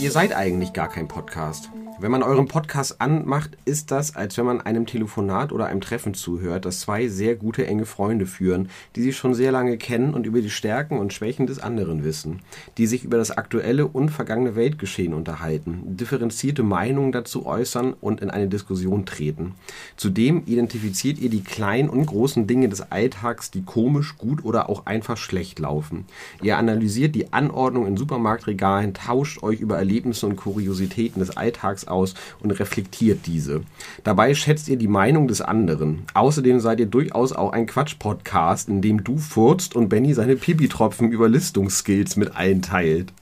Ihr seid eigentlich gar kein Podcast. Wenn man euren Podcast anmacht, ist das, als wenn man einem Telefonat oder einem Treffen zuhört, das zwei sehr gute enge Freunde führen, die sich schon sehr lange kennen und über die Stärken und Schwächen des anderen wissen, die sich über das aktuelle und vergangene Weltgeschehen unterhalten, differenzierte Meinungen dazu äußern und in eine Diskussion treten. Zudem identifiziert ihr die kleinen und großen Dinge des Alltags, die komisch, gut oder auch einfach schlecht laufen. Ihr analysiert die Anordnung in Supermarktregalen, tauscht euch über Erlebnisse und Kuriositäten des Alltags aus und reflektiert diese. Dabei schätzt ihr die Meinung des anderen. Außerdem seid ihr durchaus auch ein Quatsch-Podcast, in dem du furzt und Benny seine Pipi-Tropfen über Listungsskills mit allen teilt.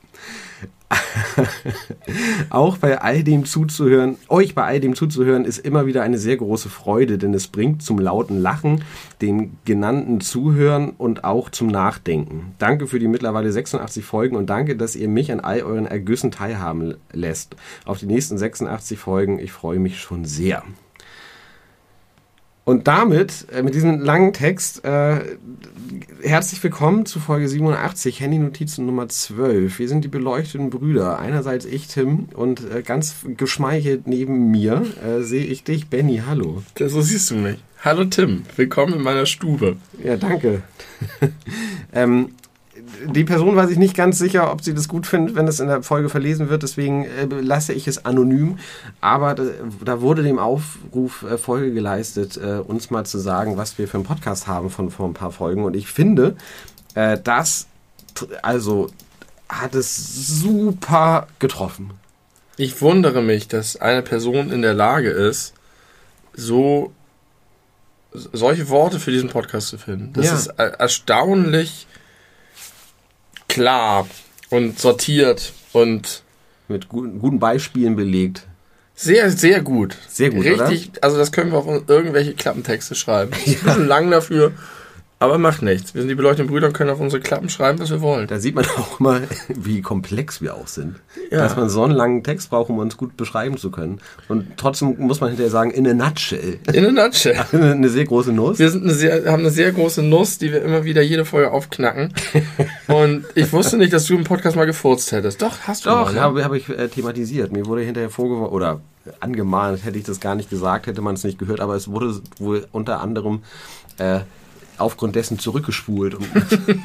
auch bei all dem zuzuhören, euch bei all dem zuzuhören, ist immer wieder eine sehr große Freude, denn es bringt zum lauten Lachen, dem genannten Zuhören und auch zum Nachdenken. Danke für die mittlerweile 86 Folgen und danke, dass ihr mich an all euren Ergüssen teilhaben lässt. Auf die nächsten 86 Folgen, ich freue mich schon sehr. Und damit, äh, mit diesem langen Text, äh, herzlich willkommen zu Folge 87, Handy-Notizen Nummer 12. Wir sind die beleuchteten Brüder. Einerseits ich, Tim, und äh, ganz geschmeichelt neben mir äh, sehe ich dich, Benny. Hallo. Ja, so siehst du mich. Hallo Tim, willkommen in meiner Stube. Ja, danke. ähm, die Person weiß ich nicht ganz sicher, ob sie das gut findet, wenn es in der Folge verlesen wird. Deswegen äh, lasse ich es anonym. Aber da, da wurde dem Aufruf äh, Folge geleistet, äh, uns mal zu sagen, was wir für einen Podcast haben von vor ein paar Folgen. Und ich finde, äh, das also hat es super getroffen. Ich wundere mich, dass eine Person in der Lage ist, so solche Worte für diesen Podcast zu finden. Das Ja. ist er- erstaunlich klar und sortiert und Mit guten, guten Beispielen belegt. sehr, sehr gut. Sehr gut, Richtig, also das können wir auf irgendwelche Klappentexte schreiben. Ist ein bisschen lang dafür, aber macht nichts. Wir sind die beleuchteten Brüder und können auf unsere Klappen schreiben, was wir wollen. Da sieht man auch mal, wie komplex wir auch sind. Ja. Dass man so einen langen Text braucht, um uns gut beschreiben zu können. Und trotzdem muss man hinterher sagen, in a nutshell. In a nutshell. eine sehr große Nuss. Wir sind eine sehr, haben eine sehr große Nuss, die wir immer wieder jede Folge aufknacken. Und ich wusste nicht, dass du im Podcast mal gefurzt hättest. Doch, hast du Doch, mal. Ne? habe, habe ich äh, thematisiert. Mir wurde hinterher vorgeworfen, oder angemahnt, hätte ich das gar nicht gesagt, hätte man es nicht gehört, aber es wurde wohl unter anderem äh, aufgrund dessen zurückgespult, um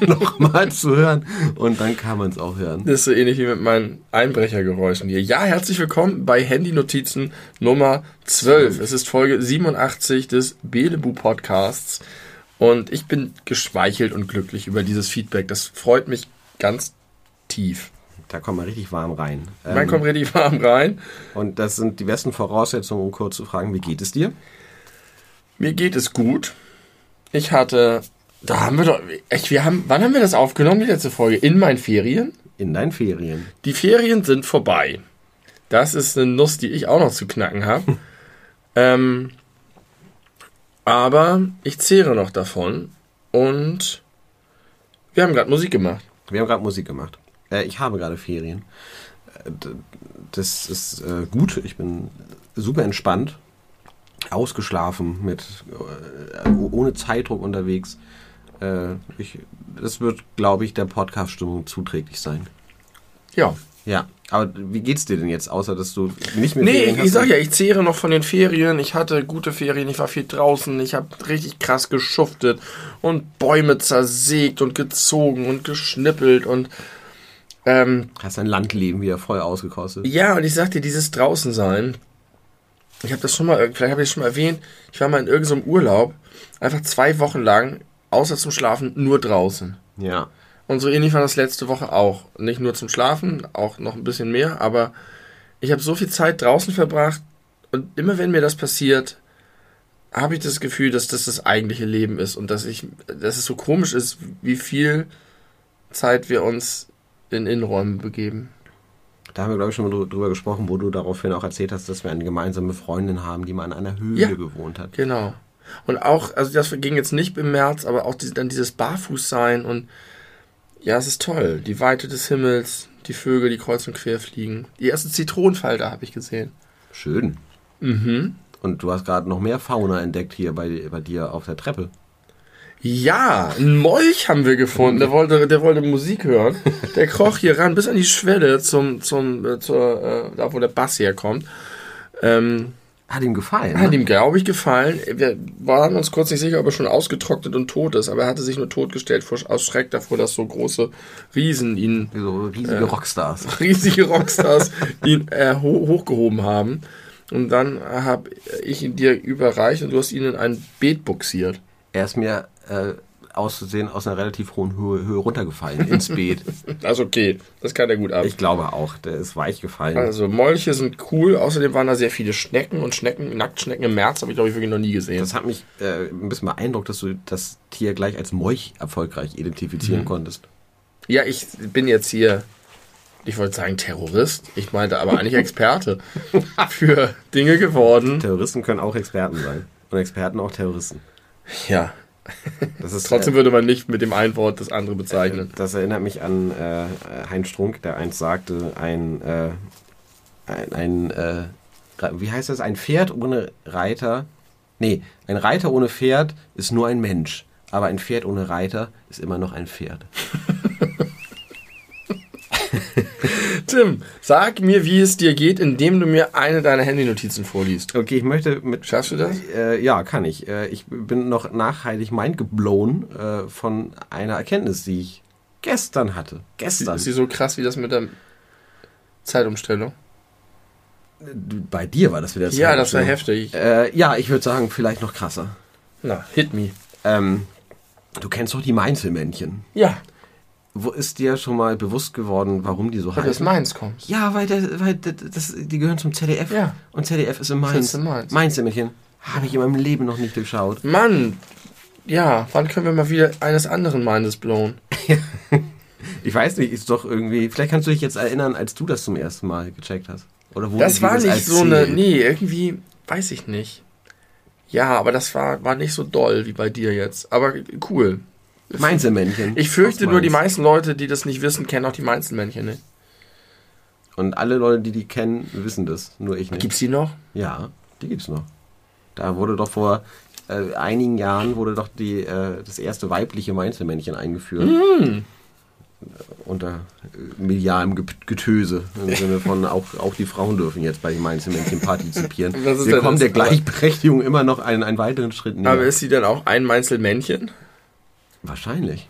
nochmal zu hören. Und dann kann man es auch hören. Das ist so ähnlich wie mit meinen Einbrechergeräuschen hier. Ja, herzlich willkommen bei Handy-Notizen Nummer 12. Es ist Folge 87 des Belebu Podcasts. Und ich bin geschmeichelt und glücklich über dieses Feedback. Das freut mich ganz tief. Da kommt man richtig warm rein. Man Ähm, kommt richtig warm rein. und das sind die besten Voraussetzungen, um kurz zu fragen, wie geht es dir? Mir geht es gut. Ich hatte, da haben wir doch, echt, wir haben, wann haben wir das aufgenommen, die letzte Folge? In meinen Ferien? In deinen Ferien. Die Ferien sind vorbei. Das ist eine Nuss, die ich auch noch zu knacken habe. ähm, aber ich zehre noch davon und wir haben gerade Musik gemacht. Wir haben gerade Musik gemacht. Äh, ich habe gerade Ferien. Äh, Das ist äh, gut. Ich bin super entspannt, ausgeschlafen, mit äh, ohne Zeitdruck unterwegs. Äh, ich, das wird, glaube ich, der Podcast-Stimmung zuträglich sein. Ja. Ja, aber wie geht's dir denn jetzt, außer dass du nicht mehr Nee, ich, sag ja, ich zehre noch von den Ferien. Ich hatte gute Ferien, ich war viel draußen, ich habe richtig krass geschuftet und Bäume zersägt und gezogen und geschnippelt und ähm, Hast dein Landleben wieder voll ausgekostet. Ja, und ich sag dir, dieses Draußensein, ich habe das schon mal, vielleicht habe ich es schon mal erwähnt, ich war mal in irgendeinem Urlaub, einfach zwei Wochen lang, außer zum Schlafen, nur draußen. Ja. Und so ähnlich war das letzte Woche auch. Nicht nur zum Schlafen, auch noch ein bisschen mehr, aber ich habe so viel Zeit draußen verbracht und immer wenn mir das passiert, habe ich das Gefühl, dass das das eigentliche Leben ist und dass ich, dass es so komisch ist, wie viel Zeit wir uns in Innenräumen begeben. Da haben wir, glaube ich, schon mal drü- drüber gesprochen, wo du daraufhin auch erzählt hast, dass wir eine gemeinsame Freundin haben, die mal in einer Höhle Ja. gewohnt hat. Genau. Und auch, also das ging jetzt nicht im März, aber auch dann dieses Barfußsein und ja, es ist toll. Die Weite des Himmels, Die Vögel, die kreuz und quer fliegen. Die erste Zitronenfalter habe ich gesehen. Schön. Mhm. Und du hast gerade noch mehr Fauna entdeckt hier bei, bei dir auf der Treppe. Ja, einen Molch haben wir gefunden. Der wollte, der wollte Musik hören. Der kroch hier ran bis an die Schwelle zum, zum, äh, zur, äh, da wo der Bass herkommt. Ähm, Hat ihm gefallen. hat ne? ihm, glaube ich, gefallen. Wir waren uns kurz nicht sicher, ob er schon ausgetrocknet und tot ist, aber er hatte sich nur totgestellt vor, aus Schreck davor, dass so große Riesen ihn, So riesige Rockstars. riesige Rockstars, ihn äh, ho hochgehoben haben. Und dann habe ich ihn dir überreicht und du hast ihn in ein Beet buxiert. Er ist mir äh, auszusehen aus einer relativ hohen Höhe, Höhe runtergefallen ins Beet. Also okay, das kann er gut ab. Ich glaube auch, der ist weich gefallen. Also Molche sind cool, außerdem waren da sehr viele Schnecken und Schnecken, Nacktschnecken im März habe ich glaube ich wirklich noch nie gesehen. Das hat mich äh, ein bisschen beeindruckt, dass du das Tier gleich als Molch erfolgreich identifizieren konntest. Ja, ich bin jetzt hier, ich wollte sagen Terrorist, ich meinte aber eigentlich Experte für Dinge geworden. Terroristen können auch Experten sein. Und Experten auch Terroristen. Ja, Das ist trotzdem äh, würde man nicht mit dem einen Wort das andere bezeichnen. Das erinnert mich an äh, Heinz Strunk, der einst sagte, ein, äh, ein, ein äh, wie heißt das, ein Pferd ohne Reiter, nee, ein Reiter ohne Pferd ist nur ein Mensch, aber ein Pferd ohne Reiter ist immer noch ein Pferd. Tim, sag mir, wie es dir geht, indem du mir eine deiner Handynotizen vorliest. Okay, ich möchte mit... Schaffst du das? Äh, ja, kann ich. Äh, ich bin noch nachhaltig mindgeblown äh, von einer Erkenntnis, die ich gestern hatte. Gestern. Ist sie so krass wie das mit der Zeitumstellung? Bei dir war das wieder Ja, das war heftig. Äh, ja, ich würde sagen, vielleicht noch krasser. Na, hit me. Ähm, du kennst doch die Mainzelmännchen. Ja, Wo ist dir schon mal bewusst geworden, warum die so weil du aus heißen? Mainz kommst. Ja, weil, der, weil der, das, die gehören zum ZDF. Ja. Und ZDF ist in Mainz. ist in Mainz. Mainzelmännchen. Habe ich in meinem Leben noch nicht durchschaut. Mann, ja, wann können wir mal wieder eines anderen Mindes blown? Ich weiß nicht, ist doch irgendwie. Vielleicht kannst du dich jetzt erinnern, als du das zum ersten Mal gecheckt hast. Oder wo Das war nicht so eine, nee, irgendwie, weiß ich nicht. Ja, aber das war, war nicht so doll wie bei dir jetzt. Aber cool. Mainzelmännchen. Ich fürchte nur, die meisten Leute, die das nicht wissen, kennen auch die Mainzelmännchen nicht. Und alle Leute, die die kennen, wissen das. Nur ich nicht. Gibt's die noch? Ja, die gibt's noch. Da wurde doch vor äh, einigen Jahren wurde doch die, äh, das erste weibliche Mainzelmännchen eingeführt. Hm. Unter äh, medialem Ge- Getöse. Im Sinne von auch, auch die Frauen dürfen jetzt bei den Mainzelmännchen partizipieren. Wir kommen der Gleichberechtigung immer noch einen, einen weiteren Schritt näher. Aber ist sie dann auch ein Mainzelmännchen? Wahrscheinlich.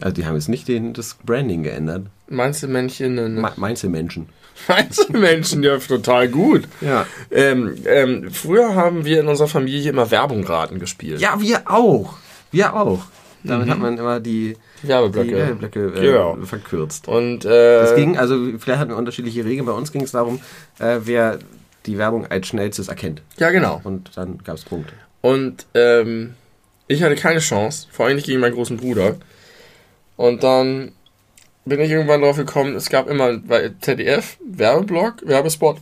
Also die haben jetzt nicht den, das Branding geändert. Mainzelmännchen, ne, Ma Mainzelmenschen. Mainzelmännchen, ja, total gut. Ja. Ähm, ähm, früher haben wir in unserer Familie immer Werbung raten gespielt. Ja, wir auch. Wir auch. Mhm. Damit hat man immer die, Werbeblöcke. die Werbeblöcke äh, Ja. verkürzt. Und äh, Es ging, also vielleicht hatten wir unterschiedliche Regeln. Bei uns ging es darum, äh, wer die Werbung als schnellstes erkennt. ja genau. Und dann gab es Punkte. Und ähm, ich hatte keine Chance, vor allem nicht gegen meinen großen Bruder. Und dann bin ich irgendwann drauf gekommen, es gab immer bei ZDF Werbeblock, Werbespot,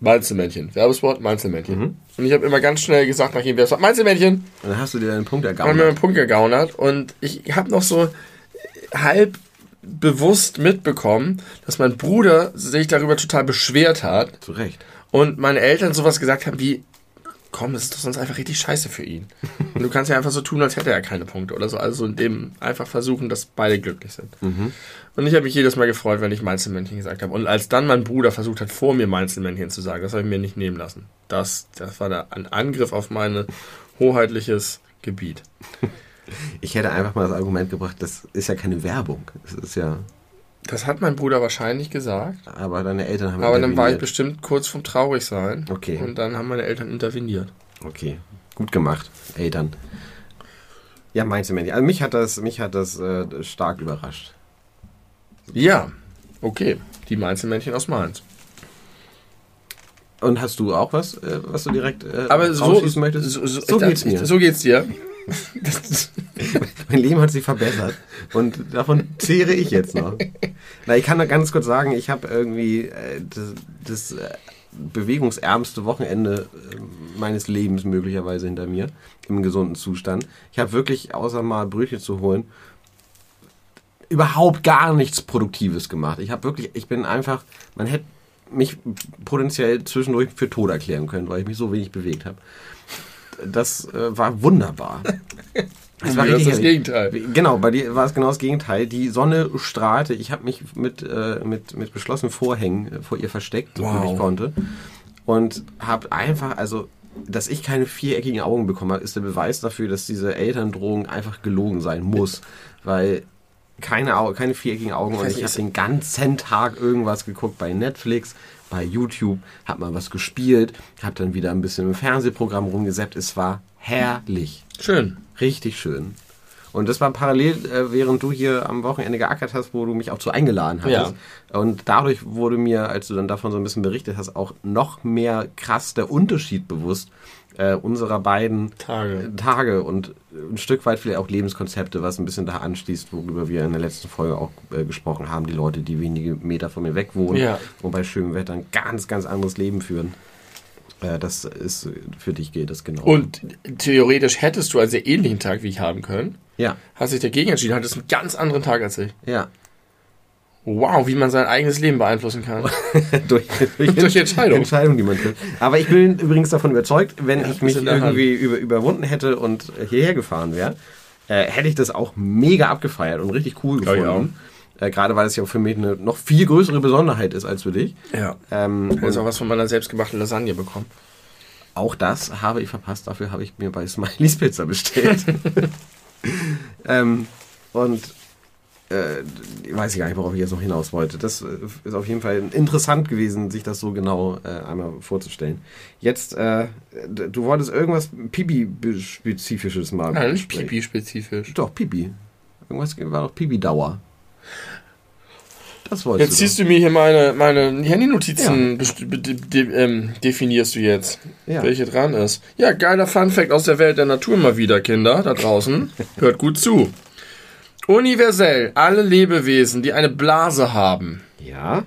Mainzelmännchen, Werbespot, Mainzelmännchen. Mhm. Und ich habe immer ganz schnell gesagt nach jedem Werbespot, Mainzelmännchen, Und dann hast du dir einen Punkt und mir ergaunert. einen Punkt gegaunert. Und ich habe noch so halb bewusst mitbekommen, dass mein Bruder sich darüber total beschwert hat. Zu Recht. Und meine Eltern sowas gesagt haben wie, komm, das ist doch sonst einfach richtig scheiße für ihn. Und du kannst ja einfach so tun, als hätte er keine Punkte oder so. Also in dem einfach versuchen, dass beide glücklich sind. Und ich habe mich jedes Mal gefreut, wenn ich Mainzelmännchen gesagt habe. Und als dann mein Bruder versucht hat, vor mir Mainzelmännchen zu sagen, das habe ich mir nicht nehmen lassen. Das, das war da ein Angriff auf mein hoheitliches Gebiet. Ich hätte einfach mal das Argument gebracht, das ist ja keine Werbung. Das ist ja. Das hat mein Bruder wahrscheinlich gesagt. Aber deine Eltern haben Aber dann war ich bestimmt kurz vom Traurigsein. Okay. Und dann haben meine Eltern interveniert. Okay, gut gemacht, Eltern. Ja, meinst du, Mandy? Also mich hat das, mich hat das äh, stark überrascht. Ja, okay. Die Mainzelmännchen aus Mainz. Und hast du auch was, äh, was du direkt äh, Aber so, möchtest? so, so, so geht's mir. So geht's dir. Mein Leben hat sich verbessert und davon zehre ich jetzt noch. Na, ich kann da ganz kurz sagen, ich habe irgendwie äh, das, das äh, bewegungsärmste Wochenende äh, meines Lebens möglicherweise hinter mir im gesunden Zustand. Ich habe wirklich, außer mal Brötchen zu holen, überhaupt gar nichts Produktives gemacht. Ich habe wirklich, ich bin einfach, man hätte mich potenziell zwischendurch für tot erklären können, weil ich mich so wenig bewegt habe. Das äh, war wunderbar. Das war das, das Gegenteil. Genau, bei dir war es genau das Gegenteil. Die Sonne strahlte. Ich habe mich mit, äh, mit, mit beschlossenen Vorhängen äh, vor ihr versteckt, so wow. wie ich konnte. Und habe einfach, also, dass ich keine viereckigen Augen bekommen habe, ist der Beweis dafür, dass diese Elterndrohung einfach gelogen sein muss. Weil keine, Au keine viereckigen Augen und ich habe den ganzen Tag irgendwas geguckt bei Netflix, bei YouTube, habe mal was gespielt, habe dann wieder ein bisschen im Fernsehprogramm rumgesäppt. Es war herrlich. Schön. Richtig schön. Und das war parallel, äh, während du hier am Wochenende geackert hast, wo du mich auch zu eingeladen hast. Ja. Und dadurch wurde mir, als du dann davon so ein bisschen berichtet hast, auch noch mehr krass der Unterschied bewusst äh, unserer beiden Tage. Tage und ein Stück weit vielleicht auch Lebenskonzepte, was ein bisschen da anschließt, worüber wir in der letzten Folge auch äh, gesprochen haben. Die Leute, die wenige Meter von mir weg wohnen ja. und bei schönem Wetter ein ganz, ganz anderes Leben führen. Äh, das ist für dich geht das genau. Und theoretisch hättest du einen sehr ähnlichen Tag wie ich haben können. Ja. Hast dich dagegen entschieden, hattest einen ganz anderen Tag als ich. Ja. Wow, wie man sein eigenes Leben beeinflussen kann. durch, durch, durch Entscheidungen. Entscheidungen, die man trifft. Aber ich bin übrigens davon überzeugt, wenn ja, ich mich irgendwie über, überwunden hätte und hierher gefahren wäre, äh, hätte ich das auch mega abgefeiert und richtig cool gefunden. Äh, gerade weil es ja für mich eine noch viel größere Besonderheit ist als für dich. Ja. Ähm, ich habe auch was von meiner selbstgemachten Lasagne bekommen. Auch das habe ich verpasst. Dafür habe ich mir bei Smileys Pizza bestellt. ähm, und äh, weiß ich gar nicht, worauf ich jetzt noch hinaus wollte. Das äh, ist auf jeden Fall interessant gewesen, sich das so genau äh, einmal vorzustellen. Jetzt, äh, du wolltest irgendwas Pipi-spezifisches mal. Nein, nicht Pipi-spezifisch. Doch, Pipi. Irgendwas war doch Pipi-Dauer. Das wolltest jetzt du siehst du mir hier meine, meine Handy-Notizen ja. de de ähm, definierst du jetzt, ja. welche dran ist. Ja, geiler Fun-Fact aus der Welt der Natur mal wieder, Kinder da draußen. Hört gut zu. Universell, alle Lebewesen, die eine Blase haben, ja.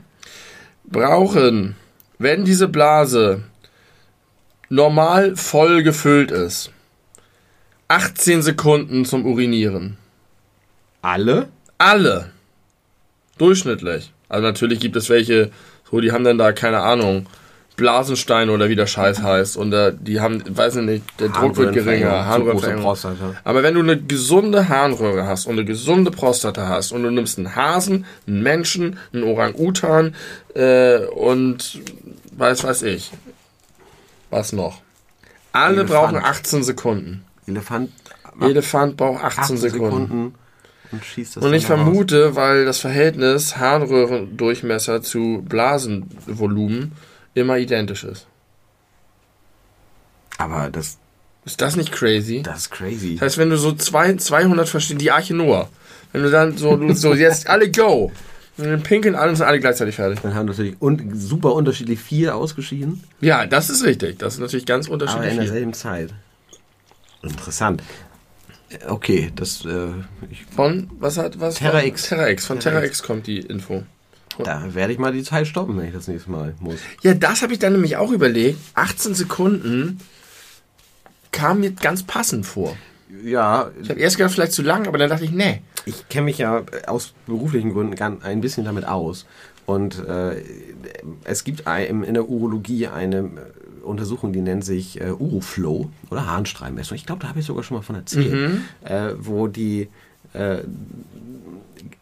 brauchen, wenn diese Blase normal voll gefüllt ist, 18 Sekunden zum Urinieren. Alle? Alle. Durchschnittlich. Also natürlich gibt es welche, so die haben dann da keine Ahnung, Blasenstein oder wie der Scheiß heißt. Und äh, die haben, weiß ich nicht, der Druck wird geringer, Harnröhrenverengung. Aber wenn du eine gesunde Harnröhre hast und eine gesunde Prostata hast und du nimmst einen Hasen, einen Menschen, einen Orang-Utan äh, und weiß weiß ich, was noch. Alle Elefant. brauchen 18 Sekunden. Elefant. Elefant braucht 18, 18 Sekunden. Sekunden. Und, und ich vermute, raus. weil das Verhältnis Harnröhrendurchmesser zu Blasenvolumen immer identisch ist. Aber das. Ist das nicht crazy? Das ist crazy. Das heißt, wenn du so zwei, 200 verschiedene, die Arche Noah, wenn du dann so, du, so jetzt alle go, und dann pinkeln alle und sind alle gleichzeitig fertig. Dann haben natürlich und super unterschiedlich vier ausgeschieden. Ja, das ist richtig. Das ist natürlich ganz unterschiedlich. Aber in derselben Zeit. Interessant. Okay, das. Äh, von, was hat, was? Terra X. Terra X. Von Terra X kommt die Info. Da werde ich mal die Zeit stoppen, wenn ich das nächste Mal muss. Ja, das habe ich dann nämlich auch überlegt. 18 Sekunden kam mir ganz passend vor. Ja. Ich habe erst gedacht, vielleicht zu lang, aber dann dachte ich, nee. Ich kenne mich ja aus beruflichen Gründen ein bisschen damit aus. Und äh, es gibt in der Urologie eine äh, Untersuchung, die nennt sich äh, Uroflow oder Harnstrahlmessung. Ich glaube, da habe ich sogar schon mal von erzählt, mhm. äh, wo die äh,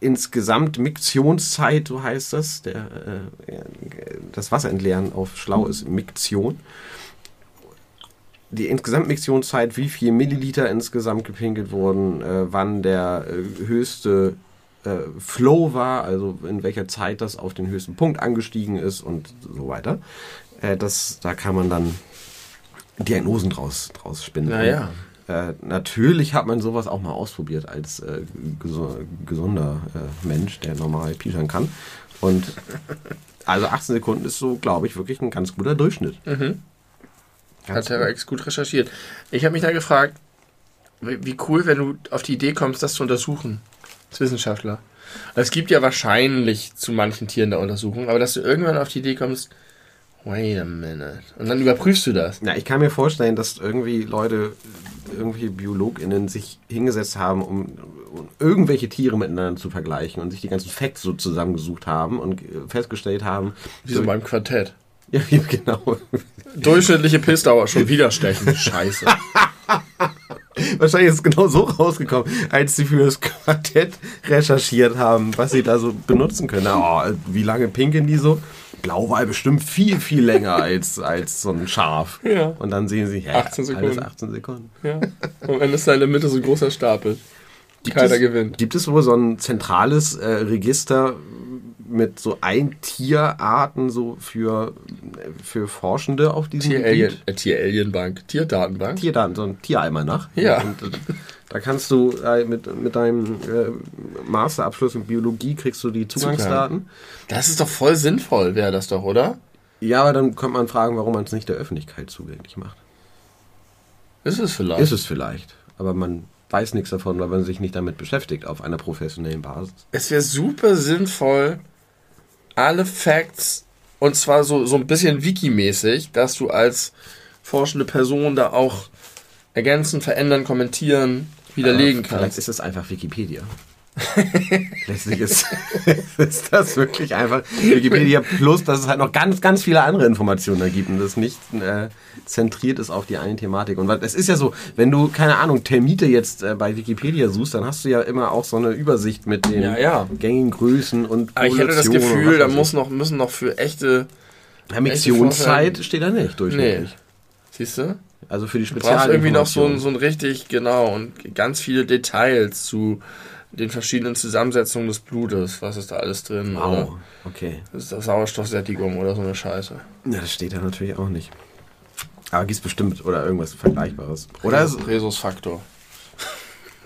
insgesamt Miktionszeit, so heißt das, der, äh, das Wasserentleeren auf Schlau ist Miktion. Die insgesamt Miktionszeit, wie viel Milliliter insgesamt gepinkelt wurden, äh, wann der äh, höchste Flow war, also in welcher Zeit das auf den höchsten Punkt angestiegen ist und so weiter. Das, da kann man dann Diagnosen draus, draus spinnen. Naja. Äh, natürlich hat man sowas auch mal ausprobiert als äh, gesunder äh, Mensch, der normal pischern kann. Und also 18 Sekunden ist so, glaube ich, wirklich ein ganz guter Durchschnitt. Mhm. Hat TerraX gut recherchiert. Ich habe mich da gefragt, wie cool, wenn du auf die Idee kommst, das zu untersuchen, als Wissenschaftler. Es gibt ja wahrscheinlich zu manchen Tieren da Untersuchungen, aber dass du irgendwann auf die Idee kommst, Wait a minute. Und dann überprüfst du das. Ja, ich kann mir vorstellen, dass irgendwie Leute, irgendwie BiologInnen sich hingesetzt haben, um, um irgendwelche Tiere miteinander zu vergleichen und sich die ganzen Facts so zusammengesucht haben und festgestellt haben. Wie so beim Quartett. Ja, genau. Durchschnittliche Pissdauer schon wieder stechen. Scheiße. Wahrscheinlich ist es genau so rausgekommen, als sie für das Quartett recherchiert haben, was sie da so benutzen können. Oh, wie lange pinkeln die so? Blauwal bestimmt viel, viel länger als, als so ein Schaf. Ja. Und dann sehen sie, ja, 18 Sekunden. alles 18 Sekunden. Ja. Und dann ist da in der Mitte so ein großer Stapel. Keiner es, gewinnt. Gibt es wohl so ein zentrales äh, Register mit so Ein-Tierarten so für, für Forschende auf diesem Tier-Alien, Gebiet? äh, Tier-Alien-Bank, Tierdatenbank. Tierdaten, so ein Tieralmanach. Ja. Und, äh, da kannst du äh, mit, mit deinem äh, Masterabschluss in Biologie kriegst du die Zugangsdaten. Das ist doch voll sinnvoll, wäre das doch, oder? Ja, aber dann könnte man fragen, warum man es nicht der Öffentlichkeit zugänglich macht. Ist es vielleicht. Ist es vielleicht, aber man weiß nichts davon, weil man sich nicht damit beschäftigt auf einer professionellen Basis. Es wäre super sinnvoll, alle Facts, und zwar so, so ein bisschen Wiki-mäßig, dass du als forschende Person da auch ergänzen, verändern, kommentieren, widerlegen Vielleicht kannst. ist es einfach Wikipedia. Letztlich ist, ist das wirklich einfach Wikipedia plus, dass es halt noch ganz, ganz viele andere Informationen da gibt und das nicht äh, zentriert ist auf die eine Thematik. Und es ist ja so, wenn du, keine Ahnung, Termite jetzt äh, bei Wikipedia suchst, dann hast du ja immer auch so eine Übersicht mit den Ja, ja. gängigen Größen und Aber ich hätte das Gefühl, da muss noch, müssen noch für echte. Ja, Missionszeit steht da nicht Nee. durchschnittlich. Siehst du? Also für die Du brauchst irgendwie noch so ein, so ein richtig, genau, und ganz viele Details zu den verschiedenen Zusammensetzungen des Blutes. Was ist da alles drin? Wow, Oder okay. ist das Sauerstoffsättigung oder so eine Scheiße. Ja, das steht da natürlich auch nicht. Aber gibt's bestimmt oder irgendwas Vergleichbares. Oder ist Rhesusfaktor.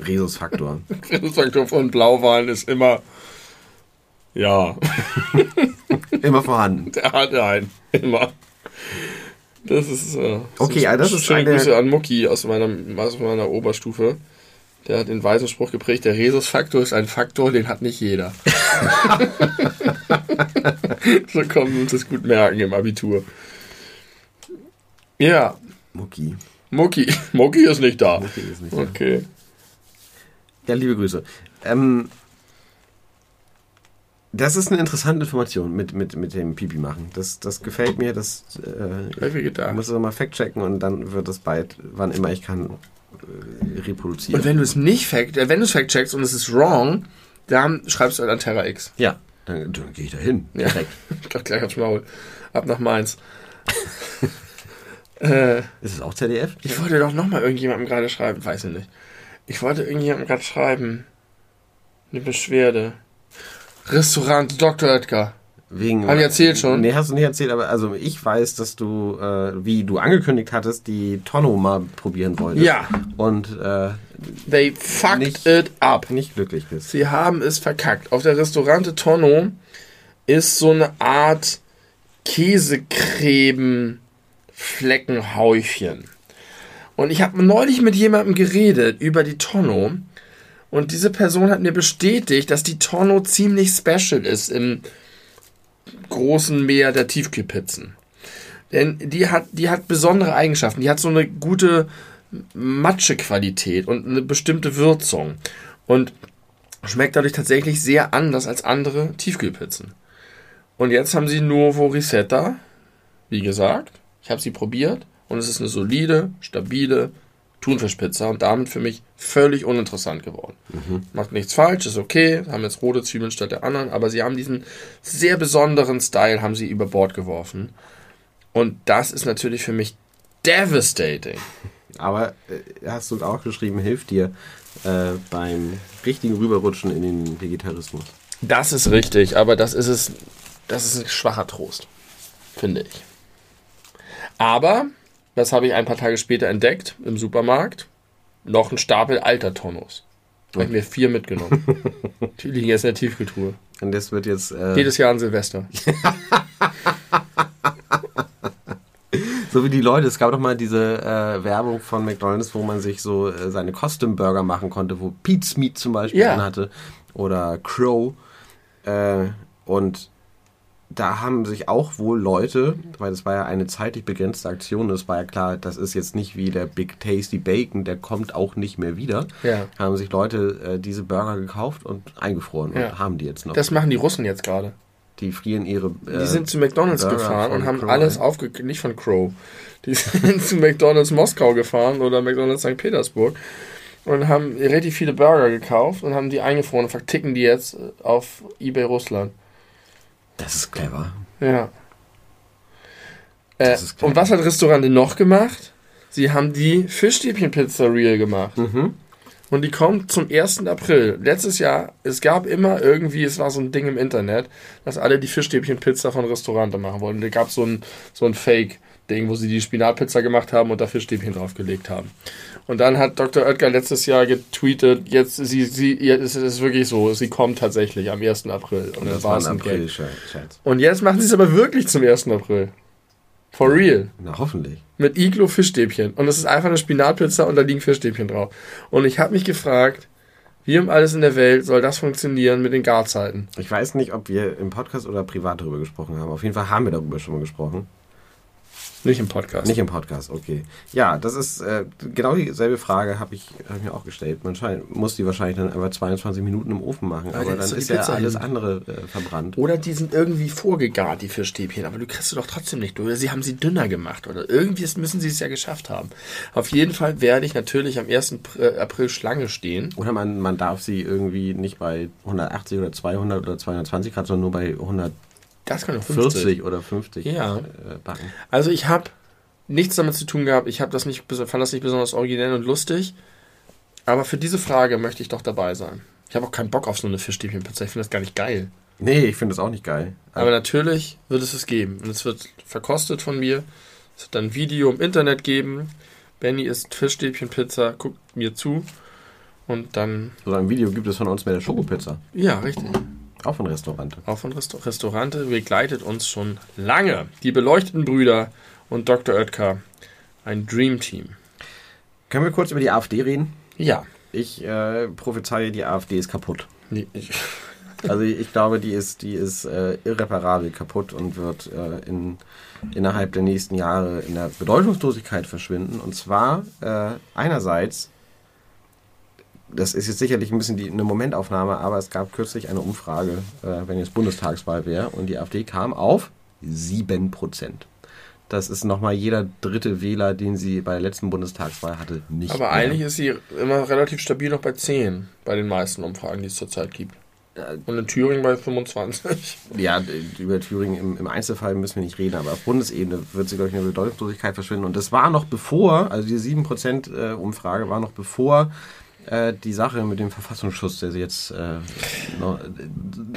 Rhesusfaktor. Rhesusfaktor von Blauwalen ist immer. Ja, Immer vorhanden. der hat einen. Immer. Das ist. Äh, Okay, ja, das ist schöne eine- Grüße an Mucki aus meiner, aus meiner Oberstufe. Der hat den weisen Spruch geprägt: Der Rhesusfaktor ist ein Faktor, den hat nicht jeder. so können wir uns das gut merken im Abitur. Ja, Mucki. Mucki. Mucki ist nicht da. Mucki ist nicht da. Okay. Ja, liebe Grüße. Ähm, das ist eine interessante Information mit, mit, mit dem Pipi machen. Das, das gefällt mir. Das äh, ich muss es mal fact checken und dann wird es bald, wann immer ich kann, reproduzieren. Und wenn du es nicht fact, äh, wenn du es fact checkst und es ist wrong, dann schreibst du halt an Terra X. ja, dann, dann gehe ich da hin. Ja. Direkt. Doch gleich aufs Maul. Ab nach Mainz. äh, Ist es auch ZDF? ich wollte doch nochmal irgendjemandem gerade schreiben, weiß ich nicht. Ich wollte irgendjemandem gerade schreiben. Eine Beschwerde. Restaurant Dr. Oetker. Wegen, Hab ich erzählt schon? Nee, hast du nicht erzählt, aber also ich weiß, dass du, äh, wie du angekündigt hattest, die Tonno mal probieren wolltest. Ja. Und äh, They fucked Nicht- it up. nicht glücklich bist. Sie haben es verkackt. Auf der Restaurante Tonno ist so eine Art Käsecreme-Fleckenhäufchen. Und ich habe neulich mit jemandem geredet über die Tonno. Und diese Person hat mir bestätigt, dass die Tonno ziemlich special ist im großen Meer der Tiefkühlpizzen. Denn die hat, die hat besondere Eigenschaften. Die hat so eine gute Matschequalität und eine bestimmte Würzung. Und schmeckt dadurch tatsächlich sehr anders als andere Tiefkühlpizzen. Und jetzt haben sie Nuovo Risetta, wie gesagt. Ich habe sie probiert und es ist eine solide, stabile Thunfischpizza und damit für mich völlig uninteressant geworden. Macht nichts falsch, ist okay, haben jetzt rote Zwiebeln statt der anderen, aber sie haben diesen sehr besonderen Style, haben sie über Bord geworfen. Und das ist natürlich für mich devastating. Aber äh, hast du auch geschrieben, hilft dir äh, beim richtigen Rüberrutschen in den Vegetarismus. Das ist richtig, aber das ist es, das ist ein schwacher Trost, finde ich. Aber, das habe ich ein paar Tage später entdeckt im Supermarkt, noch ein Stapel alter Tonnos. Habe ich mir vier mitgenommen. Die liegen jetzt in der Tiefkühltruhe. Und das wird jetzt äh, Jedes Jahr an Silvester. so wie die Leute. Es gab doch mal diese äh, Werbung von McDonalds, wo man sich so äh, seine Custom Burger machen konnte, wo Pete's Meat zum Beispiel Ja. drin hatte oder Crow. Äh, und da haben sich auch wohl Leute, weil das war ja eine zeitlich begrenzte Aktion, das war ja klar, das ist jetzt nicht wie der Big Tasty Bacon, der kommt auch nicht mehr wieder. Ja. Haben sich Leute äh, diese Burger gekauft und eingefroren Ja. und haben die jetzt noch. Das machen die Russen jetzt gerade. die frieren ihre. Äh, Die sind zu McDonalds Burger gefahren und haben Crow, alles ja. aufge... Nicht von Crow. Die sind zu McDonalds Moskau gefahren oder McDonalds St. Petersburg und haben relativ viele Burger gekauft und haben die eingefroren und verticken die jetzt auf eBay Russland. Das ist clever. Ja. Äh, klar. und was hat Restaurante noch gemacht? Sie haben die Fischstäbchen-Pizza real gemacht. Mhm. Und die kommt zum 1. April. Letztes Jahr, es gab immer irgendwie, es war so ein Ding im Internet, dass alle die Fischstäbchen-Pizza von Restaurante machen wollten. Da gab so ein, so ein Fake-Ding, wo sie die Spinatpizza gemacht haben und da Fischstäbchen draufgelegt haben. Und dann hat Dr. Oetker letztes Jahr getweetet, jetzt, sie, sie, jetzt ist es wirklich so, sie kommt tatsächlich am 1. April. Und dann Das war es ein Gag. April-Scherz. Und jetzt machen sie es aber wirklich zum 1. April. For real. Na, hoffentlich. Mit Iglo Fischstäbchen. Und es ist einfach eine Spinatpizza und da liegen Fischstäbchen drauf. Und ich habe mich gefragt, wie um alles in der Welt soll das funktionieren mit den Garzeiten? Ich weiß nicht, ob wir im Podcast oder privat darüber gesprochen haben. Auf jeden Fall haben wir darüber schon mal gesprochen. Nicht im Podcast. Nicht im Podcast, okay. Ja, das ist äh, genau dieselbe Frage habe ich, hab ich mir auch gestellt. Man scheint, muss die wahrscheinlich dann einfach 22 Minuten im Ofen machen, aber dann dann ist ist ja alles hin. andere äh, verbrannt. Oder die sind irgendwie vorgegart, die Fischstäbchen, aber du kriegst sie doch trotzdem nicht durch. Oder sie haben sie dünner gemacht. Oder irgendwie müssen sie es ja geschafft haben. Auf jeden Fall werde ich natürlich am 1. Pr- April Schlange stehen. Oder man, man darf sie irgendwie nicht bei 180 oder 200 oder 220 Grad, sondern nur bei 140 Das kann doch 50. oder 50 Ja. äh, backen. Also ich habe nichts damit zu tun gehabt. Ich habe das nicht, fand das nicht besonders originell und lustig. Aber für diese Frage möchte ich doch dabei sein. Ich habe auch keinen Bock auf so eine Fischstäbchenpizza. Ich finde das gar nicht geil. Nee, ich finde das auch nicht geil. Aber natürlich wird es es geben. Und es wird verkostet von mir. Es wird dann ein Video im Internet geben. Benny isst Fischstäbchenpizza, guckt mir zu. Und dann, so ein Video gibt es von uns mit der Schokopizza. ja, richtig. Auch von Restaurante. Auch von Restaur Restaurante begleitet uns schon lange. Die beleuchteten Brüder und Dr. Oetker. Ein Dream Team. Können wir kurz über die AfD reden? Ja. Ich äh, prophezeie, die AfD ist kaputt. Nee, ich, Also ich glaube, die ist, die ist äh, irreparabel kaputt und wird äh, in, innerhalb der nächsten Jahre in der Bedeutungslosigkeit verschwinden. Und zwar äh, einerseits, das ist jetzt sicherlich ein bisschen die, eine Momentaufnahme, aber es gab kürzlich eine Umfrage, äh, wenn jetzt Bundestagswahl wäre, und die AfD kam auf 7 Prozent. Das ist nochmal jeder dritte Wähler, den sie bei der letzten Bundestagswahl hatte, nicht. aber mehr. eigentlich ist sie immer relativ stabil noch bei 10 bei den meisten Umfragen, die es zurzeit gibt. Und in Thüringen bei 25. Ja, über Thüringen im, im Einzelfall müssen wir nicht reden, aber auf Bundesebene wird sie, glaube ich, in der Bedeutungslosigkeit verschwinden. Und das war noch bevor, also die 7% äh, war noch bevor äh, die Sache mit dem Verfassungsschutz, der jetzt äh,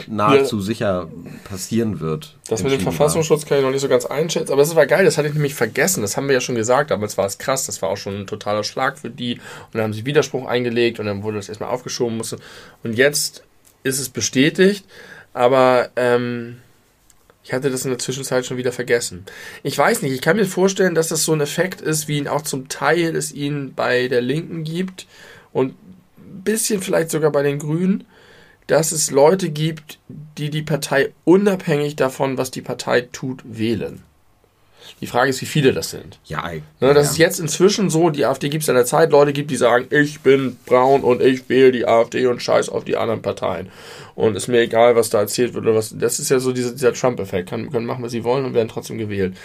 nahezu sicher passieren wird. Das mit dem war. Verfassungsschutz kann ich noch nicht so ganz einschätzen, aber es war geil, das hatte ich nämlich vergessen, das haben wir ja schon gesagt, damals war es krass, das war auch schon ein totaler Schlag für die und dann haben sie Widerspruch eingelegt und dann wurde das erstmal aufgeschoben musste. und jetzt ist es bestätigt, aber ähm, ich hatte das in der Zwischenzeit schon wieder vergessen. Ich weiß nicht, ich kann mir vorstellen, dass das so ein Effekt ist, wie ihn auch zum Teil es ihn bei der Linken gibt und ein bisschen vielleicht sogar bei den Grünen, dass es Leute gibt, die die Partei unabhängig davon, was die Partei tut, wählen. Die Frage ist, wie viele das sind. Ja, ey. Ne, das ja. ist jetzt inzwischen so, die AfD gibt es in der Zeit, Leute gibt, die sagen, ich bin braun und ich wähle die AfD und scheiß auf die anderen Parteien. Und ist mir egal, was da erzählt wird oder was. Das ist ja so dieser, dieser Trump-Effekt. Können, können machen, was sie wollen und werden trotzdem gewählt.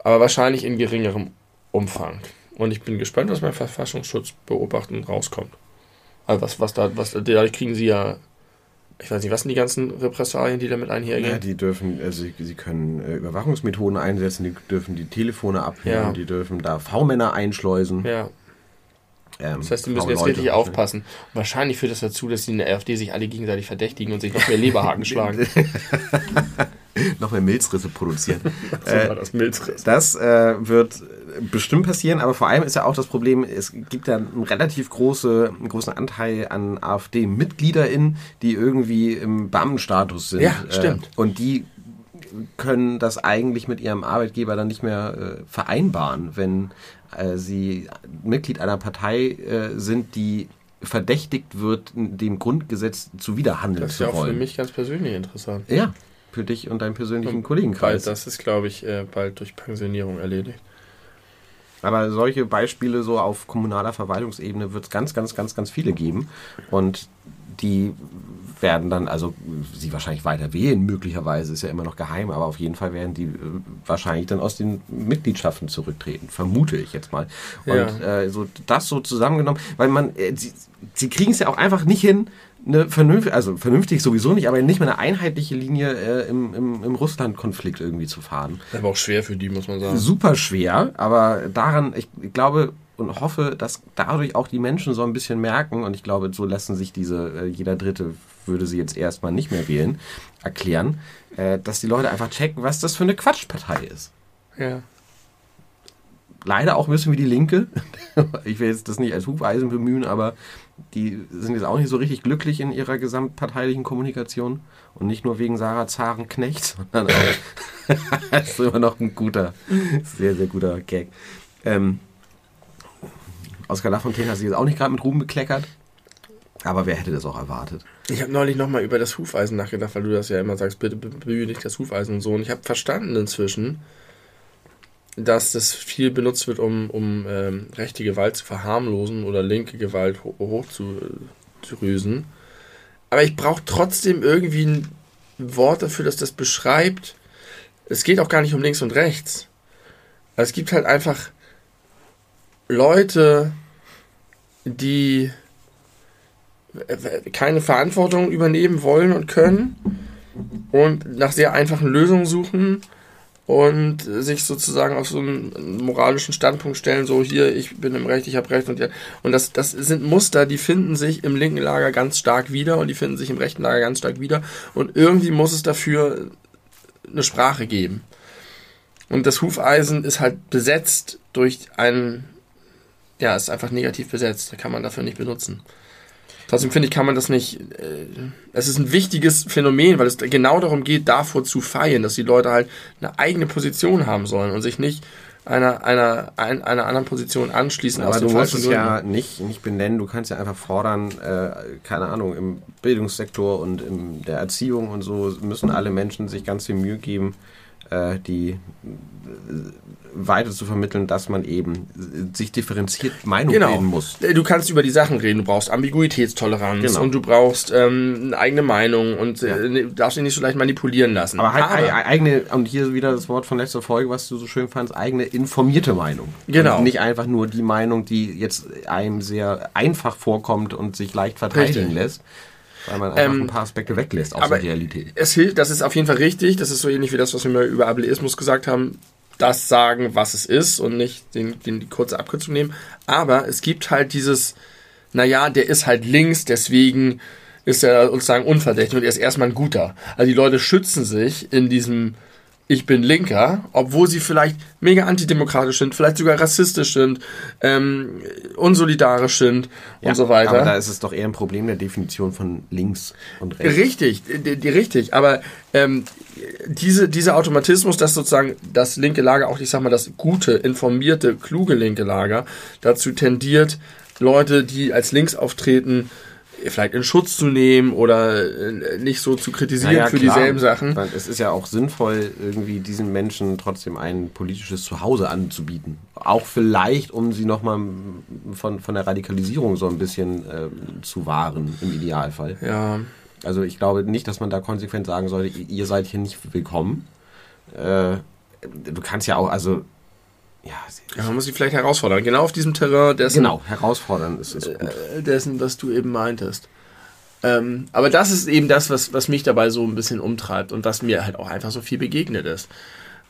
Aber wahrscheinlich in geringerem Umfang. Und ich bin gespannt, was beim Verfassungsschutz beobachten rauskommt. Also was, was da, was, dadurch kriegen sie ja, ich weiß nicht, was sind die ganzen Repressalien, die damit einhergehen? Ja, die dürfen, also sie, sie können äh, Überwachungsmethoden einsetzen, die dürfen die Telefone abhören, Ja. die dürfen da V-Männer einschleusen. ja. Ähm, Das heißt, die müssen jetzt V-Leute. richtig aufpassen. Und wahrscheinlich führt das dazu, dass die in der AfD sich alle gegenseitig verdächtigen und sich noch mehr Leberhaken schlagen. Noch mehr Milzrisse produzieren. So war das Milzriss. Das äh, wird bestimmt passieren, aber vor allem ist ja auch das Problem, es gibt da einen relativ große, einen großen Anteil an AfD-MitgliederInnen, die irgendwie im Beamtenstatus sind. Ja, stimmt. Äh, und die können das eigentlich mit ihrem Arbeitgeber dann nicht mehr äh, vereinbaren, wenn äh, sie Mitglied einer Partei äh, sind, die verdächtigt wird, dem Grundgesetz zuwiderhandeln Das ist zu ja auch für wollen. mich ganz persönlich interessant. Ja, für dich und deinen persönlichen Kollegenkreis. Das ist, glaube ich, äh, bald durch Pensionierung erledigt. Aber solche Beispiele so auf kommunaler Verwaltungsebene wird es ganz, ganz, ganz, ganz viele geben. Und die werden dann, also sie wahrscheinlich weiter wählen, möglicherweise ist ja immer noch geheim, aber auf jeden Fall werden die äh, wahrscheinlich dann aus den Mitgliedschaften zurücktreten, vermute ich jetzt mal. Und ja. äh, so das so zusammengenommen, weil man, äh, sie, sie kriegen es ja auch einfach nicht hin, eine vernünftige, also vernünftig sowieso nicht, aber nicht mehr eine einheitliche Linie äh, im, im, im Russland-Konflikt irgendwie zu fahren. Aber auch schwer für die, muss man sagen. Super schwer, aber daran, ich glaube und hoffe, dass dadurch auch die Menschen so ein bisschen merken, und ich glaube, so lassen sich diese, äh, jeder Dritte würde sie jetzt erstmal nicht mehr wählen, erklären, äh, dass die Leute einfach checken, was das für eine Quatschpartei ist. Ja leider auch ein bisschen wie die Linke. ich will jetzt das nicht als Hufeisen bemühen, aber die sind jetzt auch nicht so richtig glücklich in ihrer gesamtparteilichen Kommunikation. Und nicht nur wegen Sarah Zarenknecht, sondern auch. das ist immer noch ein guter, sehr, sehr guter Gag. Ähm, Oskar Lafontaine hat sich jetzt auch nicht gerade mit Ruhm bekleckert. Aber wer hätte das auch erwartet? Ich habe neulich nochmal über das Hufeisen nachgedacht, weil du das ja immer sagst, bitte bemühe nicht das Hufeisen und so. Und ich habe verstanden inzwischen, dass das viel benutzt wird, um, um ähm, rechte Gewalt zu verharmlosen oder linke Gewalt ho hochzudrüsen. Aber ich brauche trotzdem irgendwie ein Wort dafür, dass das beschreibt. Es geht auch gar nicht um links und rechts. Es gibt halt einfach Leute, die keine Verantwortung übernehmen wollen und können und nach sehr einfachen Lösungen suchen und sich sozusagen auf so einen moralischen Standpunkt stellen, so hier, ich bin im Recht, ich habe Recht und ja. Und das, das sind Muster, die finden sich im linken Lager ganz stark wieder und die finden sich im rechten Lager ganz stark wieder. Und irgendwie muss es dafür eine Sprache geben. Und das Hufeisen ist halt besetzt durch einen, ja, ist einfach negativ besetzt. Da kann man dafür nicht benutzen. Trotzdem finde ich, kann man das nicht. Äh, es ist ein wichtiges Phänomen, weil es genau darum geht, davor zu feiern, dass die Leute halt eine eigene Position haben sollen und sich nicht einer, einer, einer, einer anderen Position anschließen. Aber du musst es ja nicht, nicht benennen, du kannst ja einfach fordern, äh, keine Ahnung, im Bildungssektor und in der Erziehung und so müssen alle Menschen sich ganz viel Mühe geben, äh, die weiter zu vermitteln, dass man eben sich differenziert Meinung genau. bilden muss. Äh, du kannst über die Sachen reden, du brauchst Ambiguitätstoleranz genau. und du brauchst ähm, eine eigene Meinung und äh, ja. äh, darfst dich nicht so leicht manipulieren lassen. Aber halt Aber, eigene, und hier wieder das Wort von letzter Folge, was du so schön fandst, eigene informierte Meinung. Genau. Und nicht einfach nur die Meinung, die jetzt einem sehr einfach vorkommt und sich leicht verteidigen Richtig. lässt, weil man einfach ähm, ein paar Aspekte weglässt aus der Realität. Es hilft, das ist auf jeden Fall richtig. Das ist so ähnlich wie das, was wir mal über Ableismus gesagt haben. Das sagen, was es ist und nicht den, den, die kurze Abkürzung nehmen. Aber es gibt halt dieses, naja, der ist halt links, deswegen ist er sozusagen unverdächtig und er ist erstmal ein guter. Also die Leute schützen sich in diesem ich bin Linker, obwohl sie vielleicht mega antidemokratisch sind, vielleicht sogar rassistisch sind, ähm, unsolidarisch sind ja, und so weiter. Aber da ist es doch eher ein Problem der Definition von links und rechts. Richtig, die, die, richtig. Aber ähm, diese, dieser Automatismus, dass sozusagen das linke Lager, auch ich sag mal das gute, informierte, kluge linke Lager, dazu tendiert, Leute, die als links auftreten, vielleicht in Schutz zu nehmen oder äh, nicht so zu kritisieren naja, für klar. dieselben Sachen. Es ist ja auch sinnvoll, irgendwie diesen Menschen trotzdem ein politisches Zuhause anzubieten. Auch vielleicht, um sie nochmal von, von der Radikalisierung so ein bisschen äh, zu wahren, im Idealfall. Ja. Also ich glaube nicht, dass man da konsequent sagen sollte, ihr seid hier nicht willkommen. Äh, du kannst ja auch, also ja, ja, man muss sie vielleicht herausfordern. Genau auf diesem Terrain dessen. Genau, herausfordern ist es. Äh, dessen, was du eben meintest. Ähm, aber das ist eben das, was, was mich dabei so ein bisschen umtreibt und was mir halt auch einfach so viel begegnet ist.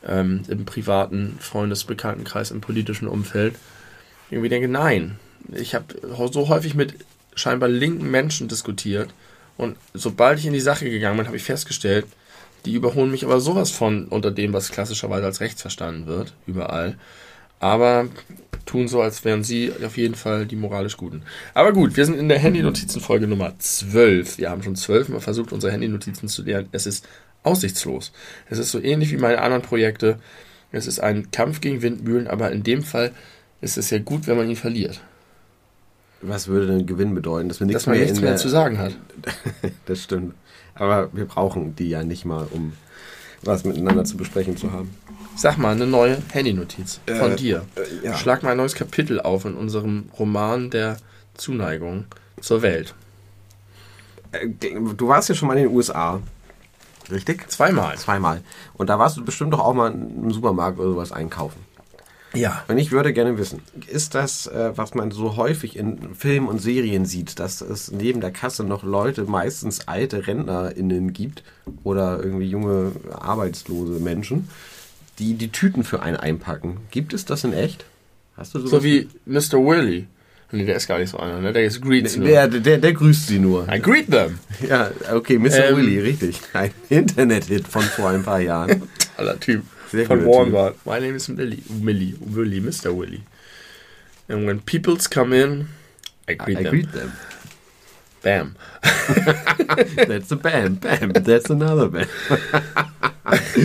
Ähm, Im privaten Freundesbekanntenkreis, im politischen Umfeld. Irgendwie denke, nein. Ich habe so häufig mit scheinbar linken Menschen diskutiert und sobald ich in die Sache gegangen bin, habe ich festgestellt, die überholen mich aber sowas von unter dem, was klassischerweise als rechts verstanden wird, überall. Aber tun so, als wären sie auf jeden Fall die moralisch Guten. Aber gut, wir sind in der Handy-Notizen-Folge Nummer 12. Wir haben schon zwölfmal versucht, unsere Handy-Notizen zu lernen. Es ist aussichtslos. Es ist so ähnlich wie meine anderen Projekte. Es ist ein Kampf gegen Windmühlen, aber in dem Fall ist es ja gut, wenn man ihn verliert. Was würde denn Gewinn bedeuten? Dass, wir nichts Dass man mehr nichts mehr, zu sagen hat. das stimmt. Aber wir brauchen die ja nicht mal, um was miteinander zu besprechen zu haben. Sag mal, eine neue Handynotiz von Äh, dir. äh, ja. Schlag mal ein neues Kapitel auf in unserem Roman der Zuneigung zur Welt. Äh, Du warst ja schon mal in den USA. Richtig? Zweimal. Zweimal. Und da warst du bestimmt doch auch mal im Supermarkt oder sowas einkaufen. Ja. Und ich würde gerne wissen, ist das, äh, was man so häufig in Filmen und Serien sieht, dass es neben der Kasse noch Leute, meistens alte RentnerInnen gibt oder irgendwie junge arbeitslose Menschen, die die Tüten für einen einpacken? Gibt es das in echt? Hast du sowas? So wie Mr. Willy. Nee, der ist gar nicht so einer, ne? Der ist Greets nur. der, der, der grüßt sie nur. I greet them. Ja, okay, Mr. Ähm. Willy, richtig. Ein Internet-Hit von vor ein paar Jahren. Toller Typ. Sehr Von Walmart. My name is Willy. Willy. Willy. Mr. Willy. And when peoples come in, I greet I them. greet them. Bam. That's a band. Bam, that's another band.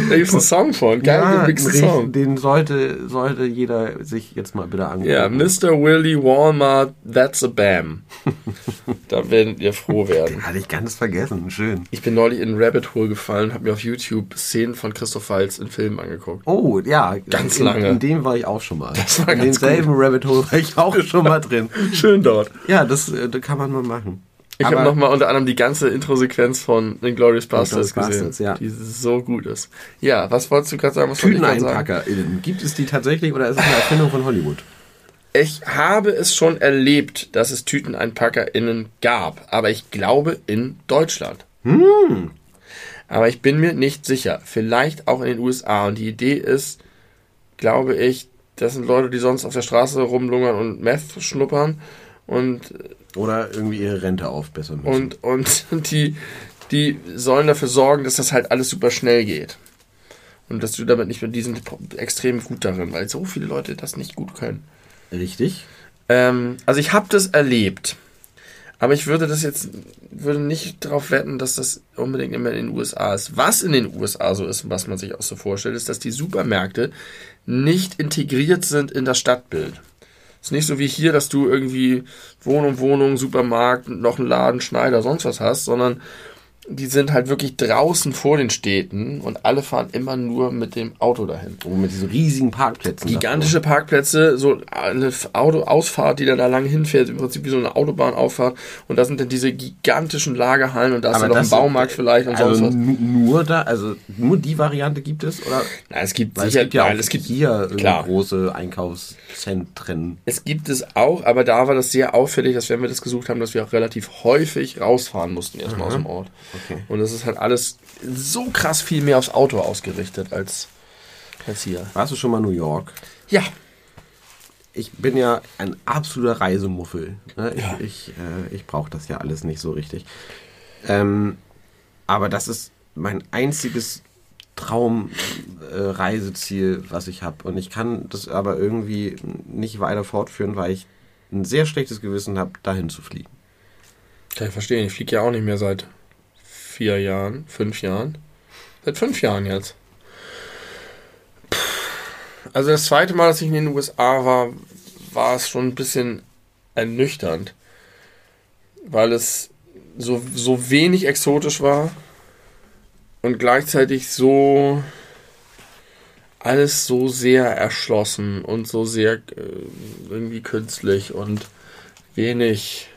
Da gibt's einen Song von. Geil gemixten richtig, Song. den sollte, sollte jeder sich jetzt mal bitte angucken. Ja, Mr. Willy Walmart, that's a Bam. da werdet ihr froh werden. Hatte ich ganz vergessen. Schön. Ich bin neulich in Rabbit Hole gefallen habe mir auf YouTube Szenen von Christoph Waltz in Filmen angeguckt. Oh, ja. Ganz in, lange. In dem war ich auch schon mal. Das war in ganz demselben Rabbit Hole war ich auch schon mal drin. Schön dort. Ja, das, äh, das kann man mal machen. Ich habe nochmal unter anderem die ganze Intro-Sequenz von den Glorious Bastards Inglourious gesehen, ja. die so gut ist. Ja, was wolltest du gerade sagen? Was? TüteneinpackerInnen. Gibt es die tatsächlich oder ist es eine Erfindung von Hollywood? Ich habe es schon erlebt, dass es TüteneinpackerInnen gab, aber ich glaube in Deutschland. Hm. Aber ich bin mir nicht sicher. Vielleicht auch in den USA. Und die Idee ist, glaube ich, das sind Leute, die sonst auf der Straße rumlungern und Meth schnuppern und Oder irgendwie ihre Rente aufbessern müssen. und, und die, die sollen dafür sorgen, dass das halt alles super schnell geht. Und dass du damit nicht mehr, die sind extrem gut darin, weil so viele Leute das nicht gut können. Richtig? Ähm, also ich habe das erlebt. Aber ich würde das jetzt, würde nicht darauf wetten, dass das unbedingt immer in den USA ist. Was in den USA so ist und was man sich auch so vorstellt, ist, dass die Supermärkte nicht integriert sind in das Stadtbild. Ist nicht so wie hier, dass du irgendwie Wohnung, Wohnung, Supermarkt, noch einen Laden, Schneider, sonst was hast, sondern die sind halt wirklich draußen vor den Städten und alle fahren immer nur mit dem Auto dahin. Oh, mit diesen riesigen Parkplätzen. Gigantische Parkplätze, so eine Autoausfahrt, die da, da lang hinfährt, im Prinzip wie so eine Autobahnauffahrt. Und da sind dann diese gigantischen Lagerhallen und da ist dann noch ein Baumarkt vielleicht und also sonst was. nu- nur da, also nur die Variante gibt es? Oder? Na, es gibt Weil sicher, es gibt ja nein, es gibt hier klar. große Einkaufszentren. Es gibt es auch, aber da war das sehr auffällig, dass wenn wir das gesucht haben, dass wir auch relativ häufig rausfahren mussten erstmal aus dem Ort. Okay. Und das ist halt alles so krass viel mehr aufs Auto ausgerichtet als, als hier. Warst du schon mal in New York? Ja, Ich bin ja ein absoluter Reisemuffel. Ne? Ich, Ja. ich, äh, ich brauche das ja alles nicht so richtig. Ähm, aber das ist mein einziges Traumreiseziel, äh, was ich habe. Und ich kann das aber irgendwie nicht weiter fortführen, weil ich ein sehr schlechtes Gewissen habe, dahin zu fliegen. kann ich verstehen. Ich fliege ja auch nicht mehr seit vier Jahren, fünf Jahren. Seit fünf Jahren jetzt. Also das zweite Mal, dass ich in den USA war, war es schon ein bisschen ernüchternd. Weil es so, so wenig exotisch war und gleichzeitig so alles so sehr erschlossen und so sehr äh, irgendwie künstlich und wenig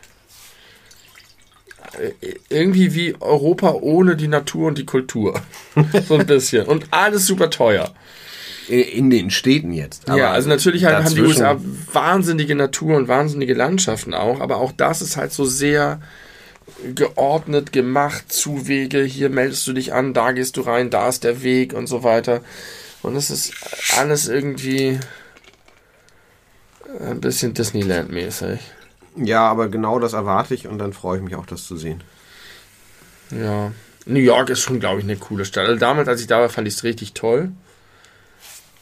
irgendwie wie Europa ohne die Natur und die Kultur. so ein bisschen. Und alles super teuer. In, in den Städten jetzt. ja, also natürlich halt, haben die USA wahnsinnige Natur und wahnsinnige Landschaften auch, aber auch das ist halt so sehr geordnet gemacht, Zuwege, hier meldest du dich an, da gehst du rein, da ist der Weg und so weiter. Und es ist alles irgendwie ein bisschen Disneyland-mäßig. Ja, aber genau das erwarte ich und dann freue ich mich auch, das zu sehen. Ja. New York ist schon, glaube ich, eine coole Stadt. Also damals, als ich da war, fand ich es richtig toll.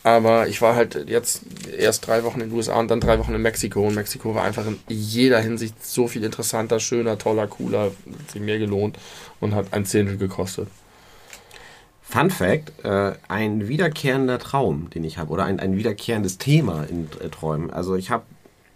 Aber ich war halt jetzt erst drei Wochen in den USA und dann drei Wochen in Mexiko. Und Mexiko war einfach in jeder Hinsicht so viel interessanter, schöner, toller, cooler. Hat sich mehr gelohnt und hat ein Zehntel gekostet. Fun Fact: äh, Ein wiederkehrender Traum, den ich habe, oder ein, ein wiederkehrendes Thema in äh, Träumen. Also, ich habe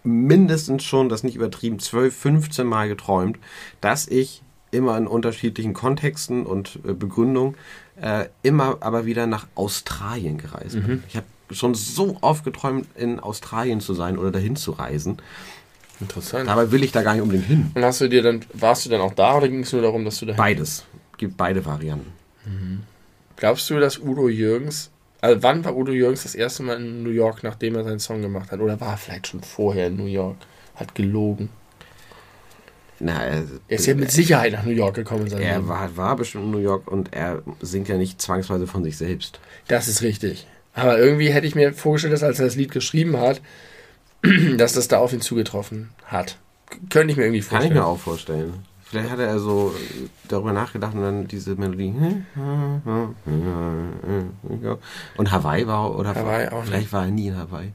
mindestens schon, das nicht übertrieben, 12, 15 Mal geträumt, dass ich immer in unterschiedlichen Kontexten und äh, Begründungen, äh, immer aber wieder nach Australien gereist bin. Mhm. Ich habe schon so oft geträumt, in Australien zu sein oder dahin zu reisen. Interessant. Dabei will ich da gar nicht unbedingt hin. Und hast du dir dann, warst du dann auch da oder ging es nur darum, dass du da Beides. Gibt beide Varianten. Glaubst du, dass Udo Jürgens, also wann war Udo Jürgens das erste Mal in New York, nachdem er seinen Song gemacht hat? Oder war er vielleicht schon vorher in New York? Hat gelogen. Na, er, Er ist ja mit Sicherheit nach New York gekommen in seinem er war, war bestimmt in New York und er singt ja nicht zwangsweise von sich selbst. Das ist richtig. Aber irgendwie hätte ich mir vorgestellt, dass als er das Lied geschrieben hat, dass das da auf ihn zugetroffen hat. Könnte ich mir irgendwie Kann vorstellen. ich mir auch vorstellen. Vielleicht hat er so darüber nachgedacht und dann diese Melodie. Und Hawaii war oder Hawaii auch vielleicht nicht. war er nie in Hawaii.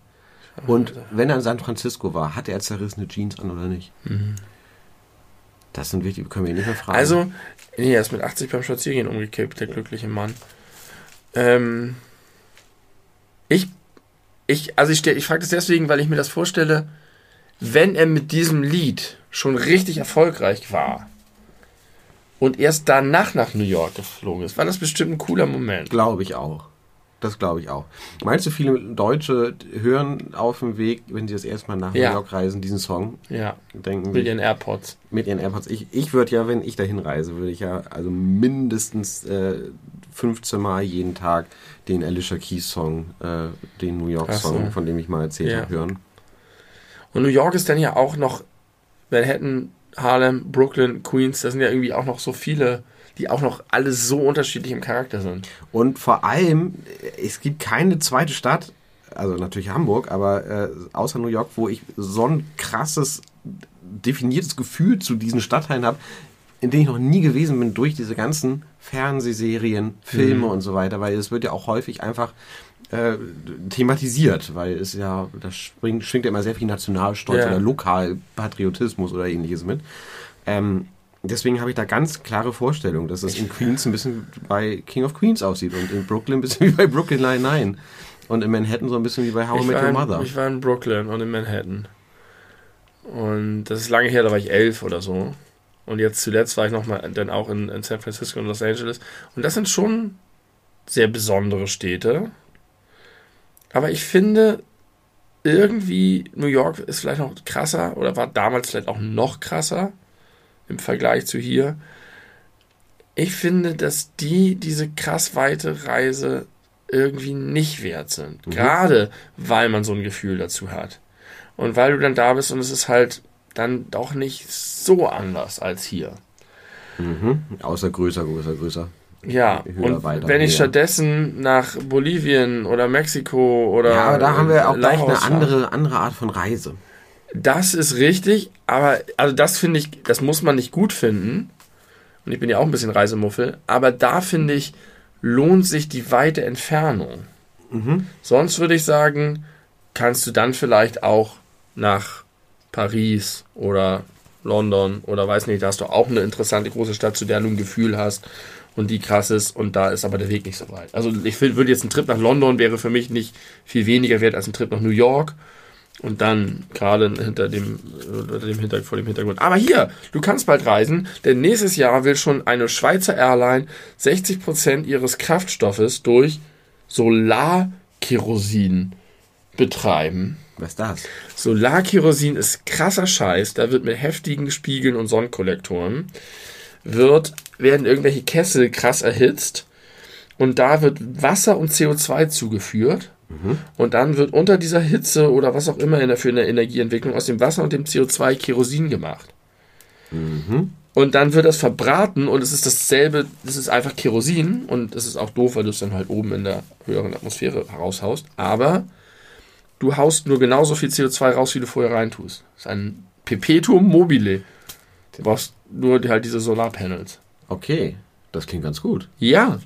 Und wenn er in San Francisco war, hatte er zerrissene Jeans an oder nicht? Das sind wichtig, können wir ihn nicht mehr fragen. Mhm. Also, nee, er ist mit 80 beim Spaziergehen umgekippt, der glückliche Mann. Ähm, ich, ich, also ich, ich frage das deswegen, weil ich mir das vorstelle, wenn er mit diesem Lied schon richtig erfolgreich war und erst danach nach New York geflogen ist, war das bestimmt ein cooler Moment. glaube ich auch. Das glaube ich auch. Meinst du, viele Deutsche hören auf dem Weg, wenn sie das erste Mal nach Ja. New York reisen, diesen Song? Ja, Denken mit sich- ihren AirPods. mit ihren AirPods. Ich, ich würde ja, wenn ich dahin reise, würde ich ja also mindestens äh, 15 Mal jeden Tag den Alicia Keys Song, äh, den New York Ach so. Song, von dem ich mal erzählt Ja. habe, hören. Und New York ist dann ja auch noch Manhattan, Harlem, Brooklyn, Queens, da sind ja irgendwie auch noch so viele, die auch noch alle so unterschiedlich im Charakter sind. Und vor allem, es gibt keine zweite Stadt, also natürlich Hamburg, aber äh, außer New York, wo ich so ein krasses, definiertes Gefühl zu diesen Stadtteilen habe, in denen ich noch nie gewesen bin, durch diese ganzen Fernsehserien, Filme Mhm. und so weiter, weil es wird ja auch häufig einfach äh, thematisiert, weil es ja, da schwingt, schwingt ja immer sehr viel Nationalstolz Ja. oder Lokalpatriotismus oder ähnliches mit. Ähm, deswegen habe ich da ganz klare Vorstellungen, dass es in Queens ein bisschen bei King of Queens aussieht und in Brooklyn ein bisschen wie bei Brooklyn Nine-Nine und in Manhattan so ein bisschen wie bei How I Met Your in, Mother. ich war in Brooklyn und in Manhattan. Und das ist lange her, da war ich elf oder so. Und jetzt zuletzt war ich nochmal dann auch in, in San Francisco und Los Angeles. Und das sind schon sehr besondere Städte. Aber ich finde, irgendwie New York ist vielleicht noch krasser oder war damals vielleicht auch noch krasser im Vergleich zu hier. Ich finde, dass die diese krass weite Reise irgendwie nicht wert sind. Mhm. Gerade weil man so ein Gefühl dazu hat. Und weil du dann da bist und es ist halt dann doch nicht so anders als hier. Mhm. Außer größer, größer, größer. Ja, Höher, und weiter, wenn ich höher. stattdessen nach Bolivien oder Mexiko oder Ja, aber da haben wir auch gleich eine Laos andere, andere Art von Reise. Das ist richtig, aber also das finde ich, das muss man nicht gut finden. Und ich bin ja auch ein bisschen Reisemuffel, aber da finde ich, lohnt sich die weite Entfernung. Mhm. Sonst würde ich sagen, kannst du dann vielleicht auch nach Paris oder London oder weiß nicht, da hast du auch eine interessante große Stadt, zu der du ein Gefühl hast und die krass ist und da ist aber der Weg nicht so weit. Also ich würde jetzt ein Trip nach London wäre für mich nicht viel weniger wert als ein Trip nach New York und dann gerade hinter dem, unter dem Hintergrund, vor dem Hintergrund. Aber hier, du kannst bald reisen, denn nächstes Jahr will schon eine Schweizer Airline 60% ihres Kraftstoffes durch Solarkerosin betreiben. Was ist das? Solarkerosin ist krasser Scheiß. Da wird mit heftigen Spiegeln und Sonnenkollektoren wird, werden irgendwelche Kessel krass erhitzt und da wird Wasser und CO2 zugeführt. Und dann wird unter dieser Hitze oder was auch immer in der, für eine Energieentwicklung aus dem Wasser und dem CO2 Kerosin gemacht. Und dann wird das verbraten und es ist dasselbe, es ist einfach Kerosin und es ist auch doof, weil du es dann halt oben in der höheren Atmosphäre raushaust. Aber du haust nur genauso viel CO2 raus, wie du vorher reintust. Das ist ein Perpetuum mobile. Du brauchst nur halt diese Solarpanels. Okay, das klingt ganz gut. Ja,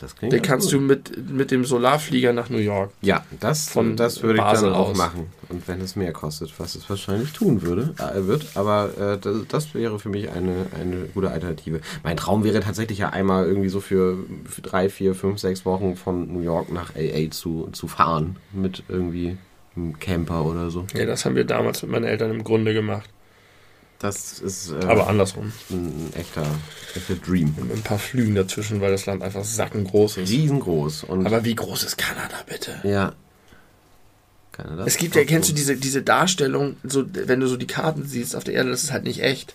Das klingt den kannst gut. du mit, mit dem Solarflieger nach New York. Ja, das, von das würde ich Basel dann auch aus. machen. Und wenn es mehr kostet, was es wahrscheinlich tun würde, äh, wird. Aber äh, das, das wäre für mich eine, eine gute Alternative. Mein Traum wäre tatsächlich ja einmal irgendwie so für, für drei, vier, fünf, sechs Wochen von New York nach LA zu, zu fahren. Mit irgendwie einem Camper oder so. Ja, das haben wir damals mit meinen Eltern im Grunde gemacht. Das ist äh, Aber andersrum. ein echter, echter Dream. Mit ein paar Flügen dazwischen, weil das Land einfach sackengroß ist. Riesengroß. Und Aber wie groß ist Kanada bitte? ja. Kanada Es gibt ja, kennst du diese, diese Darstellung, so, wenn du so die Karten siehst auf der Erde, das ist halt nicht echt.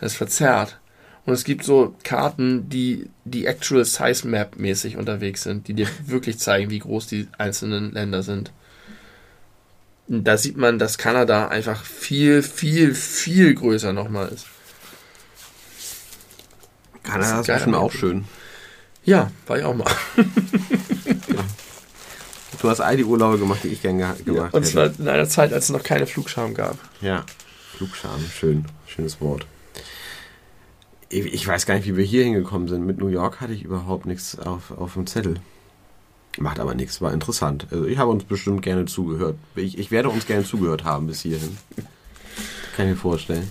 Das ist verzerrt. Und es gibt so Karten, die, die Actual Size Map mäßig unterwegs sind, die dir wirklich zeigen, wie groß die einzelnen Länder sind. Und da sieht man, dass Kanada einfach viel, viel, viel größer nochmal ist. Kanada ist bestimmt auch schön. Ja, war ich auch mal. Du hast all die Urlaube gemacht, die ich gern ge gemacht Und zwar hätte. in einer Zeit, als es noch keine Flugscham gab. Ja. Flugscham, schön. Schönes Wort. Ich, ich weiß gar nicht, wie wir hier hingekommen sind. Mit New York hatte ich überhaupt nichts auf, auf dem Zettel. Macht aber nichts, war interessant. Also ich habe uns bestimmt gerne zugehört. Ich, ich werde uns gerne zugehört haben bis hierhin. Kann ich mir vorstellen.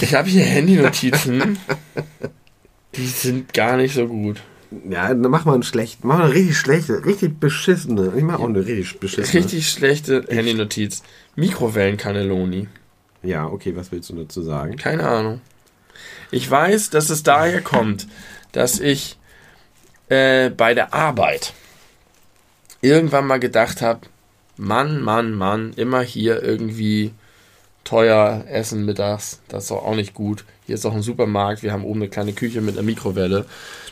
Ich habe hier Handynotizen. die sind gar nicht so gut. Ja, dann mach mal einen schlechten, mach mal eine richtig schlechte, richtig beschissene. Ich mach auch eine richtig beschissene. Richtig schlechte Handynotiz. Mikrowellencannelloni. Ja, okay, was willst du dazu sagen? Keine Ahnung. Ich weiß, dass es daher kommt, dass ich äh, bei der Arbeit irgendwann mal gedacht habe, Mann, Mann, Mann, immer hier irgendwie teuer essen mittags, das ist doch auch nicht gut. Hier ist doch ein Supermarkt, wir haben oben eine kleine Küche mit einer Mikrowelle,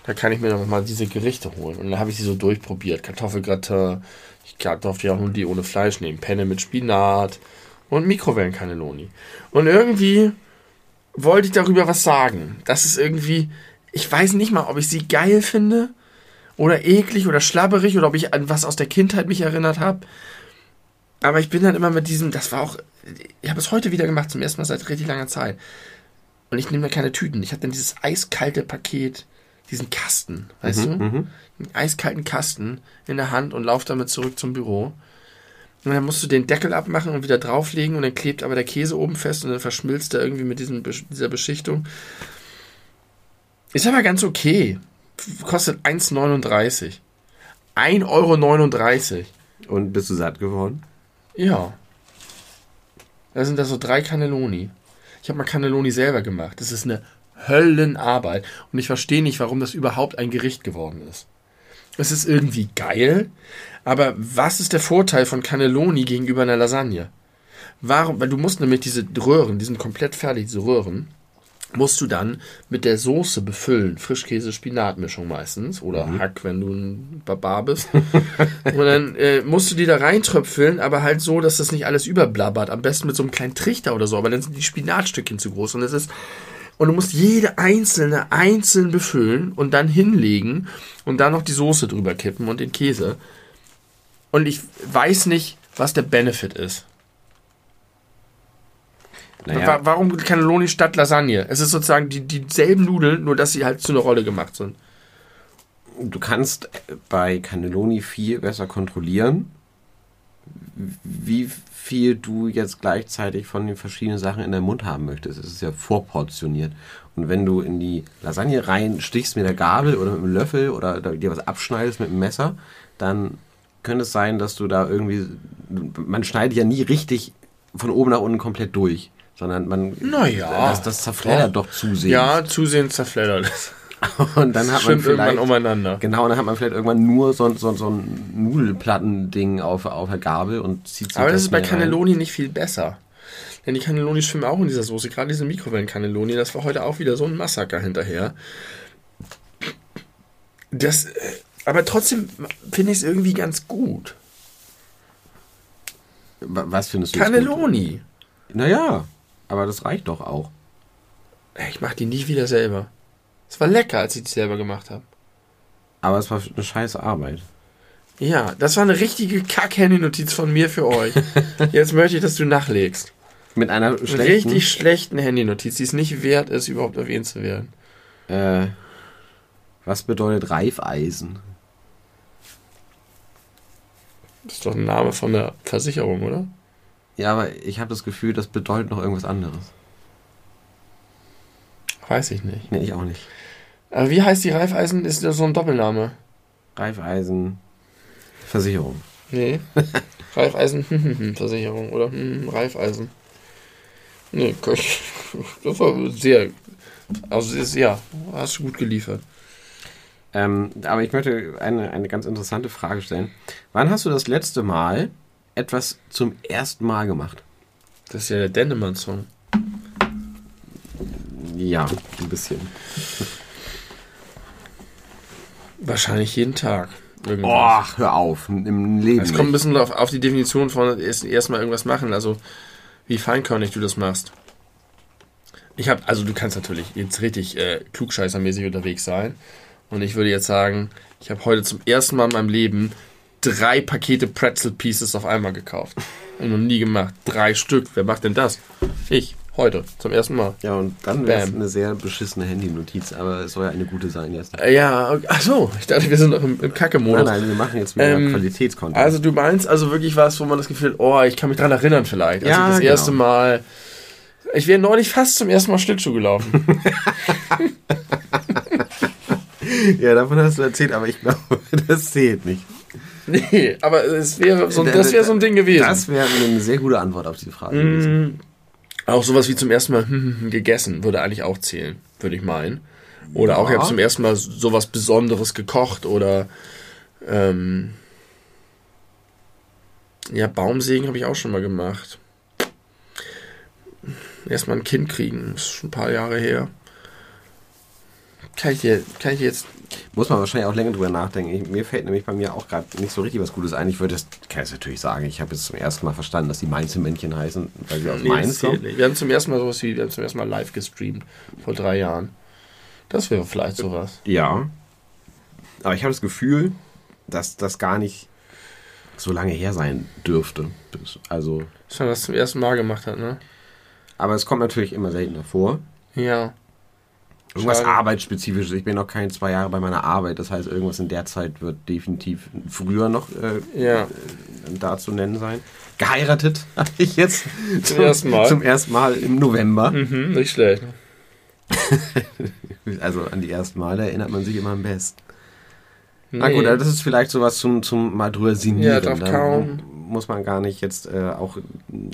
da kann ich mir noch mal diese Gerichte holen. Und dann habe ich sie so durchprobiert. Kartoffelgratin, ich durfte ja auch nur die ohne Fleisch nehmen, Penne mit Spinat und Mikrowellencannelloni. Und irgendwie wollte ich darüber was sagen. Das ist irgendwie, ich weiß nicht mal, ob ich sie geil finde oder eklig oder schlabberig oder ob ich an was aus der Kindheit mich erinnert habe. Aber ich bin dann immer mit diesem, das war auch, ich habe es heute wieder gemacht, zum ersten Mal seit richtig langer Zeit. Und ich nehme da keine Tüten. Ich habe dann dieses eiskalte Paket, diesen Kasten, weißt du? Mhm. Einen eiskalten Kasten in der Hand und laufe damit zurück zum Büro. Und dann musst du den Deckel abmachen und wieder drauflegen und dann klebt aber der Käse oben fest und dann verschmilzt er irgendwie mit diesem, dieser Beschichtung. Ist aber ganz okay. Kostet 1,39. 1,39 Euro. Und bist du satt geworden? Ja. Da sind da so drei Cannelloni. Ich habe mal Cannelloni selber gemacht. Das ist eine Höllenarbeit. Und ich verstehe nicht, warum das überhaupt ein Gericht geworden ist. Es ist irgendwie geil, aber was ist der Vorteil von Cannelloni gegenüber einer Lasagne? Warum? Weil du musst nämlich diese Röhren, die sind komplett fertig, diese Röhren, musst du dann mit der Soße befüllen. Frischkäse-Spinat-Mischung meistens. Oder Hack, wenn du ein Barbar bist. Und dann äh, musst du die da reintröpfeln, aber halt so, dass das nicht alles überblabbert. Am besten mit so einem kleinen Trichter oder so, aber dann sind die Spinatstückchen zu groß. Und es ist. Und du musst jede einzelne einzeln befüllen und dann hinlegen und dann noch die Soße drüber kippen und den Käse. Und ich weiß nicht, was der Benefit ist. Naja, Wa- Warum Cannelloni statt Lasagne? Es ist sozusagen die, dieselben Nudeln, nur dass sie halt zu einer Rolle gemacht sind. du kannst bei Cannelloni viel besser kontrollieren, wie viel du jetzt gleichzeitig von den verschiedenen Sachen in deinem Mund haben möchtest. Es ist ja vorportioniert. Und wenn du in die Lasagne reinstichst mit der Gabel oder mit dem Löffel oder dir was abschneidest mit dem Messer, dann könnte es sein, dass du da irgendwie, man schneidet ja nie richtig von oben nach unten komplett durch, sondern man, Naja. das, das zerfleddert doch zusehends. Ja, zusehends zerfleddert es. Und dann hat man Schwimmt irgendwann vielleicht, umeinander. genau, dann hat man vielleicht irgendwann nur so, so, so ein Nudelplatten-Ding auf, auf der Gabel und zieht sich Aber das ist bei rein. Cannelloni nicht viel besser. Denn die Cannelloni schwimmen auch in dieser Soße. Gerade diese Mikrowellen-Cannelloni, das war heute auch wieder so ein Massaker hinterher. Das, äh, aber trotzdem finde ich es irgendwie ganz gut. Wa- Was findest du Cannelloni. Naja, aber das reicht doch auch. Ich mache die nie wieder selber. Es war lecker, als ich die selber gemacht habe. Aber es war eine scheiße Arbeit. Ja, das war eine richtige Kack-Handy-Notiz von mir für euch. Jetzt möchte ich, dass du nachlegst. Mit einer Eine schlechten... richtig schlechten Handy-Notiz, die es nicht wert ist, überhaupt erwähnt zu werden. Äh, was bedeutet Reifeisen? Das ist doch ein Name von der Versicherung, oder? Ja, aber ich habe das Gefühl, das bedeutet noch irgendwas anderes. Weiß ich nicht. Nee, ich auch nicht. Aber wie heißt die Reifeisen? Ist das so ein Doppelname? Reifeisen... Versicherung. Nee. Reifeisen-Versicherung oder hm, Reifeisen. Nee, das war sehr. Also, ist, ja, hast du gut geliefert. Ähm, aber ich möchte eine, eine ganz interessante Frage stellen. Wann hast du das letzte Mal etwas zum ersten Mal gemacht? Das ist ja der Dennemann-Song. Ja, ein bisschen. Wahrscheinlich jeden Tag. Boah, hör auf, im Leben. Es kommt ein bisschen auf, auf die Definition von erstmal erst irgendwas machen, also wie feinkörnig du das machst. Ich habe, also du kannst natürlich jetzt richtig äh, klugscheißermäßig unterwegs sein. Und ich würde jetzt sagen, ich habe heute zum ersten Mal in meinem Leben drei Pakete Pretzel Pieces auf einmal gekauft. Und noch nie gemacht. Drei Stück. Wer macht denn das? Ich. Heute. Zum ersten Mal. Ja, und dann wäre es eine sehr beschissene Handy-Notiz, aber es soll ja eine gute sein jetzt. Äh, ja, achso. Ich dachte, wir sind noch im, im Kacke-Modus. Nein, nein, wir machen jetzt wieder ähm, Qualitätscontent. Also du meinst also wirklich was, wo man das Gefühl hat, oh, ich kann mich dran erinnern vielleicht. Also ja, das genau. erste Mal. Ich wäre neulich fast zum ersten Mal Schlittschuh gelaufen. ja, davon hast du erzählt, aber ich glaube, das zählt nicht. Nee, aber es wäre so, das wäre so ein Ding gewesen. Das wäre eine sehr gute Antwort auf die Frage gewesen. Mm, auch sowas wie zum ersten Mal hm, hm, gegessen würde eigentlich auch zählen, würde ich meinen. Oder ja. auch, ich habe zum ersten Mal sowas Besonderes gekocht oder ähm, ja, Baumsägen habe ich auch schon mal gemacht. Erstmal ein Kind kriegen, ist schon ein paar Jahre her. Kann ich, dir, kann ich jetzt. Muss man wahrscheinlich auch länger drüber nachdenken. Ich, mir fällt nämlich bei mir auch gerade nicht so richtig was Gutes ein. Ich würde das, kann es natürlich sagen, ich habe jetzt zum ersten Mal verstanden, dass die Mainz-Männchen heißen, weil sie aus nee, Mainz kommen. Wir haben zum ersten Mal sowas wie, wir haben zum ersten Mal live gestreamt, vor drei Jahren. Das wäre vielleicht sowas. Ja. Aber ich habe das Gefühl, dass das gar nicht so lange her sein dürfte. Also. Dass man das zum ersten Mal gemacht hat, ne? Aber es kommt natürlich immer seltener vor. Ja. Irgendwas Schade. arbeitsspezifisches. Ich bin noch keine zwei Jahre bei meiner Arbeit. Das heißt, irgendwas in der Zeit wird definitiv früher noch äh, ja. äh, da zu nennen sein. Geheiratet habe ich jetzt zum, zum, ersten Mal. Zum ersten Mal im November. Mhm, nicht schlecht. also an die ersten Male erinnert man sich immer am besten. Nee. Na gut, das ist vielleicht sowas zum, zum mal drüber sinnieren. Ja, drauf kaum muss man gar nicht jetzt äh, auch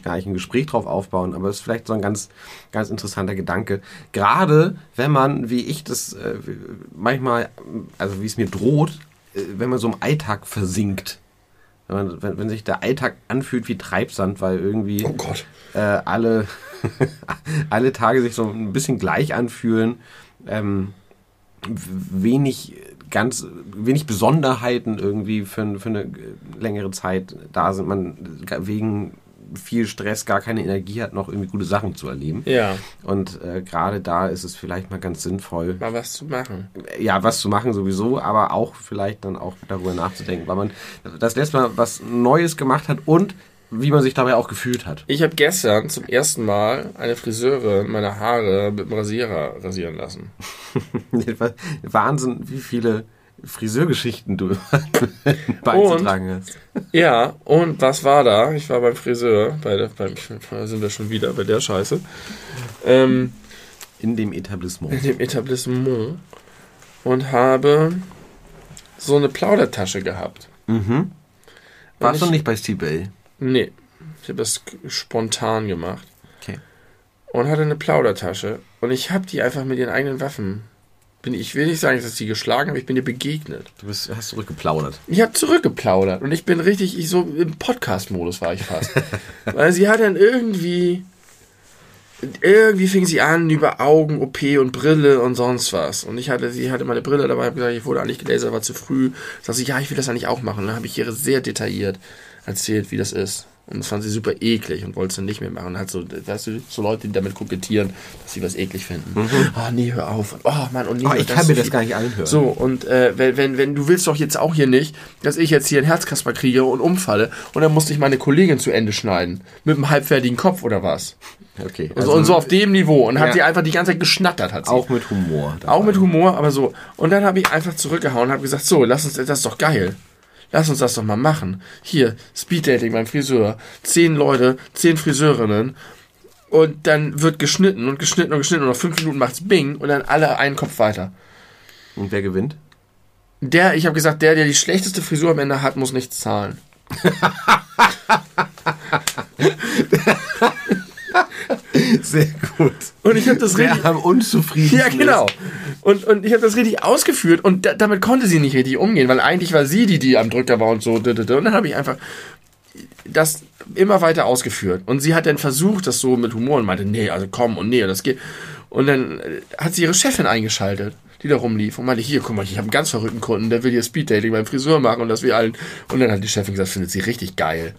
gar nicht ein Gespräch drauf aufbauen, aber es ist vielleicht so ein ganz, ganz interessanter Gedanke. Gerade wenn man, wie ich das äh, manchmal, also wie es mir droht, äh, wenn man so im Alltag versinkt. Wenn, man, wenn, wenn, sich der Alltag anfühlt wie Treibsand, weil irgendwie oh äh, alle, alle Tage sich so ein bisschen gleich anfühlen. Ähm, wenig ganz wenig Besonderheiten irgendwie für, für eine längere Zeit da sind. Man wegen viel Stress gar keine Energie hat, noch irgendwie gute Sachen zu erleben. Ja. Und äh, gerade da ist es vielleicht mal ganz sinnvoll. Mal was zu machen. Ja, was zu machen sowieso, aber auch vielleicht dann auch darüber nachzudenken, weil man das letzte Mal was Neues gemacht hat und wie man sich dabei auch gefühlt hat. Ich habe gestern zum ersten Mal eine Friseurin meine Haare mit dem Rasierer rasieren lassen. Wahnsinn, wie viele Friseurgeschichten du beizutragen hast. Ja, und was war da? Ich war beim Friseur, bei der, beim, sind wir schon wieder bei der Scheiße. Ähm, in dem Etablissement. In dem Etablissement. Und habe so eine Plaudertasche gehabt. Mhm. Warst du nicht bei Steve Nee, ich habe das spontan gemacht. Okay. Und hatte eine Plaudertasche. Und ich habe die einfach mit ihren eigenen Waffen bin, ich will nicht sagen, dass ich sie geschlagen habe, ich bin ihr begegnet. Du bist, hast zurückgeplaudert. Ich habe zurückgeplaudert und ich bin richtig, ich so im Podcast-Modus war ich fast. Weil sie hat dann irgendwie, irgendwie fing sie an über Augen, OP und Brille und sonst was. Und ich hatte, sie hatte meine Brille dabei, habe gesagt, ich wurde eigentlich gelasert, war zu früh. Sagte sie, ja, ich will das eigentlich auch machen. Und dann habe ich ihr sehr detailliert erzählt, wie das ist. Und das fand sie super eklig und wollte es nicht mehr machen. Und halt so, weißt du, so Leute, die damit kokettieren, dass sie was eklig finden. Mhm. Oh, nee, hör auf. Und, oh, Mann, und nee, oh, ich kann mir das gar nicht anhören. So, und äh, wenn, wenn, wenn du willst doch jetzt auch hier nicht, dass ich jetzt hier einen Herzkasper kriege und umfalle und dann musste ich meine Kollegin zu Ende schneiden. Mit einem halbfertigen Kopf oder was. Okay. Also, und so auf dem Niveau. Und ja. hat sie einfach die ganze Zeit geschnattert, hat sie. Auch mit Humor. Dabei. Auch mit Humor, aber so. Und dann habe ich einfach zurückgehauen und habe gesagt, so, lass uns, das ist doch geil. Lass uns das doch mal machen. Hier, Speeddating beim Friseur. Zehn Leute, zehn Friseurinnen. Und dann wird geschnitten und geschnitten und geschnitten und nach fünf Minuten macht's Bing und dann alle einen Kopf weiter. Und wer gewinnt? Der, ich habe gesagt, der, der die schlechteste Frisur am Ende hat, muss nichts zahlen. Sehr gut. Und ich habe das richtig. am unzufrieden. Ja, genau. Und, und ich habe das richtig ausgeführt und da, damit konnte sie nicht richtig umgehen, weil eigentlich war sie die, die am Drücker war und so. Und dann habe ich einfach das immer weiter ausgeführt. Und sie hat dann versucht, das so mit Humor und meinte, nee, also komm und nee, das geht. Und dann äh, hat sie ihre Chefin eingeschaltet, die da rumlief und meinte, hier, guck mal, ich habe einen ganz verrückten Kunden, der will hier Speeddating beim Friseur machen und das wir allen. Und dann hat die Chefin gesagt, findet sie richtig geil.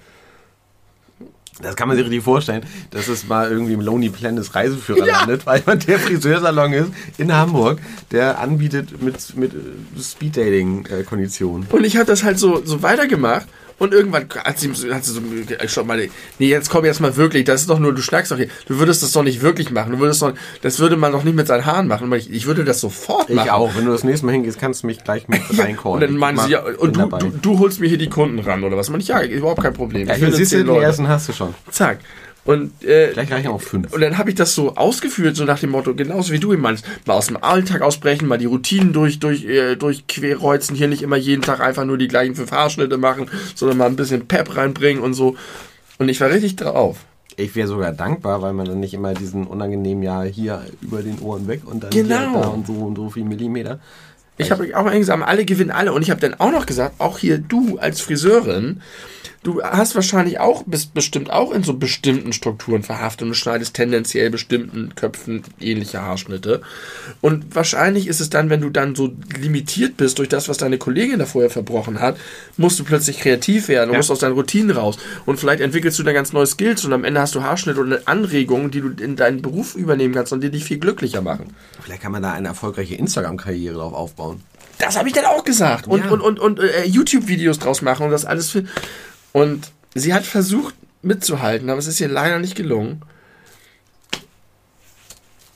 Das kann man sich richtig vorstellen, dass es mal irgendwie im Lonely Planet Reiseführer landet, weil man der Friseursalon ist in Hamburg, der anbietet mit, mit Speeddating-Konditionen. Und ich habe das halt so, so weitergemacht. Und irgendwann hat sie, hat sie so, ich schon mal, nee, jetzt komm jetzt mal wirklich, das ist doch nur, du schnackst doch hier, du würdest das doch nicht wirklich machen, du würdest doch, das würde man doch nicht mit seinen Haaren machen. Ich, ich würde das sofort machen. Ich auch. Wenn du das nächste Mal hingehst, kannst du mich gleich mit Ja, reinkallen. und dann meinen sie, ja, und du, du, du holst mir hier die Kunden ran, oder was? Man ich, ja, überhaupt kein Problem. ja, Ich hier will siehst du, den ersten hast du schon. Zack. Und, äh, Gleich reichen auch fünf. und dann habe ich das so ausgeführt, so nach dem Motto, genauso wie du ihn meinst, mal aus dem Alltag ausbrechen, mal die Routinen durch, durch, äh, durch Querreuzen, hier nicht immer jeden Tag einfach nur die gleichen fünf Haarschnitte machen, sondern mal ein bisschen Pep reinbringen und so. Und ich war richtig drauf. Ich wäre sogar dankbar, weil man dann nicht immer diesen unangenehmen ja hier über den Ohren weg und dann Genau. da und so und so viel Millimeter. Ich habe auch mal gesagt, alle gewinnen alle. Und ich habe dann auch noch gesagt, auch hier du als Friseurin, du hast wahrscheinlich auch, bist bestimmt auch in so bestimmten Strukturen verhaftet und schneidest tendenziell bestimmten Köpfen ähnliche Haarschnitte. Und wahrscheinlich ist es dann, wenn du dann so limitiert bist durch das, was deine Kollegin da vorher verbrochen hat, musst du plötzlich kreativ werden, du Ja. musst aus deinen Routinen raus. Und vielleicht entwickelst du dann ganz neue Skills und am Ende hast du Haarschnitt und Anregungen, die du in deinen Beruf übernehmen kannst und die dich viel glücklicher machen. Vielleicht kann man da eine erfolgreiche Instagram-Karriere drauf aufbauen. Das habe ich dann auch gesagt. Und, Ja. und, und, und äh, YouTube-Videos draus machen und das alles für. Und sie hat versucht mitzuhalten, aber es ist ihr leider nicht gelungen.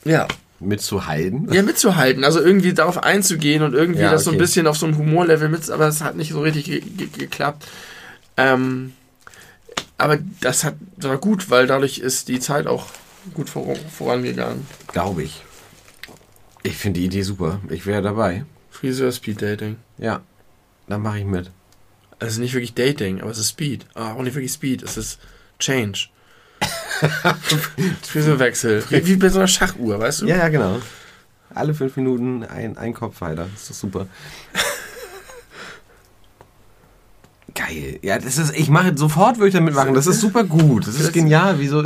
Ja. Mitzuhalten. Ja, mitzuhalten. Also irgendwie darauf einzugehen und irgendwie Ja, das so ein bisschen auf so ein Humorlevel mit, aber es hat nicht so richtig ge ge geklappt. Ähm, aber das hat war gut, weil dadurch ist die Zeit auch gut vor vorangegangen. Glaube ich. Ich finde die Idee super. Ich wäre dabei. Friseur Speed Dating. Ja. Dann mache ich mit. Ist nicht wirklich Dating, aber es ist Speed. Ah, auch nicht wirklich Speed, es ist Change. Friseurwechsel. Wie wie bei so einer Schachuhr, weißt du? Ja, ja, genau. Alle fünf Minuten ein, ein Kopf weiter. Das ist doch super. Geil. Ja, das ist, ich mache sofort, würde ich damit machen. Das ist super gut. Das ist genial. Wieso,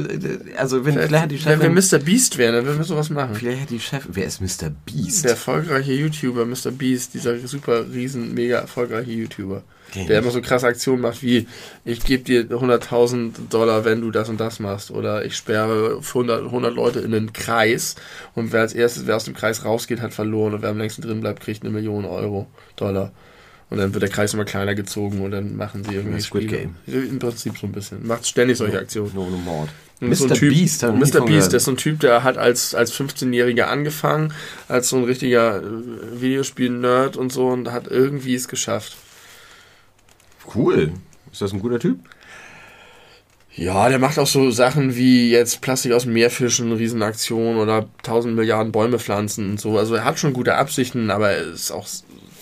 also, wenn, vielleicht hat die Wenn wir Chefin, Mr. Beast wären, dann würden wir sowas machen. vielleicht hat die Chefin, wer ist Mr. Beast? Der erfolgreiche YouTuber, Mr. Beast, dieser super, riesen, mega erfolgreiche YouTuber. Kenn Der immer so krasse Aktionen macht wie, ich gebe dir 100.000 Dollar, wenn du das und das machst. Oder ich sperre 100, 100 Leute in einen Kreis und wer als erstes, wer aus dem Kreis rausgeht, hat verloren und wer am längsten drin bleibt, kriegt eine Million Euro, Dollar. Und dann wird der Kreis immer kleiner gezogen und dann machen sie irgendwie Squid Spiele. Im Prinzip so ein bisschen. Macht ständig solche Aktionen. No, no Mord. Mr. so typ, Beast, Mr. Beast, gehört. der ist so ein Typ, der hat als, als 15-Jähriger angefangen, als so ein richtiger äh, Videospiel-Nerd und so und hat irgendwie es geschafft. Cool. Ist das ein guter Typ? Ja, der macht auch so Sachen wie jetzt Plastik aus dem Meer fischen, Riesenaktion oder 1000 Milliarden Bäume pflanzen und so. Also er hat schon gute Absichten, aber er ist auch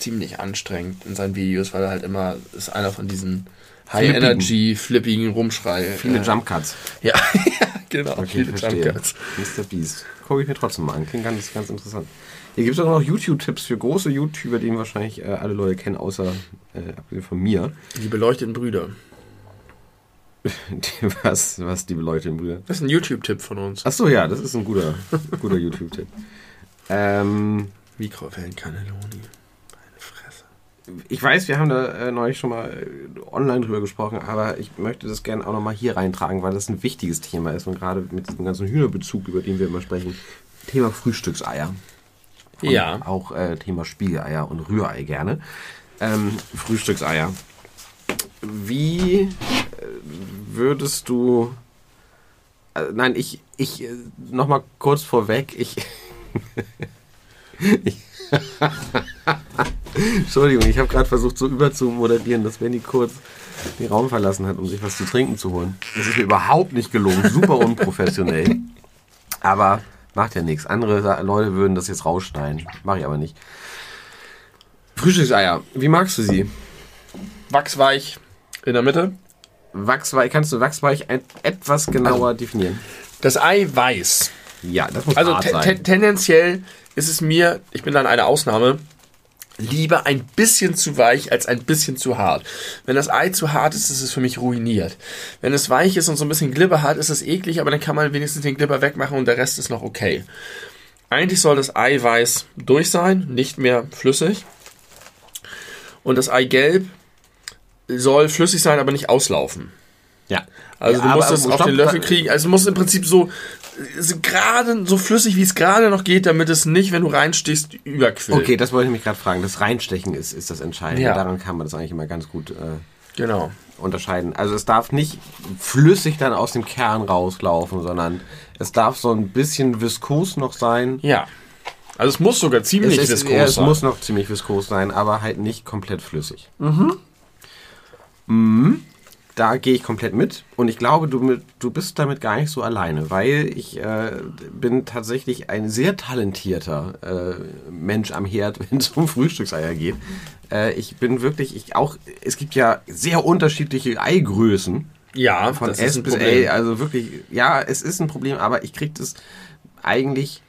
ziemlich anstrengend in seinen Videos, weil er halt immer ist einer von diesen. High-Energy, flippigen Rumschrei. Viele äh, Jump Cuts. Ja, ja genau. Okay, viele verstehe. Jump Cuts. Mr. Beast. Gucke ich mir trotzdem mal an. Klingt ganz, ganz interessant. Hier gibt es auch noch YouTube-Tipps für große YouTuber, die wahrscheinlich äh, alle Leute kennen, außer äh, abgesehen von mir. Die beleuchteten Brüder. Die- was, was die beleuchteten Brüder. Das ist ein YouTube-Tipp von uns. Achso, ja, das ist ein guter, guter YouTube-Tipp. Ähm, Mikrowellenkanneloni. Ich weiß, wir haben da äh, neulich schon mal äh, online drüber gesprochen, aber ich möchte das gerne auch nochmal hier reintragen, weil das ein wichtiges Thema ist und gerade mit diesem ganzen Hühnerbezug, über den wir immer sprechen, Thema Frühstückseier. Und Ja. Auch äh, Thema Spiegeleier und Rührei gerne. Ähm, Frühstückseier. Wie äh, würdest du. Äh, nein, ich, ich äh, nochmal kurz vorweg. Ich. ich Entschuldigung, ich habe gerade versucht, so überzumoderieren, dass Benny kurz den Raum verlassen hat, um sich was zu trinken zu holen. Das ist mir überhaupt nicht gelungen. Super unprofessionell. Aber macht ja nichts. Andere Leute würden das jetzt rausschneiden. Mache ich aber nicht. Frühstückseier. Wie magst du sie? Wachsweich, In der Mitte. Wachsweich, kannst du Wachsweich et etwas genauer Also- definieren? Das Ei weiß. Ja, das muss Also te sein. tendenziell ist es mir, ich bin dann eine Ausnahme, lieber ein bisschen zu weich als ein bisschen zu hart. Wenn das Ei zu hart ist, ist es für mich ruiniert. Wenn es weich ist und so ein bisschen Glibber hat, ist es eklig, aber dann kann man wenigstens den Glibber wegmachen und der Rest ist noch okay. Eigentlich soll das Eiweiß durch sein, nicht mehr flüssig. Und das Eigelb soll flüssig sein, aber nicht auslaufen. ja. Also Ja, du musst es auf den Löffel kriegen. Also du musst im Prinzip so gerade so flüssig, wie es gerade noch geht, damit es nicht, wenn du reinstichst, überquillt. Okay, das wollte ich mich gerade fragen. Das Reinstechen ist, ist das Entscheidende. Ja. Daran kann man das eigentlich immer ganz gut äh, Genau. unterscheiden. Also es darf nicht flüssig dann aus dem Kern rauslaufen, sondern es darf so ein bisschen viskos noch sein. Ja. Also es muss sogar ziemlich es, ist, viskos ja, es sein. muss noch ziemlich viskos sein, aber halt nicht komplett flüssig. Mhm. Da gehe ich komplett mit und ich glaube, du, du bist damit gar nicht so alleine, weil ich äh, bin tatsächlich ein sehr talentierter äh, Mensch am Herd, wenn es um Frühstückseier geht. Äh, ich bin wirklich, ich auch, es gibt ja sehr unterschiedliche Eigrößen ja, von das S ist ein bis Problem. L, also wirklich, ja, es ist ein Problem, aber ich kriege das eigentlich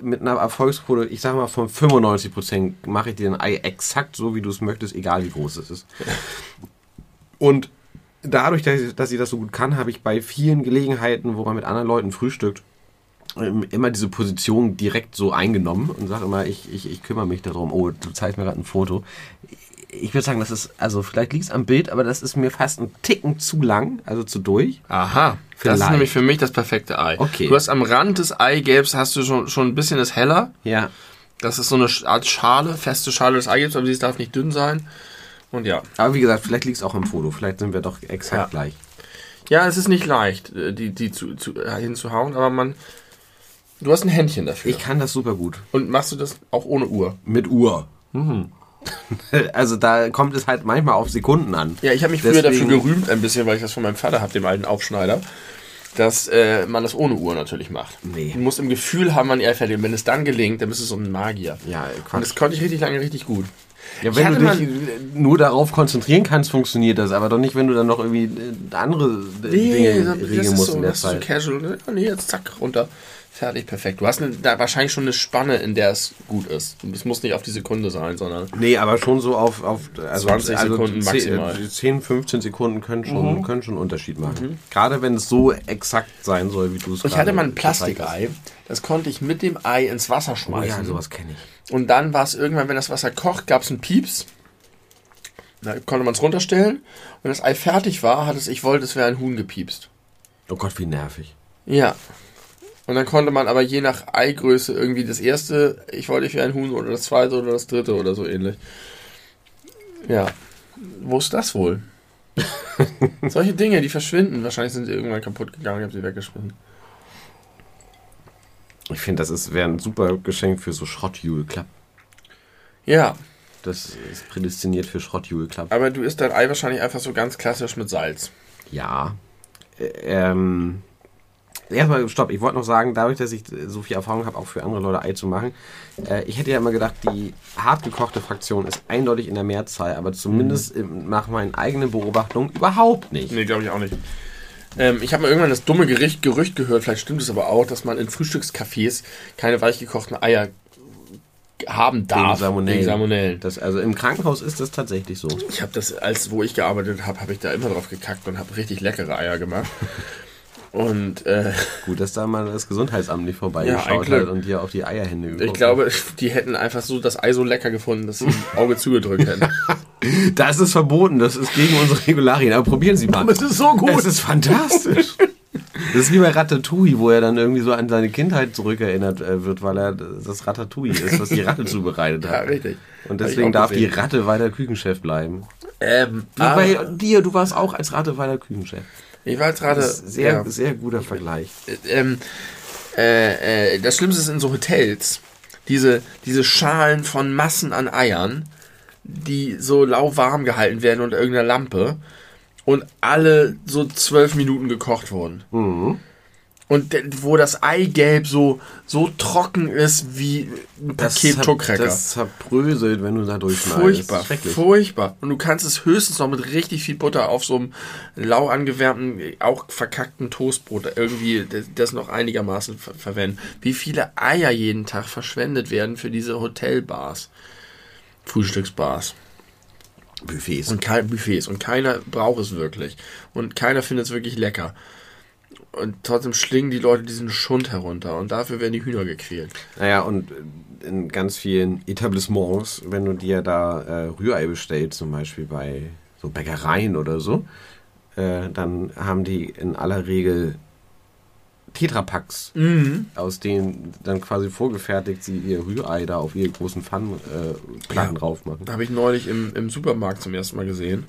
mit einer Erfolgsquote, ich sag mal von 95 Prozent mache ich dir ein Ei exakt so, wie du es möchtest, egal wie groß es ist. Und dadurch, dass ich, dass ich das so gut kann, habe ich bei vielen Gelegenheiten, wo man mit anderen Leuten frühstückt, ähm, immer diese Position direkt so eingenommen und sage immer, ich, ich, ich kümmere mich darum. Oh, du zeigst mir gerade ein Foto. Ich würde sagen, das ist, also vielleicht liegt es am Bild, aber das ist mir fast ein Ticken zu lang, also zu durch. Aha. Das ist Vielleicht. nämlich für mich das perfekte Ei. Okay. Du hast am Rand des Eigelbs hast du schon, schon ein bisschen das heller. Ja. Das ist so eine Art Schale, feste Schale des Eigelbs, aber sie darf nicht dünn sein. Und ja. Aber wie gesagt, vielleicht liegt es auch im Foto. Vielleicht sind wir doch exakt Ja. gleich. Ja, es ist nicht leicht, äh, die, die zu, zu, äh, hinzuhauen, aber man. Du hast ein Händchen dafür. Ich kann das super gut. Und machst du das auch ohne Uhr? Mit Uhr. also da kommt es halt manchmal auf Sekunden an. Ja, ich habe mich früher Deswegen- dafür gerühmt, ein bisschen, weil ich das von meinem Vater habe, dem alten Aufschneider, dass äh, man das ohne Uhr natürlich macht. Nee. Du musst im Gefühl haben, wann er fertig ist. Wenn es dann gelingt, dann bist du so ein Magier. Ja, Und Quatsch. das konnte ich richtig lange richtig gut. Ja, wenn du dich nur darauf konzentrieren kannst, funktioniert das. Aber doch nicht, wenn du dann noch irgendwie äh, andere äh, Dinge das regeln ist musst so, in der das ist so Zeit. casual. ne? Oh, nee, jetzt zack, runter. Fertig, perfekt. Du hast eine, da wahrscheinlich schon eine Spanne, in der es gut ist. Es muss nicht auf die Sekunde sein, sondern Nee, aber schon so auf, auf also, 20 also Sekunden 10, maximal. Mhm. 10, 15 Sekunden können schon, können schon einen Unterschied machen. Gerade wenn es so exakt sein soll, wie du es Ich hatte mal ein. Plastikei, das konnte ich mit dem Ei ins Wasser Oh schmeißen. ja, sowas kenne ich. Und dann war es irgendwann, wenn das Wasser kocht, gab es einen Pieps. Da konnte man es runterstellen. Und das Ei fertig war, hat es, ich wollte, es wäre ein Huhn gepiepst. Oh Gott, wie nervig. Ja. Und dann konnte man aber je nach Eigröße irgendwie das erste, ich wollte, ich wäre ein Huhn oder das zweite oder das dritte oder so ähnlich. Ja. Wo ist das wohl? Solche Dinge, die verschwinden. Wahrscheinlich sind sie irgendwann kaputt gegangen, ich habe sie weggeschmissen. Ich finde, das wäre ein super Geschenk für so Schrottjule-Klapp. Ja, Das ist prädestiniert für Schrottjule-Klapp. aber du isst dein Ei wahrscheinlich einfach so ganz klassisch mit Salz. Ja. Äh, Ähm, erstmal, stopp, ich wollte noch sagen, dadurch, dass ich so viel Erfahrung habe, auch für andere Leute Ei zu machen, äh, ich hätte ja immer gedacht, die hart gekochte Fraktion ist eindeutig in der Mehrzahl, aber zumindest im- nach meinen eigenen Beobachtungen überhaupt nicht. Nee, glaube ich auch nicht. Ähm, ich habe mal irgendwann das dumme Gericht, Gerücht gehört, vielleicht stimmt es aber auch, dass man in Frühstückscafés keine weichgekochten Eier haben darf. Wegen Salmonellen. Wegen Salmonellen. Das, also im Krankenhaus ist das tatsächlich so. Ich habe das, als wo ich gearbeitet habe, habe ich da immer drauf gekackt und habe richtig leckere Eier gemacht. Und äh, Gut, dass da mal das Gesundheitsamt nicht vorbeigeschaut Glück. hat und dir auf die Eierhände ich geguckt glaube, die hätten einfach so das Ei so lecker gefunden, dass sie ein Auge zugedrückt hätten. Das ist verboten, das ist gegen unsere Regularien, aber probieren Sie mal. Es ist so gut. Es ist fantastisch. Das ist wie bei Ratatouille, wo er dann irgendwie so an seine Kindheit zurückerinnert äh, wird, weil er das Ratatouille ist, was die Ratte zubereitet Ja, hat. richtig. Und deswegen darf die. Ratte weiter Küchenchef bleiben. Ähm, bei dir, du warst auch als Ratte weiter Küchenchef. ich war. Das ist sehr, ja. sehr guter Vergleich. ähm, äh, äh, das Schlimmste ist in so Hotels, diese, diese Schalen von Massen an Eiern, die so lauwarm gehalten werden unter irgendeiner Lampe und alle so zwölf Minuten gekocht wurden. Mhm. Und wo das Eigelb so, so trocken ist wie ein Paket zer- Tuckcracker. das zerbröselt, wenn du da durchschneidest. Furchtbar, Das furchtbar. Und du kannst es höchstens noch mit richtig viel Butter auf so einem lau angewärmten, auch verkackten Toastbrot irgendwie das- das noch einigermaßen ver verwenden. Wie viele Eier jeden Tag verschwendet werden für diese Hotelbars, Frühstücksbars Buffets. und kein Buffets und keiner braucht es wirklich und keiner findet es wirklich lecker. Und trotzdem schlingen die Leute diesen Schund herunter und dafür werden die Hühner gequält. Naja, und in ganz vielen Etablissements, wenn du dir da äh, Rührei bestellst, zum Beispiel bei so Bäckereien oder so, äh, dann haben die in aller Regel Tetrapacks, aus denen dann quasi vorgefertigt sie ihr Rührei da auf ihre großen Pfannenplatten äh, Ja. drauf machen. Habe ich neulich im, im Supermarkt zum ersten Mal gesehen,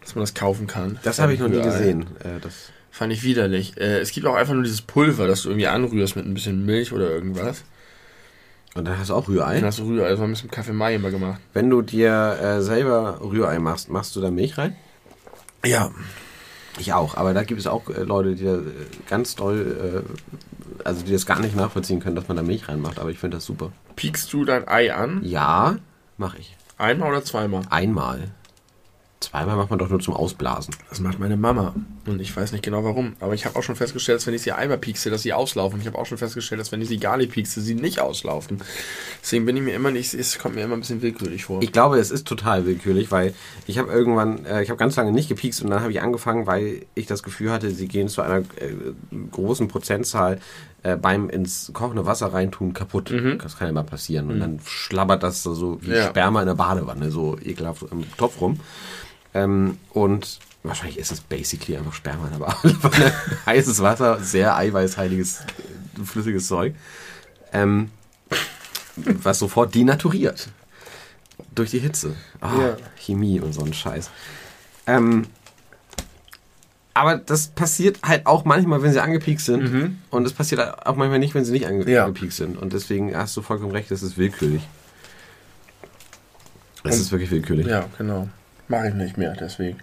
dass man das kaufen kann. Das habe ich noch nie gesehen. Äh, das, Fand ich widerlich. Äh, es gibt auch einfach nur dieses Pulver, das du irgendwie anrührst mit ein bisschen Milch oder irgendwas. und dann hast du auch Rührei. Dann hast du Rührei, also haben wir mit Kaffee Mai immer gemacht. Wenn du dir äh, selber Rührei machst, machst du da Milch rein? Ja. Ich auch, aber da gibt es auch äh, Leute, die da äh, ganz doll, äh, also die das gar nicht nachvollziehen können, dass man da Milch reinmacht, aber ich finde das super. Piekst du dein Ei an? Ja, mache ich. Einmal oder zweimal? Einmal. Zweimal macht man doch nur zum Ausblasen. Das macht meine Mama. Und ich weiß nicht genau warum. Aber ich habe auch schon festgestellt, dass wenn ich sie einmal piekse, dass sie auslaufen. Ich habe auch schon festgestellt, dass wenn ich sie gar nicht piekse, sie nicht auslaufen. Deswegen bin ich mir immer nicht, es kommt mir immer ein bisschen willkürlich vor. Ich glaube, es ist total willkürlich, weil ich habe irgendwann, äh, ich habe ganz lange nicht gepiekst und dann habe ich angefangen, weil ich das Gefühl hatte, sie gehen zu einer äh, großen Prozentzahl äh, beim ins kochende Wasser reintun kaputt. Das kann ja mal passieren. Und dann schlabbert das so- so wie Ja. Sperma in der Badewanne, so ekelhaft im Topf rum. Ähm, und wahrscheinlich ist es basically einfach Sperma Badewanne. Heißes Wasser, sehr eiweißhaltiges, äh, flüssiges Zeug. Ähm, was sofort denaturiert. Durch die Hitze. Ah, Ja. Chemie und so ein Scheiß. Ähm, aber das passiert halt auch manchmal, wenn sie angepiekt sind. Und es passiert auch manchmal nicht, wenn sie nicht ange Ja. angepiekt sind. Und deswegen hast du vollkommen recht, das ist willkürlich. Es ist wirklich willkürlich. Ja, genau. Mache ich nicht mehr, deswegen.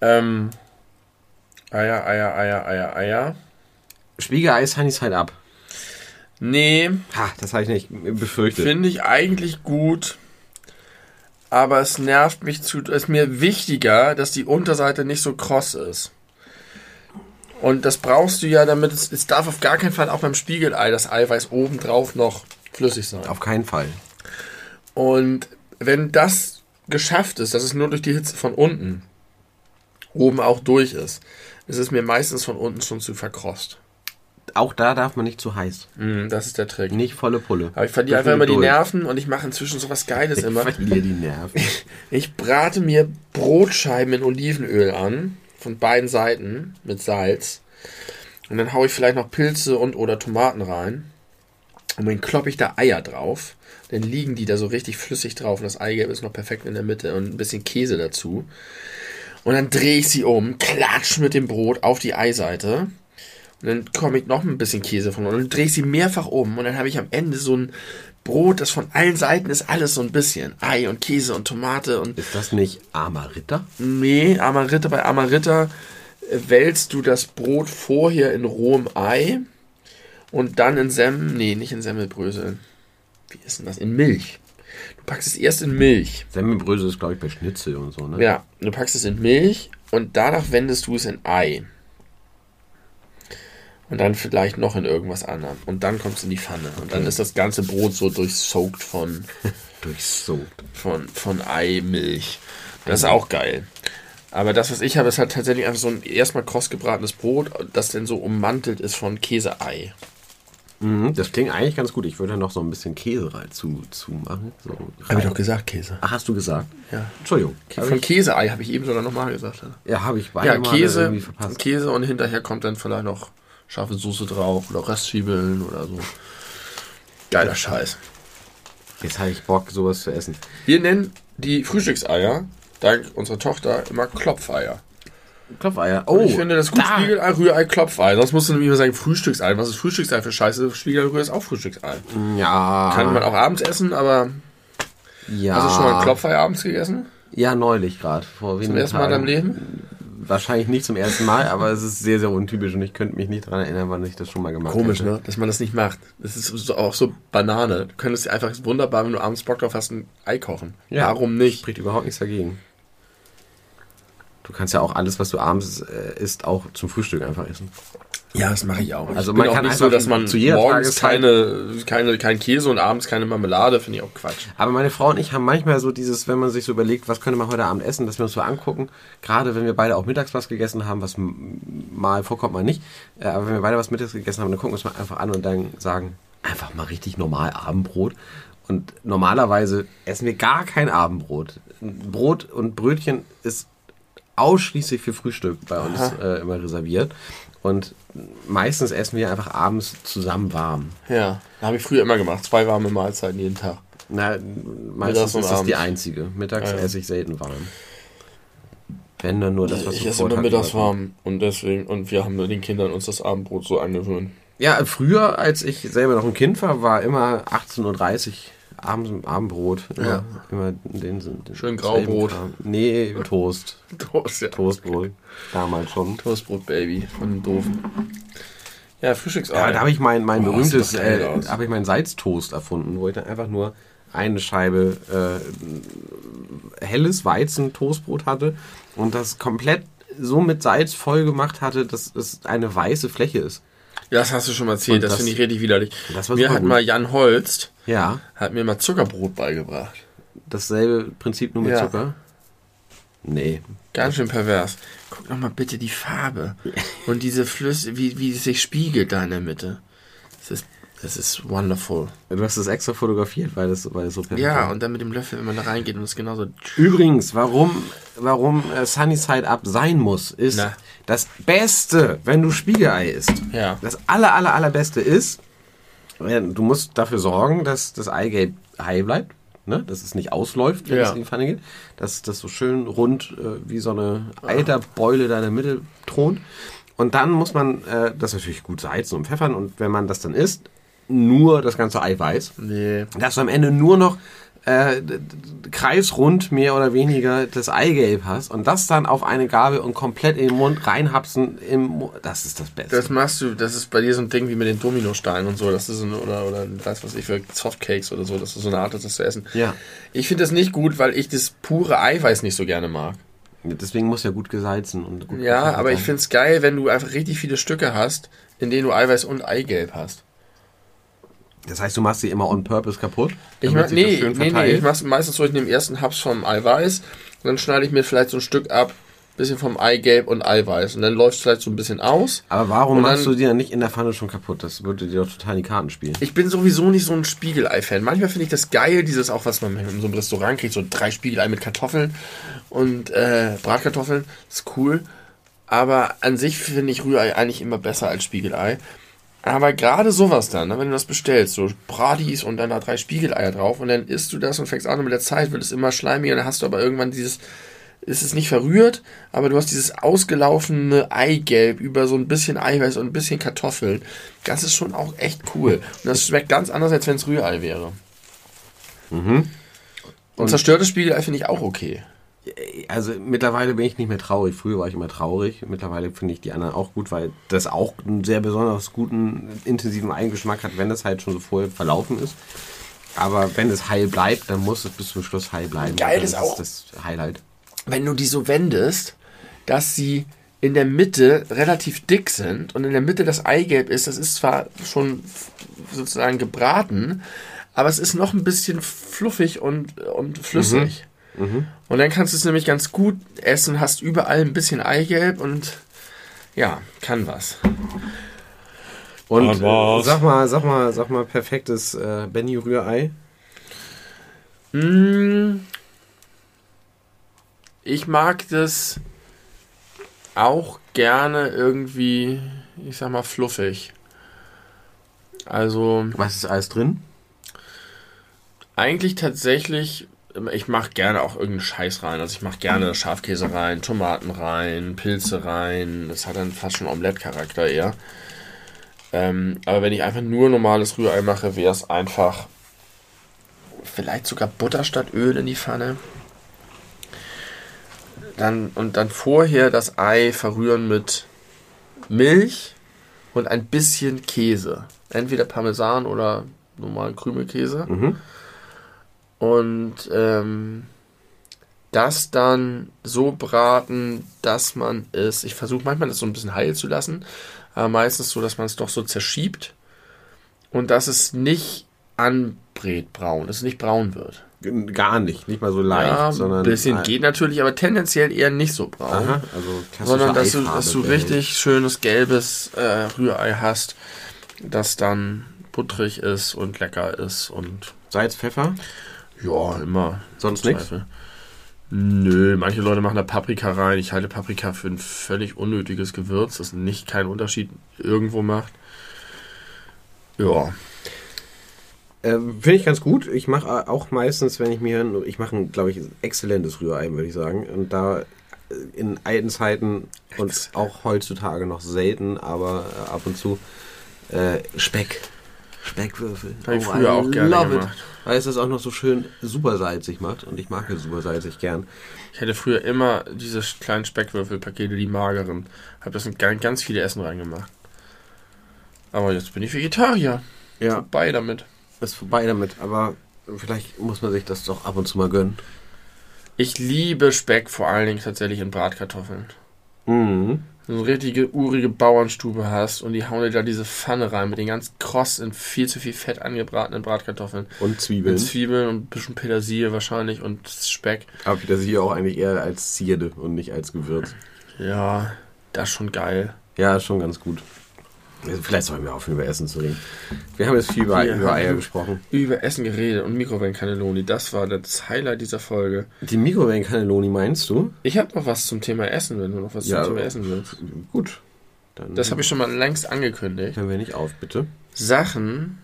Ähm, Eier, Eier, Eier, Eier, Eier. Spiegereis ich halt ab. Nee, Ha, das habe ich nicht befürchtet. finde ich eigentlich gut. Aber es nervt mich zu. Es ist mir wichtiger, dass die Unterseite nicht so kross ist. Und das brauchst du ja, damit es. Es darf auf gar keinen Fall auch beim Spiegelei das Eiweiß obendrauf noch flüssig sein. Auf keinen Fall. Und wenn das geschafft ist, dass es nur durch die Hitze von unten oben auch durch ist, ist es mir meistens von unten schon zu verkrost. Auch da darf man nicht zu heiß. Mm, Das ist der Trick. Nicht volle Pulle. Aber ich verliere einfach immer die. Nerven und ich mache inzwischen sowas Geiles Ich immer. verliere die Nerven. Ich brate mir Brotscheiben in Olivenöl an, von beiden Seiten, mit Salz. Und dann haue ich vielleicht noch Pilze und oder Tomaten rein. Und dann kloppe ich da Eier drauf. Dann liegen die da so richtig flüssig drauf und das Eigelb ist noch perfekt in der Mitte und ein bisschen Käse dazu. Und dann drehe ich sie um, klatsch mit dem Brot auf die Eiseite. Und dann komme ich noch ein bisschen Käse von und dann drehe ich sie mehrfach um und dann habe ich am Ende so ein Brot, das von allen Seiten ist alles so ein bisschen. Ei und Käse und Tomate und Ist das nicht armer Ritter? Nee, Amaritta, bei Amaritta äh, wälzt du das Brot vorher in rohem Ei und dann in Sem, nee, nicht in Semmelbrösel. Wie ist denn das? In Milch. Du packst es erst in Milch. Semmelbrösel ist, glaube ich, bei Schnitzel und so, ne? Ja, du packst es in Milch und danach wendest du es in Ei. Und dann vielleicht noch in irgendwas anderem. Und dann kommt es in die Pfanne. Und dann ist das ganze Brot so durchsoakt von, Durchsoakt. von, von Eimilch. Das ist auch geil. Aber das, was ich habe, ist halt tatsächlich einfach so ein erstmal kross gebratenes Brot, das dann so ummantelt ist von Käseei. Mhm, das klingt eigentlich ganz gut. Ich würde noch so ein bisschen Käse rein zu, zu machen. So Habe ich doch gesagt, Käse. Ach, hast du gesagt? Ja. Entschuldigung. Hab Von ich, Käseei habe ich eben sogar nochmal gesagt. ja, habe ich beide Ja, Käse, irgendwie verpasst. Käse und hinterher kommt dann vielleicht noch scharfe Soße drauf oder Röstzwiebeln oder so. Geiler Scheiß. Jetzt habe ich Bock, sowas zu essen. Wir nennen die Frühstückseier, dank unserer Tochter, immer Klopfeier. Klopfeier. Oh, ich finde das gut da. Spiegelei, Rührei, Klopfei. Sonst musst du nämlich immer sagen Frühstücksei. Was ist Frühstücksei für Scheiße? Spiegelei, Rührei ist auch Frühstücksei. Ja. Kann man auch abends essen, aber ja. hast du schon mal ein Klopfei abends gegessen? Ja, neulich gerade. Vor wenigen Zum ersten Mal in deinem. Leben? wahrscheinlich nicht zum ersten Mal, aber es ist sehr, sehr untypisch und ich könnte mich nicht daran erinnern, wann ich das schon mal gemacht habe. Komisch, ne? Dass man das nicht macht. Das ist so, auch so Banane. Du könntest einfach wunderbar, wenn du abends Bock drauf hast, ein Ei kochen. Ja, Warum nicht? Spricht überhaupt nichts dagegen. Du kannst ja auch alles, was du abends äh, isst, auch zum Frühstück einfach essen. Ja, das mache ich auch. Also ich man kann nicht so, dass man zu jeder morgens keine, keine, kein Käse und abends keine Marmelade, finde ich auch Quatsch. Aber meine Frau und ich haben manchmal so dieses, wenn man sich so überlegt, was könnte man heute Abend essen, dass wir uns so angucken, gerade wenn wir beide auch mittags was gegessen haben, was mal vorkommt, mal nicht, äh, aber wenn wir beide was mittags gegessen haben, dann gucken wir uns mal einfach an und dann sagen, einfach mal richtig normal Abendbrot. Und normalerweise essen wir gar kein Abendbrot. Brot und Brötchen ist ausschließlich für Frühstück bei uns äh, immer reserviert. Und meistens essen wir einfach abends zusammen warm. Ja, habe ich früher immer gemacht. Zwei warme Mahlzeiten jeden Tag. Na, Mittags meistens und ist das die einzige. Mittags Ja, ja. esse ich selten warm. Wenn dann nur das, was ich esse immer mittags warm und deswegen, und wir haben den Kindern uns das Abendbrot so angewöhnt. Ja, früher, als ich selber noch ein Kind war, war immer 18.30 Uhr abends ein Abendbrot. Immer, Ja. immer den, den Schön Graubrot. Kram. Nee, Toast. Toast, ja. Toastbrot. Damals schon. Toastbrot, Baby, von den Doofen. Ja, Frühstücksei. Ja, da habe ich mein, mein Boah, berühmtes, äh, habe ich meinen Salztoast erfunden, wo ich dann einfach nur eine Scheibe äh, helles Weizen-Toastbrot hatte und das komplett so mit Salz voll gemacht hatte, dass es eine weiße Fläche ist. Das hast du schon mal erzählt, Und das, das- finde ich richtig widerlich. mir hat gut. mal Jan Holst, Ja, hat mir mal Zuckerbrot beigebracht. dasselbe Prinzip nur mit Ja. Zucker. Nee. Ganz schön pervers. Guck doch mal bitte die Farbe. Und diese Flüsse, wie, wie es sich spiegelt da in der Mitte. Das ist, das ist wonderful. Du hast das extra fotografiert, weil das, weil das so perfekt Ja, war. und dann mit dem Löffel, wenn man da reingeht und es genauso. Übrigens, warum, warum äh, Sunny Side Up sein muss, ist Na. Das Beste, wenn du Spiegelei isst. Ja. Das aller, aller, allerbeste ist, du musst dafür sorgen, dass das Eigelb heil bleibt, ne? dass es nicht ausläuft, wenn Ja. es in die Pfanne geht. Dass das so schön rund äh, wie so eine Eiterbeule da in der Mitte thront. Und dann muss man äh, das natürlich gut salzen und pfeffern. Und wenn man das dann isst, nur das ganze Eiweiß Nee. dass du am Ende nur noch äh, kreisrund mehr oder weniger das Eigelb hast und das dann auf eine Gabel und komplett in den Mund reinhapsen, im Mu das ist das Beste. Das machst du, das ist bei dir so ein Ding wie mit den Dominosteinen und so. Das ist so ein, oder, oder weiß was ich für Softcakes oder so. Das ist so eine Art, das zu essen. ja, Ich finde das nicht gut, weil ich das pure Eiweiß nicht so gerne mag. deswegen muss ja gut gesalzen und gut Ja, aber ich sein. finde es geil, wenn du einfach richtig viele Stücke hast, in denen du Eiweiß und Eigelb hast. Das heißt, du machst sie immer on purpose kaputt? Ich mach, nee, nee, nee, ich mach's meistens so, ich nehme erst einen Haps vom Eiweiß dann schneide ich mir vielleicht so ein Stück ab, bisschen vom Eigelb und Eiweiß und dann läuft es vielleicht so ein bisschen aus. aber warum machst du die dann nicht in der Pfanne schon kaputt? Das würde dir doch total in die Karten spielen. Ich bin sowieso nicht so ein Spiegelei-Fan. Manchmal finde ich das geil, dieses auch, was man in so einem Restaurant kriegt, so drei Spiegelei mit Kartoffeln und äh, Bratkartoffeln. ist cool. Aber an sich finde ich Rührei eigentlich immer besser als Spiegelei. Aber gerade sowas dann, ne, wenn du das bestellst, so Bratis und dann da drei Spiegeleier drauf und dann isst du das und fängst an und mit der Zeit wird es immer schleimiger, dann hast du aber irgendwann dieses, ist es nicht verrührt, aber du hast dieses ausgelaufene Eigelb über so ein bisschen Eiweiß und ein bisschen Kartoffeln. Das ist schon auch echt cool. Und das schmeckt ganz anders, als wenn es Rührei wäre. Und, zerstörtes Spiegelei finde ich auch okay. Also mittlerweile bin ich nicht mehr traurig. Früher war ich immer traurig. Mittlerweile finde ich die anderen auch gut, weil das auch einen sehr besonders guten, intensiven Eigengeschmack hat, wenn das halt schon so vorher verlaufen ist. Aber wenn es heil bleibt, dann muss es bis zum Schluss heil bleiben. Geil ist auch- das Highlight. Wenn du die so wendest, dass sie in der Mitte relativ dick sind und in der Mitte das Eigelb ist, das ist zwar schon sozusagen gebraten, aber es ist noch ein bisschen fluffig und, und flüssig. Und dann kannst du es nämlich ganz gut essen, hast überall ein bisschen Eigelb und ja, kann was. Und was. äh, sag mal, sag mal, sag mal, perfektes äh, Benny Rührei. Mm. Ich mag das auch gerne irgendwie, ich sag mal, fluffig. Also Was ist alles drin? eigentlich tatsächlich, ich mache gerne auch irgendeinen Scheiß rein. Also ich mache gerne Schafkäse rein, Tomaten rein, Pilze rein. Das hat dann fast schon Omelette-Charakter eher. Ähm, aber wenn ich einfach nur normales Rührei mache, wäre es einfach vielleicht sogar Butter statt Öl in die Pfanne. dann, und dann vorher das Ei verrühren mit Milch und ein bisschen Käse. Entweder Parmesan oder normalen Krümelkäse. Mhm. Und ähm, das dann so braten, dass man es, ich versuche manchmal das so ein bisschen heil zu lassen, aber meistens so, dass man es doch so zerschiebt und dass es nicht anbrät braun, dass es nicht braun wird. Gar nicht, nicht mal so leicht, ja, sondern. ein bisschen geht natürlich, aber tendenziell eher nicht so braun. Aha, also sondern dass du, dass du richtig schönes gelbes äh, Rührei hast, das dann butterig ist und lecker ist und Salz, Pfeffer, ja, immer. sonst nichts. Nö, manche Leute machen da Paprika rein. Ich halte Paprika für ein völlig unnötiges Gewürz, das nicht keinen Unterschied irgendwo macht. Ja, Ähm, Finde ich ganz gut. Ich mache auch meistens, wenn ich mir, ich mache, ein, glaube ich, exzellentes Rührei, würde ich sagen. Und da äh, in alten Zeiten und Exzellent. auch heutzutage noch selten, aber äh, ab und zu äh, Speck. Speckwürfel. Habe ich früher auch gerne gemacht. It. Weil es das auch noch so schön super salzig macht. Und ich mag es super salzig gern. ich hätte früher immer diese kleinen Speckwürfelpakete, die mageren. Habe das in ganz, ganz viele Essen reingemacht. Aber jetzt bin ich Vegetarier. Ja, Vorbei damit. ist vorbei damit. Aber vielleicht muss man sich das doch ab und zu mal gönnen. Ich liebe Speck vor allen Dingen tatsächlich in Bratkartoffeln. Mhm. Du eine richtige urige Bauernstube hast und die hauen dir da diese Pfanne rein mit den ganz kross in viel zu viel Fett angebratenen Bratkartoffeln. Und Zwiebeln. Mit Zwiebeln und ein bisschen Petersilie wahrscheinlich und Speck. Aber Petersilie auch eigentlich eher als Zierde und nicht als Gewürz. Ja, das ist schon geil. Ja, ist schon ganz gut. Vielleicht sollen wir aufhören, über Essen zu reden. Wir haben jetzt viel über, Wir über Eier gesprochen. Über Essen geredet und Mikrowellencannelloni, das war das Highlight dieser Folge. Die Mikrowellencannelloni meinst du? Ich habe noch was zum Thema Essen, wenn du noch was Ja, zum Thema Essen willst. Gut. Dann Das habe ich schon mal längst angekündigt. Hören wir nicht auf, bitte. Sachen,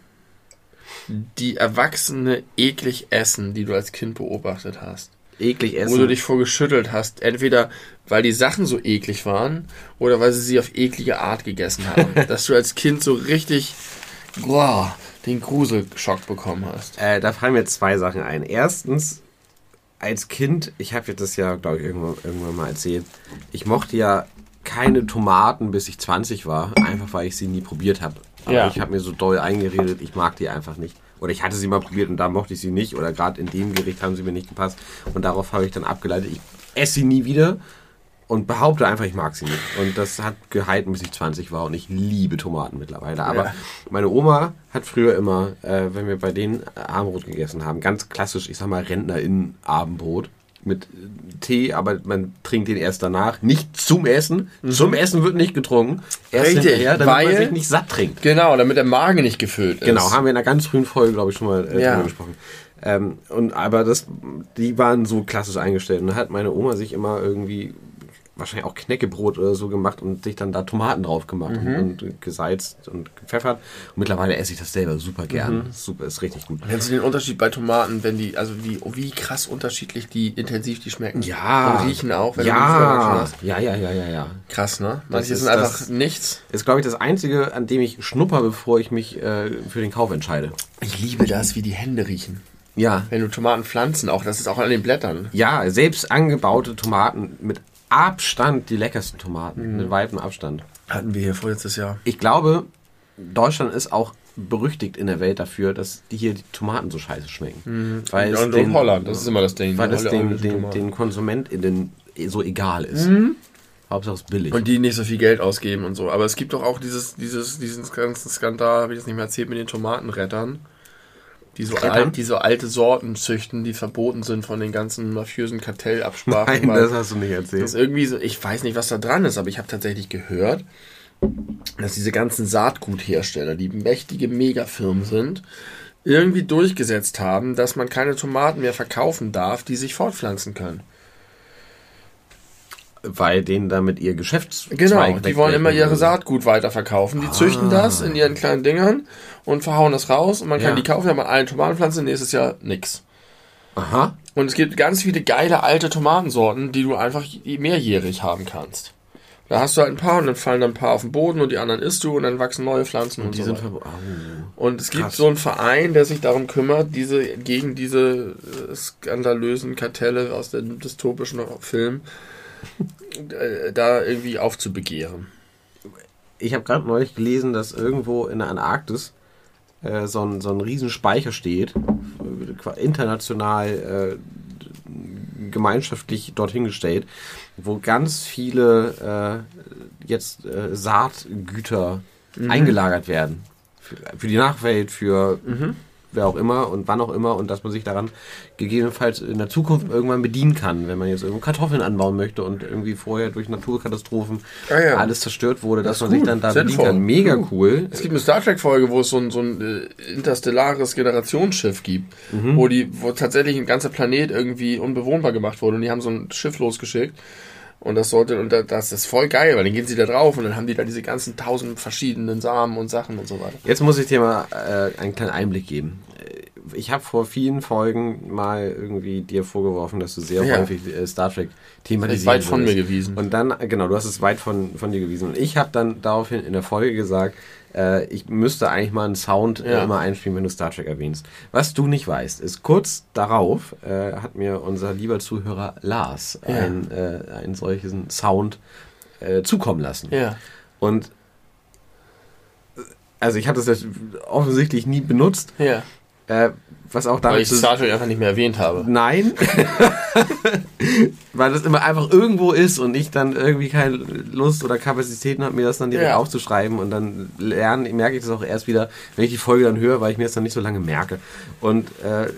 die Erwachsene eklig essen, die du als Kind beobachtet hast. Eklig essen. Wo du dich vor geschüttelt hast. Entweder weil die Sachen so eklig waren oder weil sie sie auf eklige Art gegessen haben. dass du als Kind so richtig boah, den Gruselschock bekommen hast. äh, da fallen mir zwei Sachen ein. Erstens, als Kind, ich habe jetzt das ja, glaube ich, irgendwann, irgendwann mal erzählt, ich mochte ja keine Tomaten, bis ich 20 war, einfach weil ich sie nie probiert habe. Aber Ja. ich habe mir so doll eingeredet, ich mag die einfach nicht. Oder ich hatte sie mal probiert und da mochte ich sie nicht. Oder gerade in dem Gericht haben sie mir nicht gepasst. Und darauf habe ich dann abgeleitet, ich esse sie nie wieder und behaupte einfach, ich mag sie nicht. Und das hat gehalten, bis ich 20 war und ich liebe Tomaten mittlerweile. Aber Ja. meine Oma hat früher immer, äh, wenn wir bei denen Abendbrot gegessen haben, ganz klassisch, ich sag mal RentnerInnen-Abendbrot mit Tee, aber man trinkt den erst danach. Nicht zum Essen. Zum Essen wird nicht getrunken. Erst Mhm. Richtig, hinterher, damit man weil- sich nicht satt trinkt. Genau, damit der Magen nicht gefüllt ist. Genau, haben wir in einer ganz frühen Folge, glaube ich, schon mal äh, Ja. drüber gesprochen. Ähm, und aber das, die waren so klassisch eingestellt. Und da hat meine Oma sich immer irgendwie wahrscheinlich auch Knäckebrot oder so gemacht und sich dann da Tomaten drauf gemacht und, und gesalzt und gepfeffert. Und mittlerweile esse ich das selber super gern. Super, ist richtig gut. Kennst du den Unterschied bei Tomaten, wenn die, also wie, wie krass unterschiedlich die intensiv die schmecken? Ja. Und riechen auch, wenn du die Ja, ja, ja, ja, ja, ja. Krass, ne? Manche ist sind einfach das- nichts. Ist, glaube ich, das Einzige, an dem ich schnupper, bevor ich mich äh, für den Kauf entscheide. Ich liebe das, wie die Hände riechen. Ja, Wenn du Tomaten pflanzen, auch, das ist auch an den Blättern. Ja, selbst angebaute Tomaten mit Abstand die leckersten Tomaten, mit weitem Abstand. Hatten wir hier vorletztes Jahr. Ich glaube, Deutschland ist auch berüchtigt in der Welt dafür, dass die hier die Tomaten so scheiße schmecken. Weil es und, den, Holland, das ist immer das Ding. weil die es den, den, den KonsumentInnen so egal ist. Hauptsache es ist billig. Und die nicht so viel Geld ausgeben und so. Aber es gibt doch auch dieses, dieses, diesen ganzen Skandal, habe ich jetzt nicht mehr erzählt, mit den Tomatenrettern. Die so, alt, die so alte Sorten züchten, die verboten sind von den ganzen mafiösen Kartellabsprachen. Nein, das hast du nicht das erzählt. irgendwie so, ich weiß nicht, was da dran ist, aber ich habe tatsächlich gehört, dass diese ganzen Saatguthersteller, die mächtige Megafirmen sind, irgendwie durchgesetzt haben, dass man keine Tomaten mehr verkaufen darf, die sich fortpflanzen können. Weil denen damit ihr Geschäftszweig Genau, die wollen immer ihre. Saatgut weiterverkaufen. Die züchten das in ihren kleinen Dingern und verhauen das raus und man kann Ja. die kaufen, man eine Tomatenpflanze, nächstes Jahr nix. Aha. Und es gibt ganz viele geile alte Tomatensorten, die du einfach mehrjährig haben kannst. Da hast du halt ein paar und dann fallen dann ein paar auf den Boden und die anderen isst du und dann wachsen neue Pflanzen und, Die so sind oh. Und es gibt Krass. so einen Verein, der sich darum kümmert, diese gegen diese äh, skandalösen Kartelle aus dem dystopischen Film da irgendwie aufzubegehren. Ich habe gerade neulich gelesen, dass irgendwo in der Antarktis äh, so, ein, so ein Riesenspeicher steht, äh, international äh, gemeinschaftlich dorthin gestellt, wo ganz viele äh, jetzt äh, Saatgüter eingelagert werden. Für, für die Nachwelt, für wer auch immer und wann auch immer und dass man sich daran gegebenenfalls in der Zukunft irgendwann bedienen kann, wenn man jetzt irgendwo Kartoffeln anbauen möchte und irgendwie vorher durch Naturkatastrophen Ah ja. alles zerstört wurde, dass ist man sich gut, dann da bedienen sinnvoll. kann. Mega Gut. cool. Es gibt eine Star Trek Folge, wo es so ein, so ein äh, interstellares Generationsschiff gibt, wo die, wo tatsächlich ein ganzer Planet irgendwie unbewohnbar gemacht wurde und die haben so ein Schiff losgeschickt und das sollte und da- das ist voll geil, weil dann gehen sie da drauf und dann haben die da diese ganzen tausend verschiedenen Samen und Sachen und so weiter. Jetzt muss ich dir mal äh, einen kleinen Einblick geben. Äh, Ich habe vor vielen Folgen mal irgendwie dir vorgeworfen, dass du sehr Ja. häufig äh, Star Trek Das thematisiert ist weit von mir gewiesen. Und dann, äh, genau, du hast es weit von, von dir gewiesen. Und ich habe dann daraufhin in der Folge gesagt, äh, ich müsste eigentlich mal einen Sound äh, Ja. immer einspielen, wenn du Star Trek erwähnst. Was du nicht weißt, ist kurz darauf äh, hat mir unser lieber Zuhörer Lars Ja. ein, äh, einen solchen Sound äh, zukommen lassen. ja. Und äh, also ich habe das jetzt offensichtlich nie benutzt, Ja. äh, was auch Weil damit ich zu- Star Trek einfach nicht mehr erwähnt habe. Nein, weil das immer einfach irgendwo ist und ich dann irgendwie keine Lust oder Kapazitäten habe, mir das dann direkt Ja. aufzuschreiben und dann lernen, merke ich das auch erst wieder, wenn ich die Folge dann höre, weil ich mir das dann nicht so lange merke. Und äh,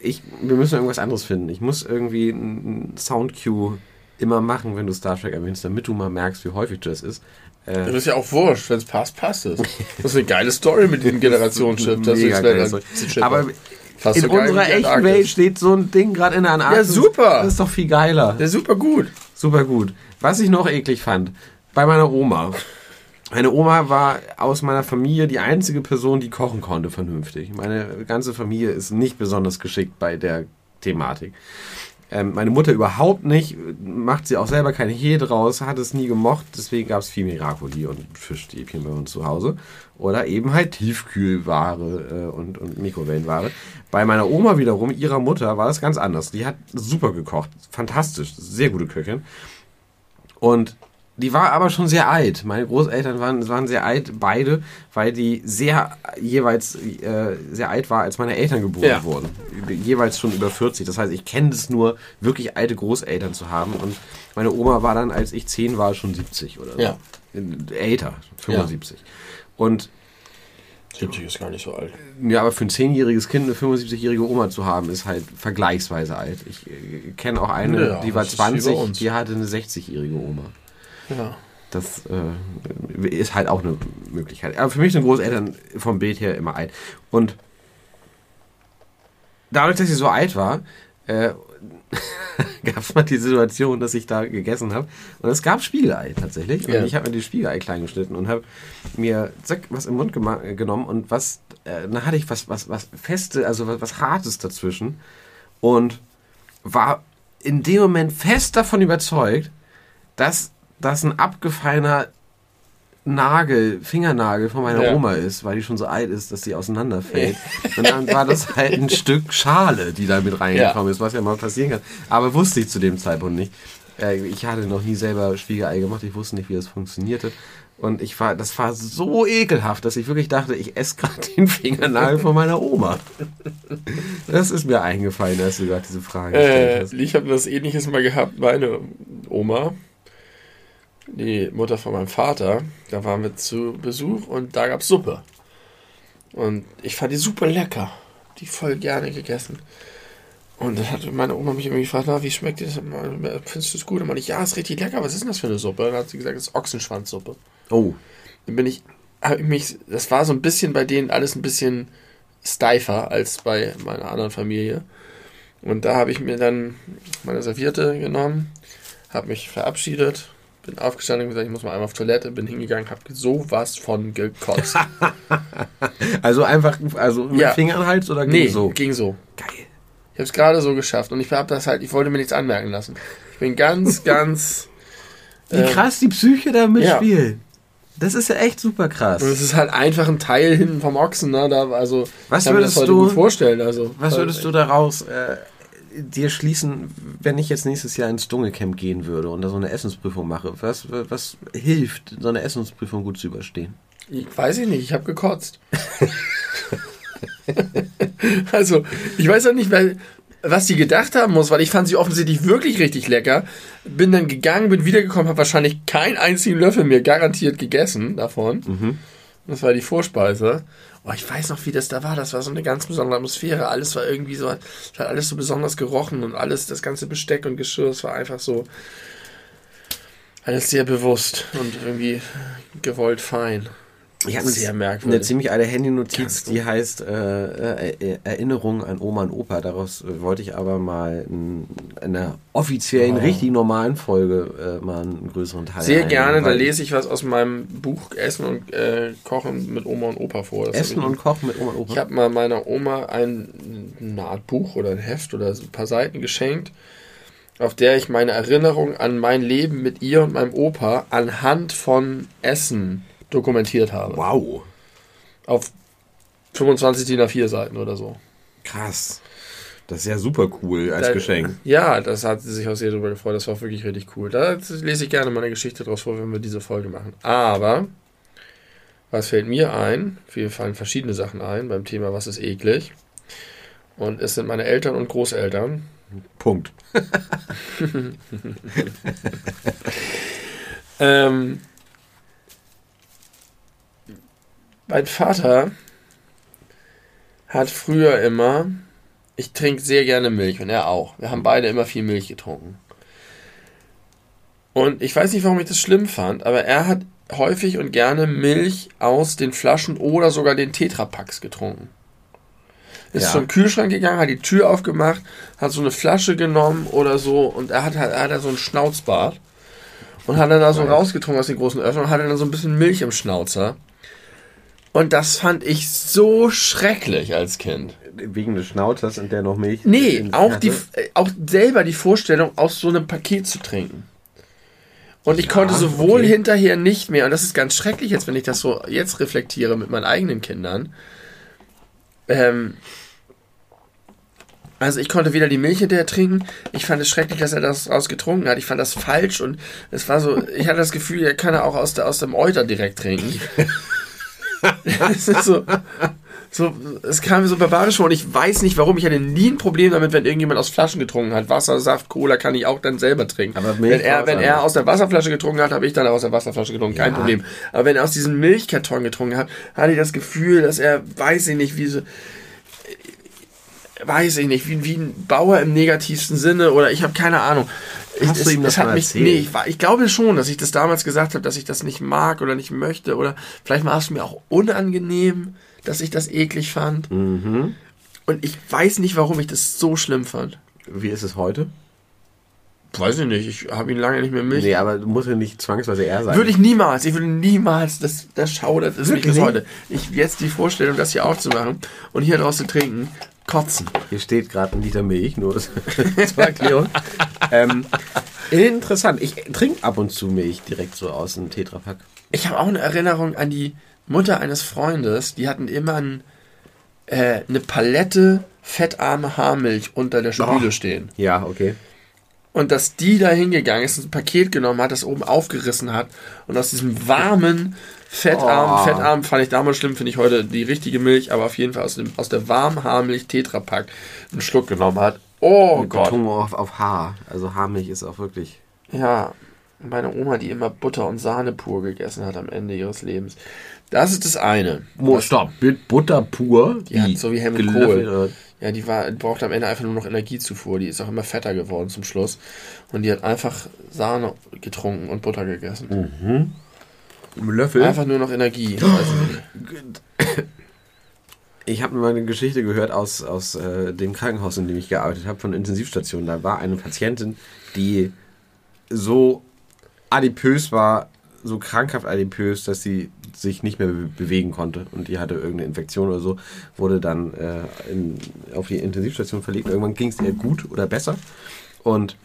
ich, wir müssen irgendwas anderes finden. Ich muss irgendwie einen Soundcue immer machen, wenn du Star Trek erwähnst, damit du mal merkst, wie häufig das ist. Äh, Das ist ja auch wurscht, wenn es passt, passt es. Das ist eine geile Story mit diesem Generationsschiff. Das ist. Aber Fast in unserer echten. Welt steht so ein Ding gerade in der Antarktis. Ja, super. Das ist doch viel geiler. Der ist super gut. Super gut. Was ich noch eklig fand, bei meiner Oma. Meine Oma war aus meiner Familie die einzige Person, die kochen konnte vernünftig. Meine ganze Familie ist nicht besonders geschickt bei der Thematik. Ähm, meine Mutter überhaupt nicht, macht sie auch selber keine Hehl draus, hat es nie gemocht, deswegen gab es viel Miracoli und Fischstäbchen bei uns zu Hause. Oder eben halt Tiefkühlware äh, und, und Mikrowellenware. Bei meiner Oma wiederum, ihrer Mutter, war das ganz anders. Die hat super gekocht, fantastisch, sehr gute Köchin. Und die war aber schon sehr alt. Meine Großeltern waren, waren sehr alt, beide, weil die sehr jeweils äh, sehr alt war, als meine Eltern geboren Ja. wurden. Jeweils schon über 40. Das heißt, ich kenne es nur, wirklich alte Großeltern zu haben. Und meine Oma war dann, als ich 10 war, schon 70 oder so. Ja. Älter, 75. Und 70 ist gar nicht so alt. ja, aber für ein zehnjähriges Kind eine 75-jährige Oma zu haben, ist halt vergleichsweise alt. Ich äh, kenne auch eine, Ja, die war das ist wie bei 20, uns. die hatte eine 60-jährige Oma. Ja. Das äh, ist halt auch eine Möglichkeit. Aber für mich sind Großeltern vom Bild her immer alt. Und dadurch, dass sie so alt war, äh, gab es mal die Situation, dass ich da gegessen habe. Und es gab Spiegelei tatsächlich. Und Ja. ich habe mir die Spiegelei klein geschnitten und habe mir zack, was im Mund genommen und was, äh, dann hatte ich was, was, was Feste, also was, was Hartes dazwischen. Und war in dem Moment fest davon überzeugt, dass das ein abgefallener Nagel, Fingernagel von meiner Ja. Oma ist, weil die schon so alt ist, dass sie auseinanderfällt. Und dann war das halt ein Stück Schale, die da mit reingekommen ist, was ja mal passieren kann. Aber wusste ich zu dem Zeitpunkt nicht. Äh, Ich hatte noch nie selber Spiegelei gemacht, ich wusste nicht, wie das funktionierte. Und ich war, das war so ekelhaft, dass ich wirklich dachte, ich esse gerade den Fingernagel von meiner Oma. Das ist mir eingefallen, als du gerade diese Frage gestellt Äh, hast. ich habe das ähnliches mal gehabt. Meine Oma, die Mutter von meinem Vater, da waren wir zu Besuch und da gab es Suppe. Und ich fand die super lecker. Die voll gerne gegessen. Und dann hat meine Oma mich irgendwie gefragt, na, wie schmeckt dir das? Findest du es gut? Und meinte ich, ja, ist richtig lecker. Was ist denn das für eine Suppe? Und dann hat sie gesagt, das ist Ochsenschwanzsuppe. Oh, Dann bin ich, habe ich mich, das war so ein bisschen bei denen alles ein bisschen steifer als bei meiner anderen Familie. Und da habe ich mir dann meine Serviette genommen, habe mich verabschiedet, bin aufgestanden und gesagt, ich muss mal einmal auf Toilette, bin hingegangen, habe sowas von gekotzt. also einfach, also mit Ja. Finger an Hals oder nee, ging so? ging so. Geil. Ich habe es gerade so geschafft und ich habe das halt, ich wollte mir nichts anmerken lassen. Ich bin ganz, ganz Wie krass die Psyche da mitspielt. Ja. Das ist ja echt super krass. Und es ist halt einfach ein Teil hinten vom Ochsen, ne? Da, also, was würdest du vorstellen? Also, was würdest du daraus äh, dir schließen, wenn ich jetzt nächstes Jahr ins Dschungelcamp gehen würde und da so eine Essensprüfung mache? Was, was hilft, so eine Essensprüfung gut zu überstehen? Ich weiß ich nicht, ich habe gekotzt. also, ich weiß auch nicht, weil was die gedacht haben muss, weil ich fand sie offensichtlich wirklich richtig lecker. Bin dann gegangen, bin wiedergekommen, habe wahrscheinlich keinen einzigen Löffel mehr garantiert gegessen davon. Mhm. Das war die Vorspeise. Oh, ich weiß noch, wie das da war. Das war so eine ganz besondere Atmosphäre. Alles war irgendwie so, hat alles so besonders gerochen und alles, das ganze Besteck und Geschirr, es war einfach so alles sehr bewusst und irgendwie gewollt fein. Ich habe sehr merkwürdig. eine ziemlich alte Handy-Notiz, die heißt äh, äh, Erinnerung an Oma und Opa. Daraus äh, wollte ich aber mal in, in einer offiziellen, oh. richtig normalen Folge äh, mal einen größeren Teil. Sehr gerne, da lese ich was aus meinem Buch Essen und äh, Kochen mit Oma und Opa vor. Das Essen und Kochen mit Oma und Opa? Ich habe mal meiner Oma ein, eine Art Buch oder ein Heft oder ein paar Seiten geschenkt auf der ich meine Erinnerung an mein Leben mit ihr und meinem Opa anhand von Essen dokumentiert habe. Wow. Auf 25 DIN A4 Seiten oder so. Krass. Das ist ja super cool als da, Geschenk. Ja, das hat sie sich auch sehr darüber gefreut. Das war wirklich richtig cool. Da lese ich gerne mal eine Geschichte draus vor, wenn wir diese Folge machen. Aber, was fällt mir ein? Mir fallen verschiedene Sachen ein beim Thema Was ist eklig? Und es sind meine Eltern und Großeltern. Punkt. ähm, Mein Vater hat früher immer, ich trinke sehr gerne Milch und er auch. Wir haben beide immer viel Milch getrunken. Und ich weiß nicht, warum ich das schlimm fand, aber er hat häufig und gerne Milch aus den Flaschen oder sogar den Tetrapacks getrunken. Ist ja. zum Kühlschrank gegangen, hat die Tür aufgemacht, hat so eine Flasche genommen oder so und er hat, er hat so einen Schnauzbart und hat dann da so rausgetrunken aus den großen Öffnungen und hatte dann so ein bisschen Milch im Schnauzer. Und das fand ich so schrecklich als Kind. Wegen des Schnauzers und der noch Milch? Nee, auch, die, auch selber die Vorstellung, aus so einem Paket zu trinken. Und ich ja, konnte sowohl okay. hinterher nicht mehr, und das ist ganz schrecklich jetzt, wenn ich das so jetzt reflektiere mit meinen eigenen Kindern. Ähm, also ich konnte weder die Milch hinterher trinken, ich fand es schrecklich, dass er das ausgetrunken hat, ich fand das falsch und es war so, ich hatte das Gefühl, er kann er auch aus, der, aus dem Euter direkt trinken. es ist so, so, es kam mir so barbarisch vor und ich weiß nicht warum. Ich hatte nie ein Problem damit, wenn irgendjemand aus Flaschen getrunken hat. Wasser, Saft, Cola kann ich auch dann selber trinken. Aber wenn er, wenn er aus der Wasserflasche getrunken hat, habe ich dann aus der Wasserflasche getrunken. Kein ja. Problem. Aber wenn er aus diesem Milchkarton getrunken hat, hatte ich das Gefühl, dass er, weiß ich nicht, wie so, weiß ich nicht, wie, wie ein Bauer im negativsten Sinne oder ich habe keine Ahnung. Hast ich, du ihm das, das hat mich, Nee, ich, ich, glaube schon, dass ich das damals gesagt habe, dass ich das nicht mag oder nicht möchte oder vielleicht war es mir auch unangenehm, dass ich das eklig fand. Mhm. Und ich weiß nicht, warum ich das so schlimm fand. Wie ist es heute? Weiß ich nicht, ich habe ihn lange nicht mehr mit. Nee, aber muss ja nicht zwangsweise er sein. Würde ich niemals, ich würde niemals, das, das schaudert es mich bis heute. Ich jetzt die Vorstellung, das hier aufzumachen und hier draus zu trinken, kotzen. Hier steht gerade ein Liter Milch, nur zur Erklärung. ähm, interessant. Ich trinke ab und zu Milch direkt so aus einem Tetrapack. Ich habe auch eine Erinnerung an die Mutter eines Freundes. Die hatten immer ein, äh, eine Palette fettarme Haarmilch unter der Spüle oh. stehen. Ja, okay. Und dass die da hingegangen ist, ein Paket genommen hat, das oben aufgerissen hat und aus diesem warmen, fettarm, oh. fettarm fand ich damals schlimm, finde ich heute die richtige Milch, aber auf jeden Fall aus, dem, aus der warmen Haarmilch Tetrapack einen Schluck genommen hat. Oh Mit Gott. Betonung auf, auf Haar. Also Haarmilch ist auch wirklich. Ja, meine Oma, die immer Butter und Sahne pur gegessen hat am Ende ihres Lebens. Das ist das eine. Oh, stopp, mit Butter pur? Die hat so wie Helmut Kohl. Ja, die war, braucht am Ende einfach nur noch Energiezufuhr. Die ist auch immer fetter geworden zum Schluss. Und die hat einfach Sahne getrunken und Butter gegessen. Mhm. Im Löffel? Einfach nur noch Energie. Ich habe mal eine Geschichte gehört aus, aus äh, dem Krankenhaus, in dem ich gearbeitet habe, von Intensivstationen. Da war eine Patientin, die so adipös war, so krankhaft adipös, dass sie sich nicht mehr bewegen konnte und die hatte irgendeine Infektion oder so, wurde dann äh, in, auf die Intensivstation verlegt. Irgendwann ging es ihr gut oder besser und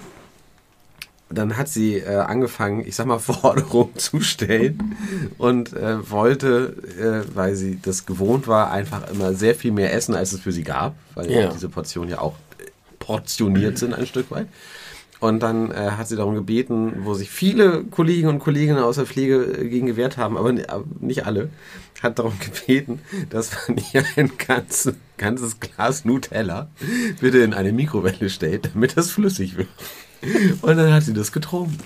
dann hat sie äh, angefangen, ich sag mal, Forderungen zu stellen und äh, wollte, äh, weil sie das gewohnt war, einfach immer sehr viel mehr essen, als es für sie gab, weil Ja. diese Portionen ja auch portioniert sind ein Stück weit. Und dann äh, hat sie darum gebeten, wo sich viele Kollegen und Kolleginnen aus der Pflege äh, gegen gewehrt haben, aber aber nicht alle, hat darum gebeten, dass man ihr ein ganzes, ganzes Glas Nutella bitte in eine Mikrowelle stellt, damit das flüssig wird. Und dann hat sie das getrunken.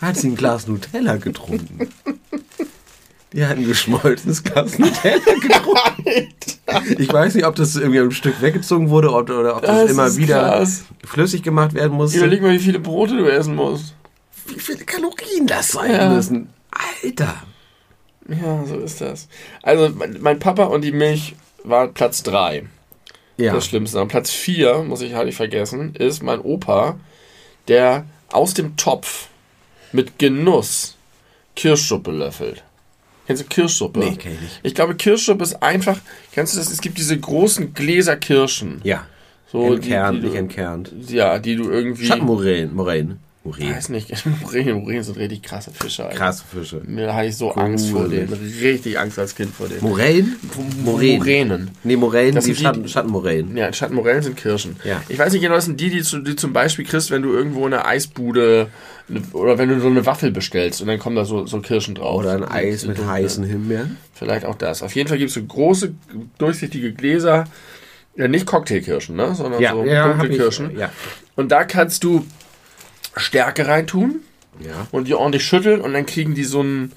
Hat sie ein Glas Nutella getrunken. Die hat ein geschmolzenes Glas Nutella getrunken. Ich weiß nicht, ob das irgendwie ein Stück weggezogen wurde oder ob das, Das immer wieder krass. flüssig gemacht werden musste. Überleg mal, wie viele Brote du essen musst. wie viele Kalorien das sein Ja. müssen. Alter. Ja, so ist das. Also, mein, Papa und die Milch war Platz 3. Ja. Das Schlimmste. An Platz 4, muss ich halt nicht vergessen, ist mein Opa, der aus dem Topf mit Genuss Kirschsuppe löffelt. Kennst du Kirschsuppe? Nee, kenn ich nicht. Ich glaube, Kirschsuppe ist einfach, kennst du das? Es gibt diese großen Gläser Kirschen. Ja. So, entkernt, die, die nicht entkernt. Ja, die du irgendwie. Schattenmoränen. Moränen. Moränen. Weiß nicht, Moränen, Moränen sind richtig krasse Fische. Alter. Krasse Fische. Mir hatte ich so Angst vor denen. Richtig Angst als Kind vor denen. Moränen? Moränen. Moränen. Nee, Moränen, Das die sind die- Schatten. Ja, Schattenmorellen sind Kirschen. Ja. Ich weiß nicht genau, das sind die, die, zu, die zum Beispiel kriegst, wenn du irgendwo in einer Eisbude ne- oder wenn du so eine Waffel bestellst und dann kommen da so, so Kirschen drauf. Oder ein Eis mit heißen Himbeeren. Vielleicht auch das. Auf jeden Fall gibt es so große, durchsichtige Gläser. Ja, nicht Cocktailkirschen, ne? sondern so hab dunkle Kirschen. Ja. Und da kannst du Stärke reintun Ja. und die ordentlich schütteln und dann kriegen die so einen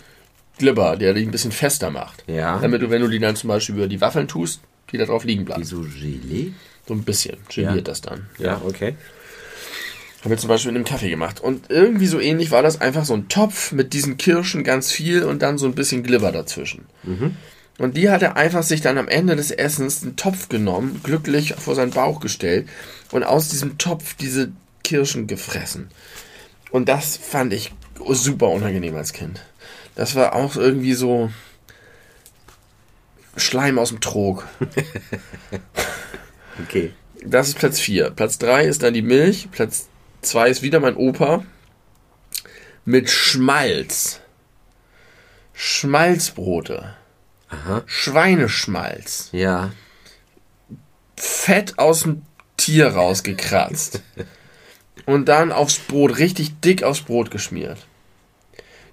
Glibber, der die ein bisschen fester macht. Ja. Damit du, wenn du die dann zum Beispiel über die Waffeln tust, die da drauf liegen Wie bleiben. so Gelee? So ein bisschen geliert Ja. das dann. Ja, okay. Haben wir zum Beispiel in einem Kaffee gemacht. Und irgendwie so ähnlich war das einfach so ein Topf mit diesen Kirschen ganz viel und dann so ein bisschen Glibber dazwischen. Und die hat er einfach sich dann am Ende des Essens einen Topf genommen, glücklich vor seinen Bauch gestellt und aus diesem Topf diese Kirschen gefressen. Und das fand ich super unangenehm als Kind. Das war auch irgendwie so Schleim aus dem Trog. Okay. Das ist Platz 4. Platz 3 ist dann die Milch. Platz 2 ist wieder mein Opa. Mit Schmalz. Schmalzbrote. Aha. Schweineschmalz. Ja. Fett aus dem Tier rausgekratzt. Und dann aufs Brot, richtig dick aufs Brot geschmiert.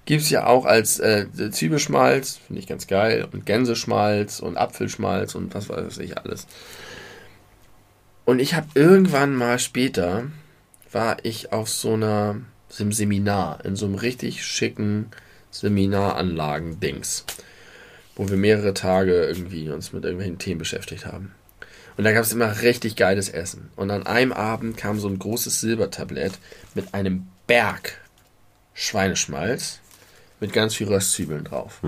Gibt's ja auch als äh, Zwiebelschmalz, finde ich ganz geil. Und Gänseschmalz und Apfelschmalz und was weiß ich alles. Und ich habe irgendwann mal später, war ich auf so einer, so einem Seminar, in so einem richtig schicken Seminaranlagen-Dings, wo wir mehrere Tage irgendwie uns mit irgendwelchen Themen beschäftigt haben. Und da gab es immer richtig geiles Essen. Und an einem Abend kam so ein großes Silbertablett mit einem Berg Schweineschmalz mit ganz viel Röstzwiebeln drauf.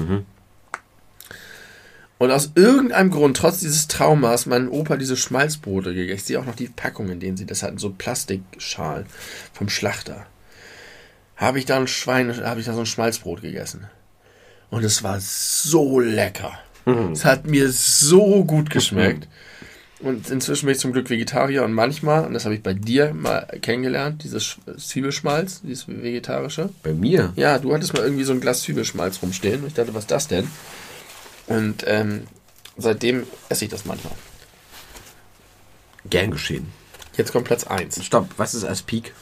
Und aus irgendeinem Grund, trotz dieses Traumas, mein Opa diese Schmalzbrote gegessen. Ich sehe auch noch die Packung, in denen sie das hatten, so Plastikschalen vom Schlachter. Habe ich da ein Schweine, habe ich da so ein Schmalzbrot gegessen. Und es war so lecker. Es hat mir so gut geschmeckt. Und inzwischen bin ich zum Glück Vegetarier und manchmal, und das habe ich bei dir mal kennengelernt, dieses Sch- Zwiebelschmalz, dieses vegetarische. Bei mir? Ja, du hattest mal irgendwie so ein Glas Zwiebelschmalz rumstehen. Und ich dachte, was ist das denn? Und ähm, seitdem esse ich das manchmal. Gern geschehen. Jetzt kommt Platz 1. Stopp, was ist Aspik?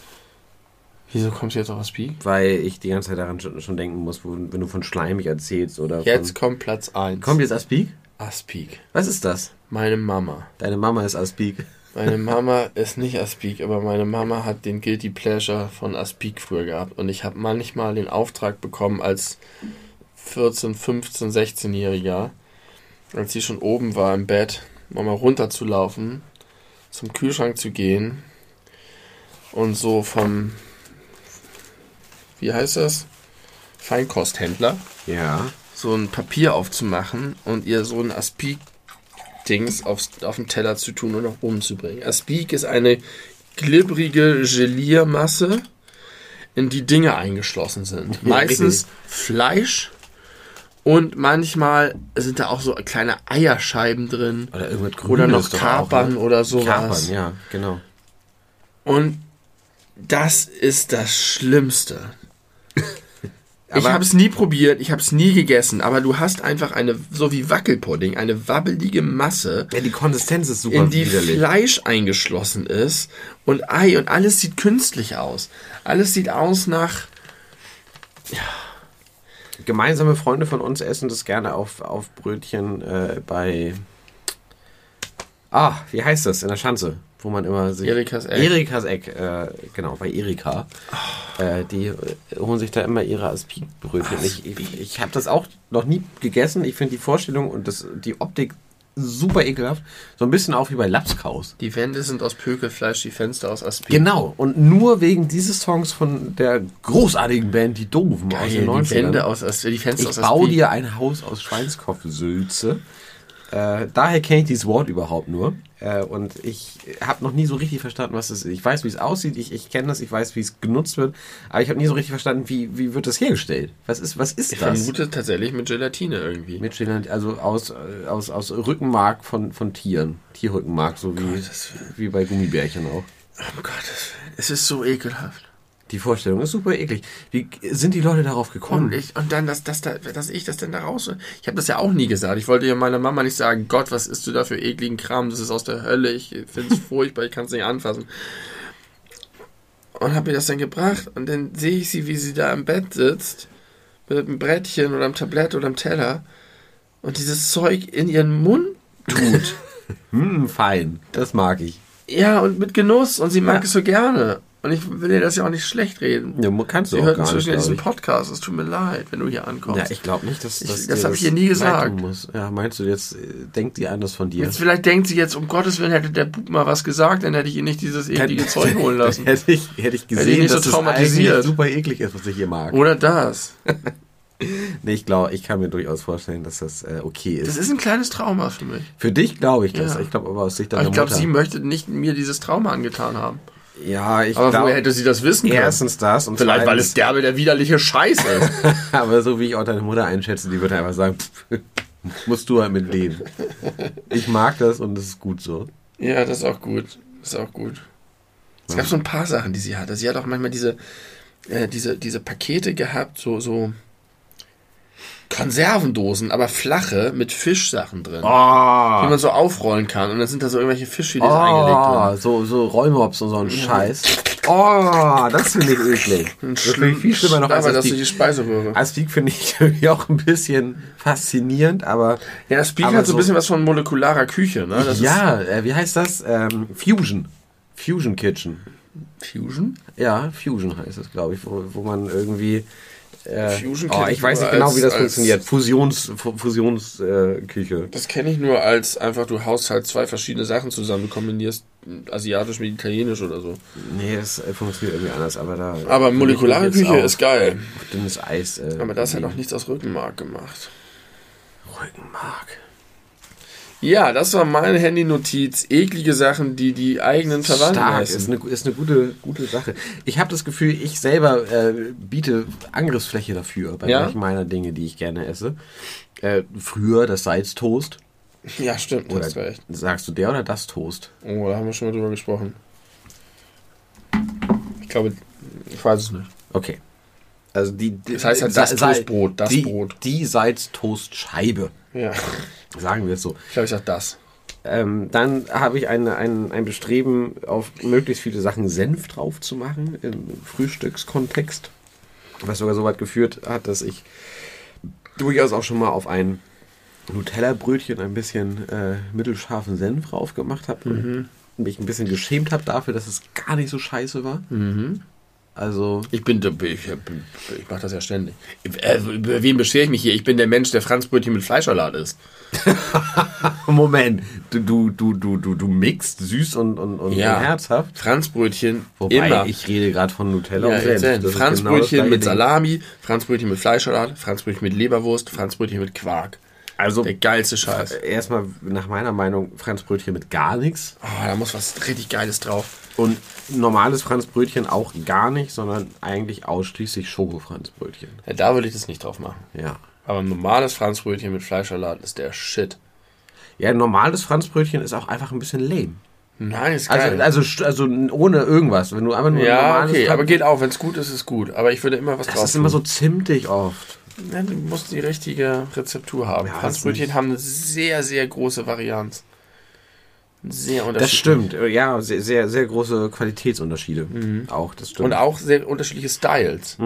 Wieso kommst du jetzt auf Aspik? Weil ich die ganze Zeit daran schon, schon denken muss, wo, wenn du von schleimig erzählst oder Jetzt von... kommt Platz 1. Kommt jetzt Aspik? Aspik. Was ist das? Meine Mama. Deine Mama ist Aspik. Meine Mama ist nicht Aspik, aber meine Mama hat den Guilty Pleasure von Aspik früher gehabt. Und ich habe manchmal den Auftrag bekommen als 14, 15, 16-Jähriger, als sie schon oben war im Bett, mal mal runterzulaufen, zum Kühlschrank zu gehen und so vom, wie heißt das? Feinkosthändler, Ja. So ein Papier aufzumachen und ihr so ein Aspik-Dings aufs, auf den Teller zu tun und nach oben zu bringen. Aspik ist eine glibbrige Geliermasse, in die Dinge eingeschlossen sind. Meistens. Fleisch und manchmal sind da auch so kleine Eierscheiben drin Oder irgendwas Grünes oder noch Kapern auch, ne? oder sowas. Kapern, ja, genau. Und Das ist das Schlimmste. ich Aber- habe es nie probiert, ich habe es nie gegessen, aber du hast einfach eine, so wie Wackelpudding, eine wabbelige Masse, Ja, die Konsistenz ist super in die widerlich. Fleisch eingeschlossen ist und Ei und alles sieht künstlich aus. Alles sieht aus nach Gemeinsame Freunde von uns essen das gerne auf, auf Brötchen äh, bei. Ah, wie heißt das? In der Schanze, wo man immer sich. Erikas Eck. Erikas Eck, äh, genau, bei Erika. Äh, die holen sich da immer ihre Aspik-Brötchen. Ich, ich, ich habe das auch noch nie gegessen. Ich finde die Vorstellung und das, die Optik super ekelhaft. So ein bisschen auch wie bei Lapskaus. die Wände sind aus Pökelfleisch, die Fenster aus Aspik. Genau, und nur wegen dieses Songs von der großartigen Band Die Doofen aus Geil, den 90ern. die Wände aus Aspik, die Fenster Ich aus baue Aspik. dir ein Haus aus Schweinskopfsülze. Äh, daher kenne ich dieses Wort überhaupt nur. Äh, und ich habe noch nie so richtig verstanden, was es ist. Ich weiß, wie es aussieht, ich, ich kenne das, ich weiß, wie es genutzt wird, aber ich habe nie so richtig verstanden, wie, wie wird das hergestellt? Was ist, was ist Ich das? vermute tatsächlich mit Gelatine irgendwie. Mit Gelat- also aus, äh, aus, aus Rückenmark von, von Tieren. Tierrückenmark, so wie, Willen. wie bei Gummibärchen auch. Um Gottes Willen. Es ist so ekelhaft. Die Vorstellung ist super eklig. Wie sind die Leute darauf gekommen? Und, ich, und dann, dass, dass, da, dass ich das denn da raus. Ich habe das ja auch nie gesagt. Ich wollte ja meiner Mama nicht sagen, Gott, was isst du da für ekligen Kram? Das ist aus der Hölle. Ich finde es furchtbar, ich kann es nicht anfassen. Und habe ihr das dann gebracht. Und dann sehe ich sie, wie sie da im Bett sitzt. Mit einem Brettchen oder einem Tablett oder einem Teller. Und dieses Zeug in ihren Mund tut. Hm, fein. Das mag ich. ja, und mit Genuss. Und sie mag Ja. es so gerne. Und ich will ihr das ja auch nicht schlecht reden. Ja, kannst du Sie auch hört gar inzwischen nicht, diesen Podcast. Es tut mir leid, wenn du hier ankommst. Ja, ich glaube nicht, dass, Ich- dass das dir hab ich ihr nie gesagt. Ja, meinst du jetzt, äh, denkt die anders von dir? Jetzt vielleicht denkt sie jetzt, um Gottes Willen hätte der Bub mal was gesagt, dann hätte ich ihr nicht dieses eklige Zeug holen lassen. hätte ich, hätte ich ich gesehen, nicht so dass es traumatisiert. eigentlich super eklig ist, was ich hier mag. Oder das. Nee, ich glaube, ich kann mir durchaus vorstellen, dass das äh, okay ist. Das ist ein kleines Trauma für mich. Für dich glaube ich das. Ja. Ich glaube aber aus Sicht Aber deiner ich glaube, sie möchte nicht mir dieses Trauma angetan haben. Ja, ich Aber glaube, woher hätte sie das wissen können? erstens das und Vielleicht, weil es derbe der widerliche Scheiß ist. aber so wie ich auch deine Mutter einschätze, die würde einfach sagen, pff, musst du halt mit leben. Ich mag das und das ist gut so. ja, das ist auch gut. Das ist auch gut. Es gab so ein paar Sachen, die sie hatte. Sie hat auch manchmal diese, äh, diese, diese Pakete gehabt, so, so Konservendosen, aber flache mit Fischsachen drin. Die Oh, man so aufrollen kann und dann sind da so irgendwelche Fischfilets eingelegt drin. oh so, so Rollmops und so ein Scheiß. Oh, das finde ich eklig. Das finde ich viel schlimmer noch als das ist die Speiseröhre. Aspik finde ich irgendwie auch ein bisschen faszinierend, aber Ja, Speak aber hat so ein bisschen was von molekularer Küche, ne? Das ja, äh, wie heißt das? Ähm, Fusion. Fusion Kitchen. Fusion. Ja, Fusion heißt es, glaube ich, wo, wo man irgendwie. Äh, Fusion oh, ich weiß nicht genau, als- wie das funktioniert. Fusions, Fu- Fusionsküche. Äh. Das kenne ich nur als einfach, du haust halt zwei verschiedene Sachen zusammen, du kombinierst asiatisch mit italienisch oder so. nee, das funktioniert irgendwie anders, aber da. Aber molekulare Küche auf- ist geil. auf dünnes Eis. Äh, Aber das hat auch irgendwie. nichts aus Rückenmark gemacht. Rückenmark. Ja, das war meine Handy-Notiz. Eklige Sachen, die die eigenen Verwandten Stark, ist essen. eine, ist eine gute, gute Sache. Ich habe das Gefühl, ich selber äh, biete Angriffsfläche dafür bei Ja? manchen meiner Dinge, die ich gerne esse. Äh, früher das Salztoast. Ja, stimmt, Oder hast recht. sagst du der oder das Toast? Oh, da haben wir schon mal drüber gesprochen. Ich glaube, ich weiß es nicht. Okay. Also die, die Das heißt halt das Toastbrot, das die, Brot. Die Salztoastscheibe, Ja, sagen wir es so. ich glaube, ich sag das. Ähm, dann habe ich eine, ein, ein Bestreben, auf möglichst viele Sachen Senf drauf zu machen im Frühstückskontext. Was sogar so weit geführt hat, dass ich durchaus auch schon mal auf ein Nutella-Brötchen ein bisschen äh, mittelscharfen Senf drauf gemacht habe. Und mich ein bisschen geschämt habe dafür, dass es gar nicht so scheiße war. Also, Ich bin, ich, ich mache das ja ständig. Äh, Über wen beschwere ich mich hier? Ich bin der Mensch, der Franzbrötchen mit Fleischsalat isst. Moment, du, du, du, du, du, mixt süß und, und, und, Ja. herzhaft. Franzbrötchen Wobei, immer. ich rede gerade von Nutella ja, und Senf. genau Franzbrötchen gleiche mit. Salami, Franzbrötchen mit Fleischsalat, Franzbrötchen mit Leberwurst, Franzbrötchen mit Quark. Also, Der geilste Scheiß. erstmal nach meiner Meinung Franzbrötchen mit gar nichts. Oh, da muss was richtig Geiles drauf. Und normales Franzbrötchen auch gar nicht, sondern eigentlich ausschließlich Schoko-Franzbrötchen. Ja, da würde ich das nicht drauf machen. Ja. Aber ein normales Franzbrötchen mit Fleischsalat ist der Shit. Ja, ein normales Franzbrötchen ist auch einfach ein bisschen lame. Nein, ist Also, geil. also, st- also ohne irgendwas. Wenn du einfach nur ein ja, normales okay, Franz- aber geht auch. Wenn es gut ist, ist gut. Aber ich würde immer was Das drauf ist immer tun. so zimtig oft. Ja, du musst die richtige Rezeptur haben. Ja, das Franzbrötchen ist- haben eine sehr, sehr große Varianz. Sehr Das unterschiedlich. stimmt. Ja, sehr, sehr, sehr große Qualitätsunterschiede. Auch, das stimmt. Und auch sehr unterschiedliche Styles.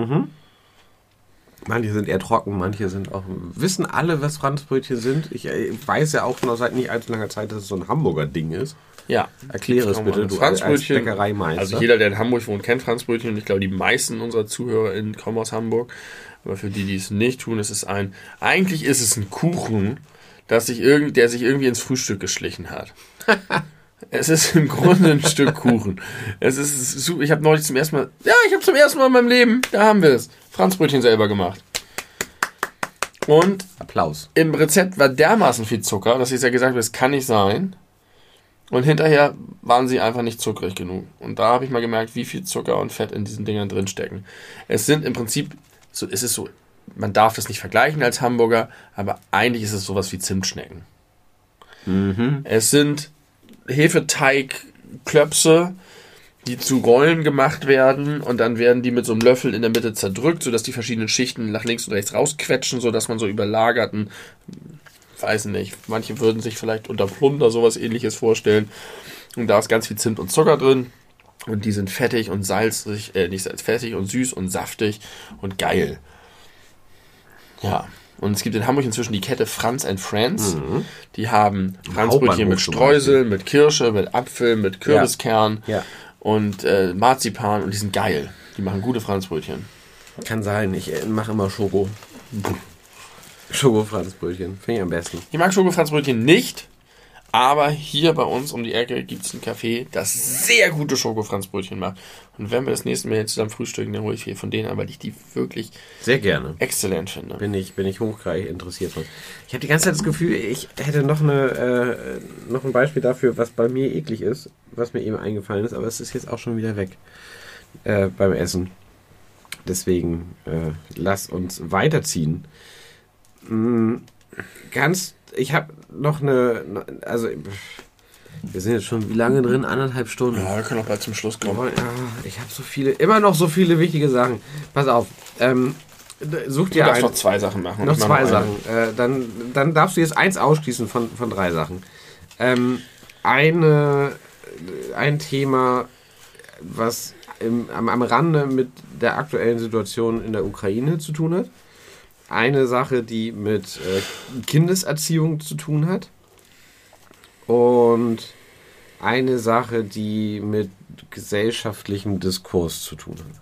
Manche sind eher trocken, manche sind auch. Wissen alle, was Franzbrötchen sind? Ich äh, weiß ja auch noch seit nicht allzu langer Zeit, dass es so ein Hamburger Ding ist. Ja. Erkläre es bitte, du als Franzbrötchen. Bäckereimeister. Also jeder, der in Hamburg wohnt, kennt Franzbrötchen. Und ich glaube, die meisten unserer ZuhörerInnen kommen aus Hamburg. Aber für die, die es nicht tun, ist es ein. Eigentlich ist es ein Kuchen, das sich irgend, der sich irgendwie ins Frühstück geschlichen hat. es ist im Grunde ein Stück Kuchen. Es ist super. Ich habe neulich zum ersten Mal. Ja, ich habe zum ersten Mal in meinem Leben. Da haben wir es. Franzbrötchen selber gemacht. Und Applaus. im Rezept war dermaßen viel Zucker, dass ich ja gesagt habe, das kann nicht sein. Und hinterher waren sie einfach nicht zuckrig genug. Und da habe ich mal gemerkt, wie viel Zucker und Fett in diesen Dingern drin stecken. Es sind im Prinzip, so, es ist so, man darf das nicht vergleichen als Hamburger, aber eigentlich ist es sowas wie Zimtschnecken. Es sind Hefeteigklöpse, die zu Rollen gemacht werden und dann werden die mit so einem Löffel in der Mitte zerdrückt, sodass die verschiedenen Schichten nach links und rechts rausquetschen, sodass man so überlagerten, weiß nicht, manche würden sich vielleicht unter Plunder sowas ähnliches vorstellen. Und da ist ganz viel Zimt und Zucker drin. Und die sind fettig und salzig, äh, nicht salzig, fettig und süß und saftig und geil. Ja. Und es gibt in Hamburg inzwischen die Kette Franz and Friends. Die haben Franzbrötchen mit Streusel, mit Kirsche, mit Apfel, mit Kürbiskern Ja. und äh, Marzipan und die sind geil. Die machen gute Franzbrötchen. Kann sein, ich äh, mache immer Schoko. Schoko-Franzbrötchen. Finde ich am besten. Ich mag Schoko-Franzbrötchen nicht, aber hier bei uns um die Ecke gibt es ein Café, das sehr gute Schoko-Franzbrötchen macht. Und wenn wir das nächste Mal hier zusammen frühstücken, dann hole ich viel von denen an, weil ich die wirklich Sehr gerne. exzellent finde. Bin ich, bin ich hochgradig interessiert von. Ich habe die ganze Zeit das Gefühl, ich hätte noch, eine, äh, noch ein Beispiel dafür, was bei mir eklig ist, was mir eben eingefallen ist, aber es ist jetzt auch schon wieder weg äh, beim Essen. Deswegen äh, lass uns weiterziehen. Mm, ganz, ich habe noch eine, also wir sind jetzt schon wie lange drin? Anderthalb Stunden. Ja, wir können auch bald zum Schluss kommen. Oh, ja, ich habe so viele, immer noch so viele wichtige Sachen. Pass auf, ähm, such Du dir darfst ein, noch zwei Sachen machen. noch zwei eine. Sachen. Äh, dann, dann darfst du jetzt eins ausschließen von, von drei Sachen. Ähm, eine, ein Thema, was im, am, am Rande mit der aktuellen Situation in der Ukraine zu tun hat. Eine Sache, die mit äh, Kindeserziehung zu tun hat. Und eine Sache, die mit gesellschaftlichem Diskurs zu tun hat.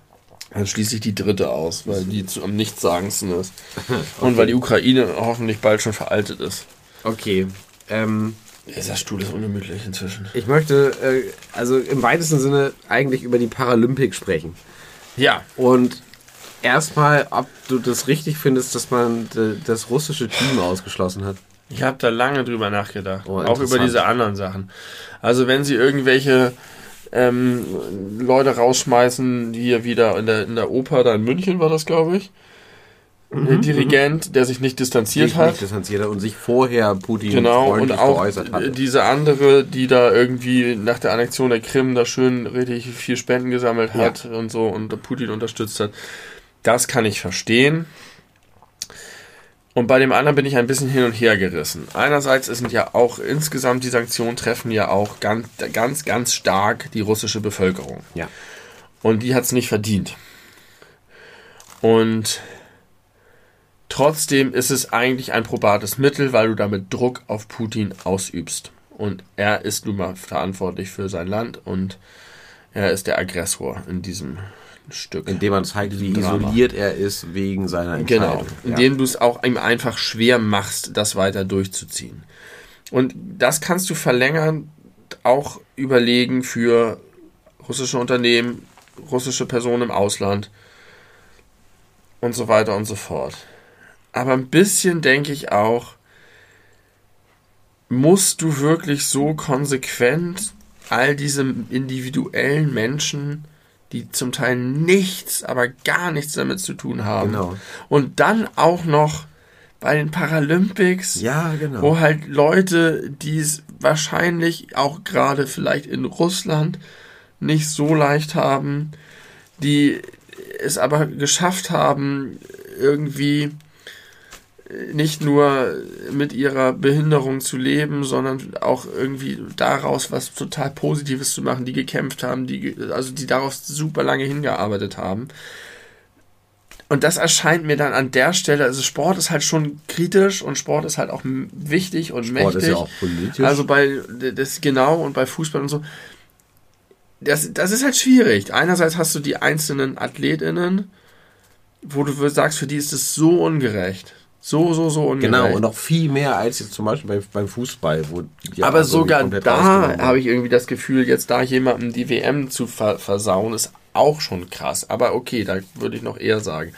Dann schließe ich die dritte aus, weil die zu, am nichtssagendsten ist. Und weil die Ukraine hoffentlich bald schon veraltet ist. Okay. Ähm, Dieser Stuhl ist ungemütlich inzwischen. Ich möchte äh, also im weitesten Sinne eigentlich über die Paralympik sprechen. Ja, Und erstmal, ob du das richtig findest, dass man d- das russische Team ausgeschlossen hat. Ich habe da lange drüber nachgedacht. Oh, auch über diese anderen Sachen. Also wenn sie irgendwelche ähm, Leute rausschmeißen, die hier wieder in der, in der Oper, da in München war das, glaube ich. Der Dirigent, der sich nicht distanziert Sich hat. nicht distanziert hat und sich vorher Putin Genau, und auch geäußert hatte. diese andere, die da irgendwie nach der Annexion der Krim da schön richtig viel Spenden gesammelt Ja. hat und so und Putin unterstützt hat. Das kann ich verstehen. Und bei dem anderen bin ich ein bisschen hin und her gerissen. Einerseits sind ja auch insgesamt die Sanktionen treffen ja auch ganz, ganz, ganz stark die russische Bevölkerung. Ja. Und die hat es nicht verdient. Und trotzdem ist es eigentlich ein probates Mittel, weil du damit Druck auf Putin ausübst. Und er ist nun mal verantwortlich für sein Land und er ist der Aggressor in diesem Stück. Indem man zeigt, wie Drama. isoliert er ist wegen seiner Genau, Entscheidung. indem du es auch ihm einfach schwer machst, das weiter durchzuziehen. Und das kannst du verlängern, auch überlegen für russische Unternehmen, russische Personen im Ausland und so weiter und so fort. Aber ein bisschen denke ich auch, musst du wirklich so konsequent all diese individuellen Menschen, die zum Teil nichts, aber gar nichts damit zu tun haben, Genau. und dann auch noch bei den Paralympics, ja, genau. wo halt Leute, die es wahrscheinlich auch gerade vielleicht in Russland nicht so leicht haben, die es aber geschafft haben, irgendwie nicht nur mit ihrer Behinderung zu leben, sondern auch irgendwie daraus was total Positives zu machen, die gekämpft haben, die, also die darauf super lange hingearbeitet haben. Und das erscheint mir dann an der Stelle, also Sport ist halt schon kritisch und Sport ist halt auch wichtig und Sport mächtig. Ist ja auch politisch. Also bei, das genau und bei Fußball und so. Das, das ist halt schwierig. Einerseits hast du die einzelnen AthletInnen, wo du sagst, für die ist es so ungerecht. So, so, so ungerecht. Genau, und noch viel mehr als jetzt zum Beispiel bei, beim Fußball. Wo Aber sogar da habe ich irgendwie das Gefühl, jetzt da jemandem die WM zu ver versauen, ist auch schon krass. Aber okay, da würde ich noch eher sagen.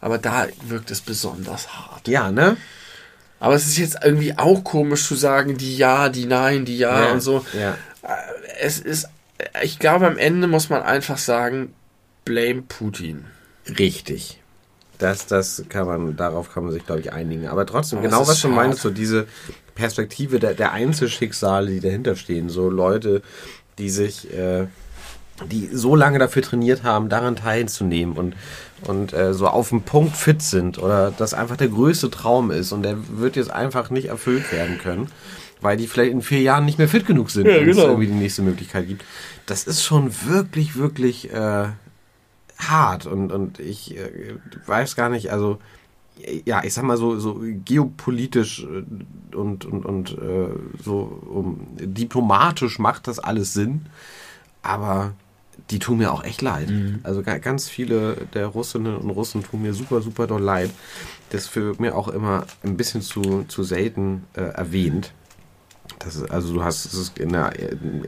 Aber da wirkt es besonders hart. Ja, ne? Aber es ist jetzt irgendwie auch komisch zu sagen, die ja, die nein, die ja, ja und so. Ja. Es ist, ich glaube, am Ende muss man einfach sagen, blame Putin. Richtig. Das, das kann man, darauf kann man sich, glaube ich, einigen. Aber trotzdem, Aber genau was du meinst, so diese Perspektive der, der Einzelschicksale, die dahinter stehen, so Leute, die sich, äh, die so lange dafür trainiert haben, daran teilzunehmen und, und äh, so auf dem Punkt fit sind oder das einfach der größte Traum ist und der wird jetzt einfach nicht erfüllt werden können, weil die vielleicht in vier Jahren nicht mehr fit genug sind, ja, wenn genau. es irgendwie die nächste Möglichkeit gibt. Das ist schon wirklich, wirklich äh, hart und, und ich äh, weiß gar nicht, also ja, ich sag mal so, so geopolitisch äh, und, und, und äh, so um, diplomatisch macht das alles Sinn, aber die tun mir auch echt leid. Mhm. Also ganz viele der Russinnen und Russen tun mir super, super doll leid. Das für mir auch immer ein bisschen zu, zu selten äh, erwähnt. Das ist, also du hast es in der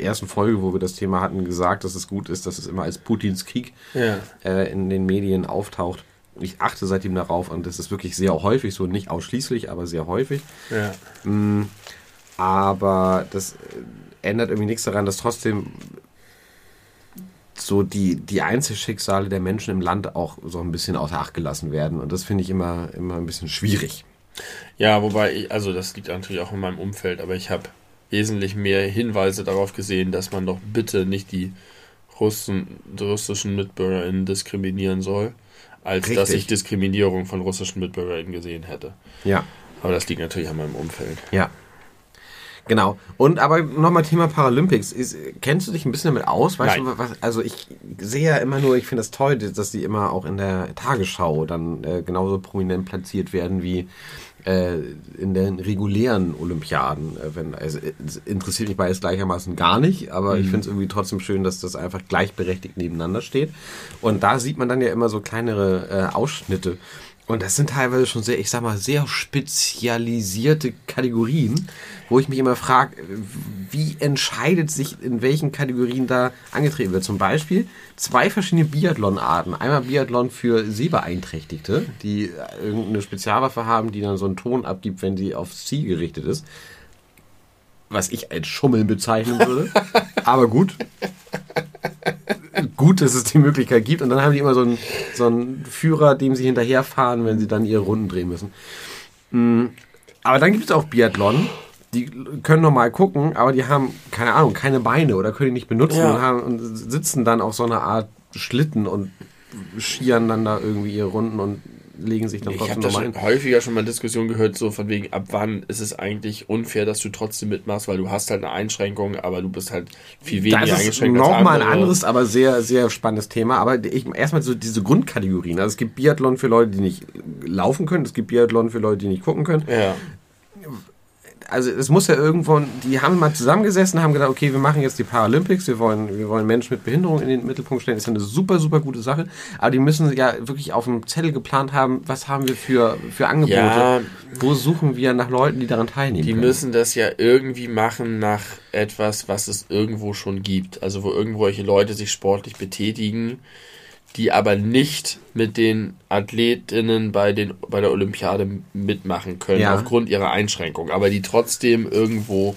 ersten Folge, wo wir das Thema hatten, gesagt, dass es gut ist, dass es immer als Putins Krieg ja. äh, in den Medien auftaucht. Ich achte seitdem darauf und das ist wirklich sehr häufig so, nicht ausschließlich, aber sehr häufig. Ja. Mm, aber das äh, ändert irgendwie nichts daran, dass trotzdem so die, die Einzelschicksale der Menschen im Land auch so ein bisschen außer Acht gelassen werden. Und das finde ich immer, immer ein bisschen schwierig. Ja, wobei, ich, also das liegt natürlich auch in meinem Umfeld, aber ich habe wesentlich mehr Hinweise darauf gesehen, dass man doch bitte nicht die Russen, die russischen MitbürgerInnen diskriminieren soll, als Richtig. dass ich Diskriminierung von russischen MitbürgerInnen gesehen hätte. Ja. Aber das liegt natürlich an meinem Umfeld. Ja. Genau. Und aber nochmal Thema Paralympics. Ist, kennst du dich ein bisschen damit aus? Weißt Nein. du, was, also ich sehe ja immer nur, ich finde das toll, dass die immer auch in der Tagesschau dann äh, genauso prominent platziert werden wie äh, in den regulären Olympiaden. Äh, wenn, also, interessiert mich beides gleichermaßen gar nicht, aber mhm. ich finde es irgendwie trotzdem schön, dass das einfach gleichberechtigt nebeneinander steht. Und da sieht man dann ja immer so kleinere äh, Ausschnitte. Und das sind teilweise schon sehr, ich sag mal, sehr spezialisierte Kategorien, wo ich mich immer frage, wie entscheidet sich, in welchen Kategorien da angetreten wird. Zum Beispiel zwei verschiedene Biathlon-Arten. Einmal Biathlon für Sehbeeinträchtigte, die irgendeine Spezialwaffe haben, die dann so einen Ton abgibt, wenn sie aufs Ziel gerichtet ist. Was ich als Schummeln bezeichnen würde. Aber gut gut, dass es die Möglichkeit gibt. Und dann haben die immer so einen, so einen Führer, dem sie hinterherfahren, wenn sie dann ihre Runden drehen müssen. Mm, aber dann gibt es auch Biathlon. Die können normal gucken, aber die haben, keine Ahnung, keine Beine oder können die nicht benutzen ja. und, haben, und sitzen dann auf so einer Art Schlitten und schieren dann da irgendwie ihre Runden und legen sich dann ich trotzdem nochmal hin. Ich habe häufiger schon mal Diskussionen gehört, so von wegen, ab wann ist es eigentlich unfair, dass du trotzdem mitmachst, weil du hast halt eine Einschränkung, aber du bist halt viel weniger das eingeschränkt. Das ist nochmal ein anderes, aber sehr, sehr spannendes Thema. Aber ich, erstmal so diese Grundkategorien. Also es gibt Biathlon für Leute, die nicht laufen können, es gibt Biathlon für Leute, die nicht gucken können. Ja also es muss ja irgendwo, die haben mal zusammengesessen, haben gedacht, okay, wir machen jetzt die Paralympics, wir wollen, wir wollen Menschen mit Behinderung in den Mittelpunkt stellen, das ist ja eine super, super gute Sache, aber die müssen ja wirklich auf dem Zettel geplant haben, was haben wir für, für Angebote, ja, wo suchen wir nach Leuten, die daran teilnehmen Die können. müssen das ja irgendwie machen nach etwas, was es irgendwo schon gibt, also wo irgendwelche Leute sich sportlich betätigen, die aber nicht mit den Athletinnen bei, den, bei der Olympiade mitmachen können, ja. aufgrund ihrer Einschränkung, aber die trotzdem irgendwo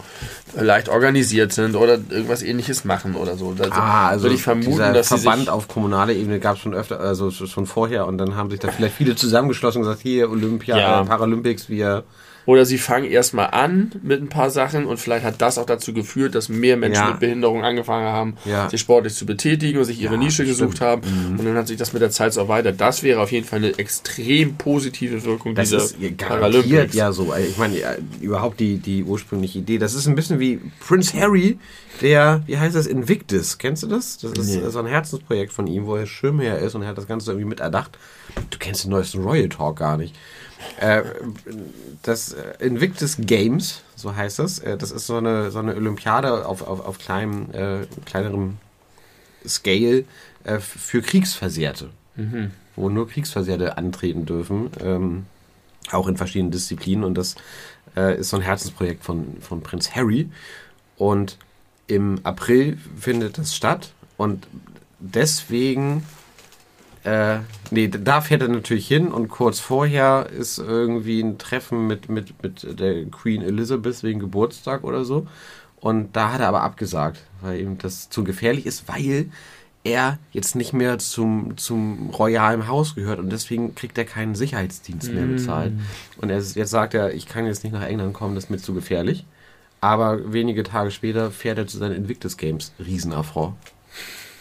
leicht organisiert sind oder irgendwas ähnliches machen oder so. Also, Ah, also würde ich vermuten, dass Verband auf kommunaler Ebene gab es schon öfter, also schon vorher und dann haben sich da vielleicht viele zusammengeschlossen und gesagt, hier Olympia, Ja. Paralympics, wir oder sie fangen erstmal an mit ein paar Sachen und vielleicht hat das auch dazu geführt, dass mehr Menschen Ja. mit Behinderung angefangen haben, Ja. sich sportlich zu betätigen und sich ihre Ja, Nische gesucht stimmt. haben. Und dann hat sich das mit der Zeit so erweitert. Das wäre auf jeden Fall eine extrem positive Wirkung Das dieser ist Paralympics. ja so. Also Ich meine, überhaupt die, die ursprüngliche Idee. Das ist ein bisschen wie Prince Harry, der, wie heißt das, Invictus. Kennst du das? Das ist Nee. so ein Herzensprojekt von ihm, wo er Schirmherr ist und er hat das Ganze irgendwie mit erdacht. Du kennst den neuesten Royal Talk gar nicht. Äh, das äh, Invictus Games, so heißt das. Äh, das ist so eine, so eine Olympiade auf, auf, auf kleinem, äh, kleinerem Scale für Kriegsversehrte Mhm. wo nur Kriegsversehrte antreten dürfen, ähm, auch in verschiedenen Disziplinen. Und das ist so ein Herzensprojekt von, von Prinz Harry. Und im April findet das statt. Und deswegen, äh, nee, da fährt er natürlich hin. Und kurz vorher ist irgendwie ein Treffen mit, mit, mit der Queen Elizabeth wegen Geburtstag oder so. Und da hat er aber abgesagt, weil ihm das zu gefährlich ist, weil er jetzt nicht mehr zum, zum royalen Haus gehört und deswegen kriegt er keinen Sicherheitsdienst mehr bezahlt. Und er, jetzt sagt er, ich kann jetzt nicht nach England kommen, das ist mir zu gefährlich. Aber wenige Tage später fährt er zu seinen Invictus Games, Riesenaffront.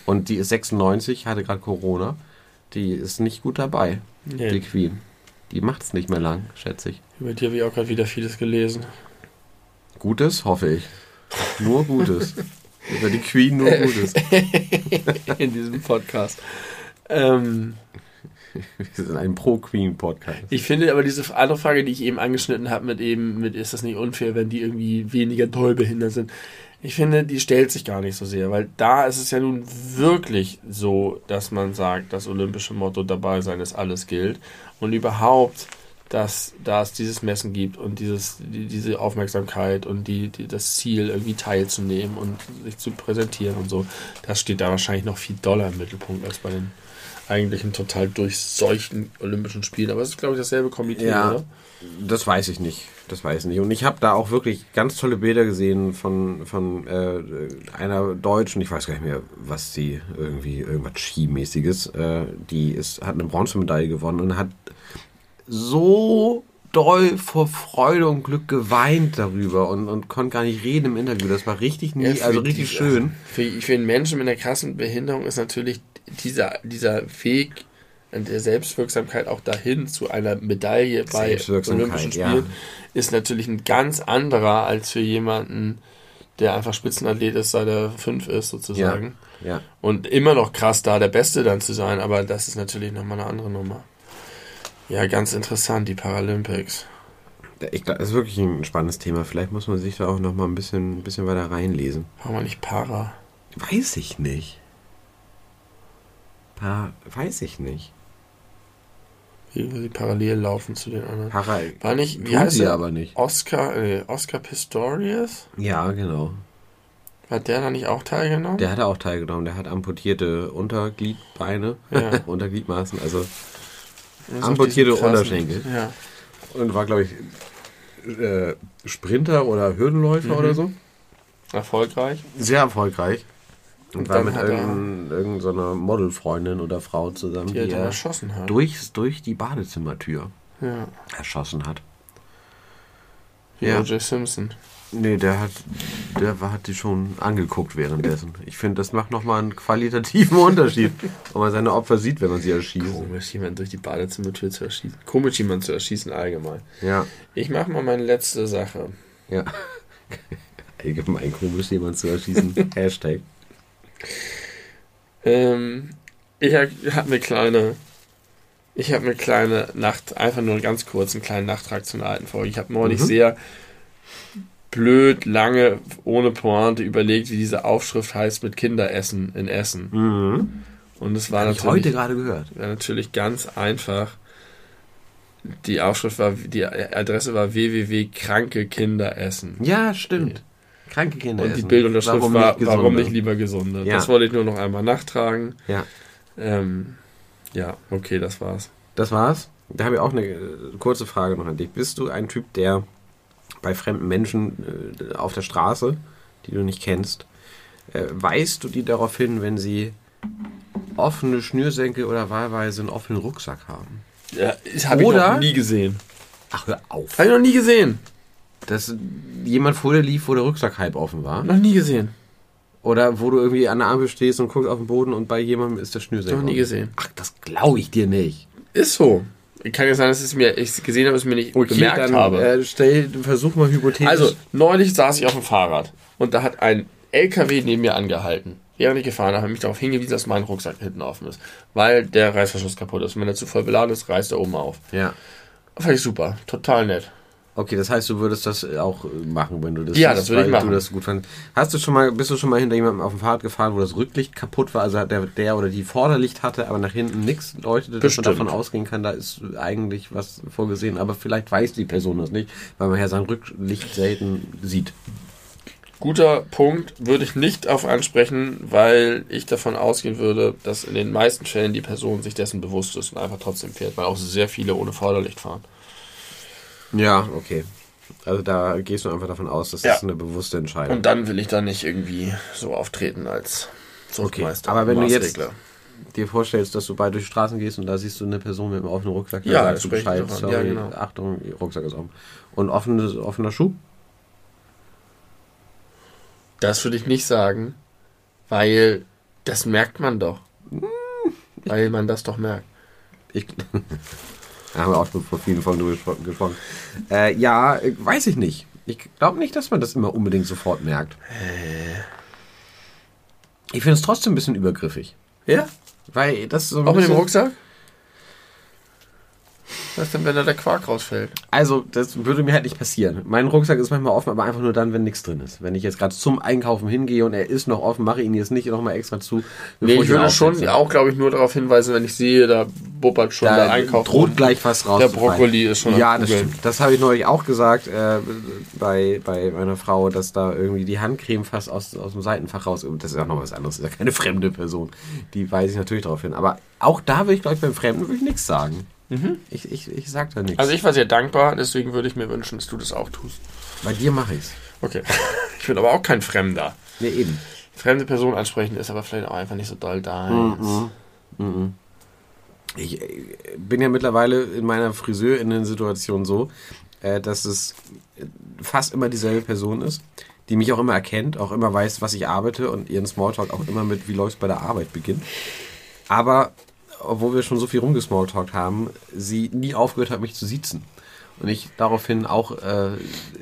Und die ist 96, hatte gerade Corona. Die ist nicht gut dabei, die Nee, Queen. Die macht es nicht mehr lang, schätze ich. über die habe ich auch gerade wieder vieles gelesen. Gutes, hoffe ich. Nur Gutes. Über die Queen nur Gutes. in diesem Podcast. Ähm, Wir sind ein Pro-Queen-Podcast. ich finde aber diese andere Frage, die ich eben angeschnitten habe, mit eben, mit ist das nicht unfair, wenn die irgendwie weniger doll behindert sind. Ich finde, die stellt sich gar nicht so sehr, weil da ist es ja nun wirklich so, dass man sagt, das olympische Motto dabei sein ist alles gilt und überhaupt, dass, da es dieses Messen gibt und dieses, die, diese Aufmerksamkeit und die, die, das Ziel, irgendwie teilzunehmen und sich zu präsentieren und so, das steht da wahrscheinlich noch viel doller im Mittelpunkt als bei den eigentlichen total durchseuchten Olympischen Spielen. Aber es ist, glaube ich, dasselbe Komitee, Ja. oder? Das weiß ich nicht. Das weiß ich nicht. Und ich habe da auch wirklich ganz tolle Bilder gesehen von, von äh, einer Deutschen, ich weiß gar nicht mehr, was sie irgendwie, irgendwas Skimäßiges, äh, die ist, hat eine Bronzemedaille gewonnen und hat so doll vor Freude und Glück geweint darüber und, und konnte gar nicht reden im Interview. Das war richtig nie, Ja, also richtig die- schön. Für, für einen Menschen mit einer krassen Behinderung ist natürlich dieser, dieser Weg der Selbstwirksamkeit auch dahin zu einer Medaille bei Olympischen ja. Spielen ist natürlich ein ganz anderer als für jemanden, der einfach Spitzenathlet ist, seit er fünf ist sozusagen. Ja. Und immer noch krass da, der Beste dann zu sein, aber das ist natürlich nochmal eine andere Nummer. Ja, ganz interessant, die Paralympics. Ich glaube, das ist wirklich ein spannendes Thema. Vielleicht muss man sich da auch noch mal ein bisschen, ein bisschen weiter reinlesen. Warum mal nicht Para? Weiß ich nicht. Pa weiß ich nicht. Wie sie parallel laufen zu den anderen. Para War nicht, wie tun heißt sie er? aber nicht. Oscar, äh, Oscar Pistorius? Ja, genau. Hat der da nicht auch teilgenommen? Der hat auch teilgenommen. Der hat amputierte Untergliedbeine, Ja. Untergliedmaßen, also amputierte Unterschenkel. Ja. und war glaube ich äh, Sprinter oder Hürdenläufer Mhm. oder so. Erfolgreich. Sehr erfolgreich. Und, Und war mit er- irgendeiner irgend so Modelfreundin oder Frau zusammen, Die die, er er erschossen hat. durch, durch die Badezimmertür Ja. erschossen hat. Wie Ja. O.J. Simpson. Nee, der hat, der war, hat die schon angeguckt währenddessen. Ich finde, das macht nochmal einen qualitativen Unterschied, wenn man seine Opfer sieht, wenn man sie erschießt. Komisch, jemanden durch die Badezimmertür zu erschießen. Komisch, jemanden zu erschießen allgemein. Ja, Ich mache mal meine letzte Sache. ja. Allgemein komisch, jemanden zu erschießen. Hashtag. Ähm, ich habe eine kleine, ich habe eine kleine Nacht, einfach nur ganz kurz einen kleinen Nachtrag zu einer alten Folge. Ich habe neulich Mhm. sehr blöd, lange, ohne Pointe überlegt, wie diese Aufschrift heißt mit Kinderessen in Essen. Mhm. Und es war natürlich, heute gerade gehört. war natürlich ganz einfach. Die Aufschrift war, die Adresse war www.krankekinderessen. Ja, stimmt. Kranke Kinder Und die essen. Bildunterschrift Warum war, nicht warum nicht lieber gesunde? Ja. Das wollte ich nur noch einmal nachtragen. Ja. Ähm, ja, okay, das war's. Das war's. Da habe ich auch eine äh, kurze Frage noch an dich. Bist du ein Typ, der bei fremden Menschen äh, auf der Straße, die du nicht kennst, äh, weist du die darauf hin, wenn sie offene Schnürsenkel oder wahlweise einen offenen Rucksack haben? Ja, das habe ich noch nie gesehen. Ach, hör auf. Habe ich noch nie gesehen. Dass jemand vor dir lief, wo der Rucksack halb offen war? Noch nie gesehen. Oder wo du irgendwie an der Ampel stehst und guckst auf den Boden und bei jemandem ist der Schnürsenkel. Noch nie gesehen. Ach, das glaube ich dir nicht. Ist so. Kann ja sein, dass es mir, ich gesehen habe, es mir nicht bemerkt dann, habe. Äh, stell, versuch mal hypothetisch. Also, neulich saß ich auf dem Fahrrad und da hat ein LKW neben mir angehalten. Während ich gefahren habe, habe ich mich darauf hingewiesen, dass mein Rucksack hinten offen ist. Weil der Reißverschluss kaputt ist. Und wenn er zu voll beladen ist, reißt er oben auf. ja. Fand ich super. Total nett. Okay, das heißt, du würdest das auch äh, machen, wenn du das Ja, das würde ich machen. du das gut fandest. Hast du schon mal, bist du schon mal hinter jemandem auf dem Fahrrad gefahren, wo das Rücklicht kaputt war, also der, der oder die Vorderlicht hatte, aber nach hinten nichts deutete, dass man davon ausgehen kann, da ist eigentlich was vorgesehen, aber vielleicht weiß die Person das nicht, weil man ja sein Rücklicht selten sieht. Guter Punkt, würde ich nicht auf ansprechen, weil ich davon ausgehen würde, dass in den meisten Fällen die Person sich dessen bewusst ist und einfach trotzdem fährt, weil auch sehr viele ohne Vorderlicht fahren. Ja, okay. Also da gehst du einfach davon aus, dass Ja. das eine bewusste Entscheidung Und dann will ich da nicht irgendwie so auftreten als Zuchtmeister. aber wenn du jetzt- dir vorstellst, dass du bald durch die Straßen gehst und da siehst du eine Person mit einem offenen Rucksack, dann Ja, sagst das du Bescheid, sorry, Ja, genau. Achtung, Rucksack ist offen. Und offenes, offener Schuh? Das würde ich nicht sagen, weil das merkt man doch. Weil man das doch merkt. Ich, da haben wir auch schon vor vielen Folgen drüber gespro- gesprochen. Äh, ja, äh, weiß ich nicht. Ich glaube nicht, dass man das immer unbedingt sofort merkt. Ich finde es trotzdem ein bisschen übergriffig. Ja? Weil das so ein Auch mit dem Rucksack? Was ist denn, wenn da der Quark rausfällt? Also, das würde mir halt nicht passieren. Mein Rucksack ist manchmal offen, aber einfach nur dann, wenn nichts drin ist. Wenn ich jetzt gerade zum Einkaufen hingehe und er ist noch offen, mache ich ihn jetzt nicht nochmal extra zu. Nee, ich ihn würde schon auch, glaube ich, nur darauf hinweisen, wenn ich sehe, da bubbert schon der Da Einkauf. droht gleich was raus. Der Brokkoli ist schon Ja, das Kugeln. stimmt. Das habe ich neulich auch gesagt äh, bei, bei meiner Frau, dass da irgendwie die Handcreme fast aus, aus dem Seitenfach raus. Das ist ja noch was anderes. Das ist ja keine fremde Person. Die weise ich natürlich darauf hin. Aber auch da würde ich, glaube ich, beim Fremden würde ich nichts sagen. Ich, ich, ich sag da nichts. Mhm. Also ich war sehr dankbar, deswegen würde ich mir wünschen, dass du das auch tust. bei dir mache ich's. Okay. Ich bin aber auch kein Fremder. Nee, eben. Fremde Person ansprechen ist aber vielleicht auch einfach nicht so doll da. Mhm. Ich äh, bin ja mittlerweile in meiner Friseurinnen-Situation so, äh, dass es fast immer dieselbe Person ist, die mich auch immer erkennt, auch immer weiß, was ich arbeite und ihren Smalltalk auch immer mit, wie läuft's bei der Arbeit beginnt. Aber, obwohl wir schon so viel rumgesmalltalkt haben, sie nie aufgehört hat, mich zu siezen. Und ich daraufhin auch, äh,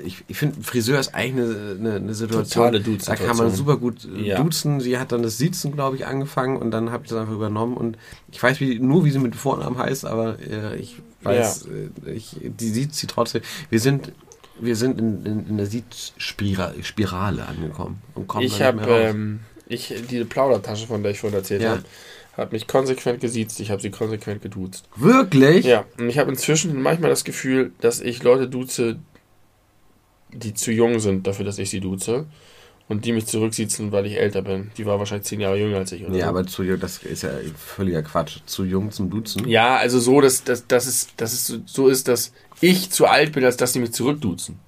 ich, ich finde, Friseur ist eigentlich eine, eine, eine Situation, Totale da kann man super gut äh, Ja. duzen. Sie hat dann das Siezen, glaube ich, angefangen und dann habe ich das einfach übernommen. Und ich weiß wie, nur, wie sie mit Vornamen heißt, aber äh, ich weiß, äh, ich, die sieht sie trotzdem. Wir sind, wir sind in, in, in der Siezspirale Spirale angekommen und kommen Ich habe, ähm, ich, diese Plaudertasche, von der ich vorhin erzählt Ja. habe, hat mich konsequent gesiezt. Ich habe sie konsequent geduzt. Wirklich? Ja, und ich habe inzwischen manchmal das Gefühl, dass ich Leute duze, die zu jung sind dafür, dass ich sie duze. Und die mich zurücksiezen, weil ich älter bin. Die war wahrscheinlich zehn Jahre jünger als ich. Oder Ja, so. aber zu jung, das ist ja völliger Quatsch. Zu jung zum Duzen. Ja, also so, dass, dass, dass, es, dass es so- so ist, dass ich zu alt bin, als dass sie mich zurückduzen.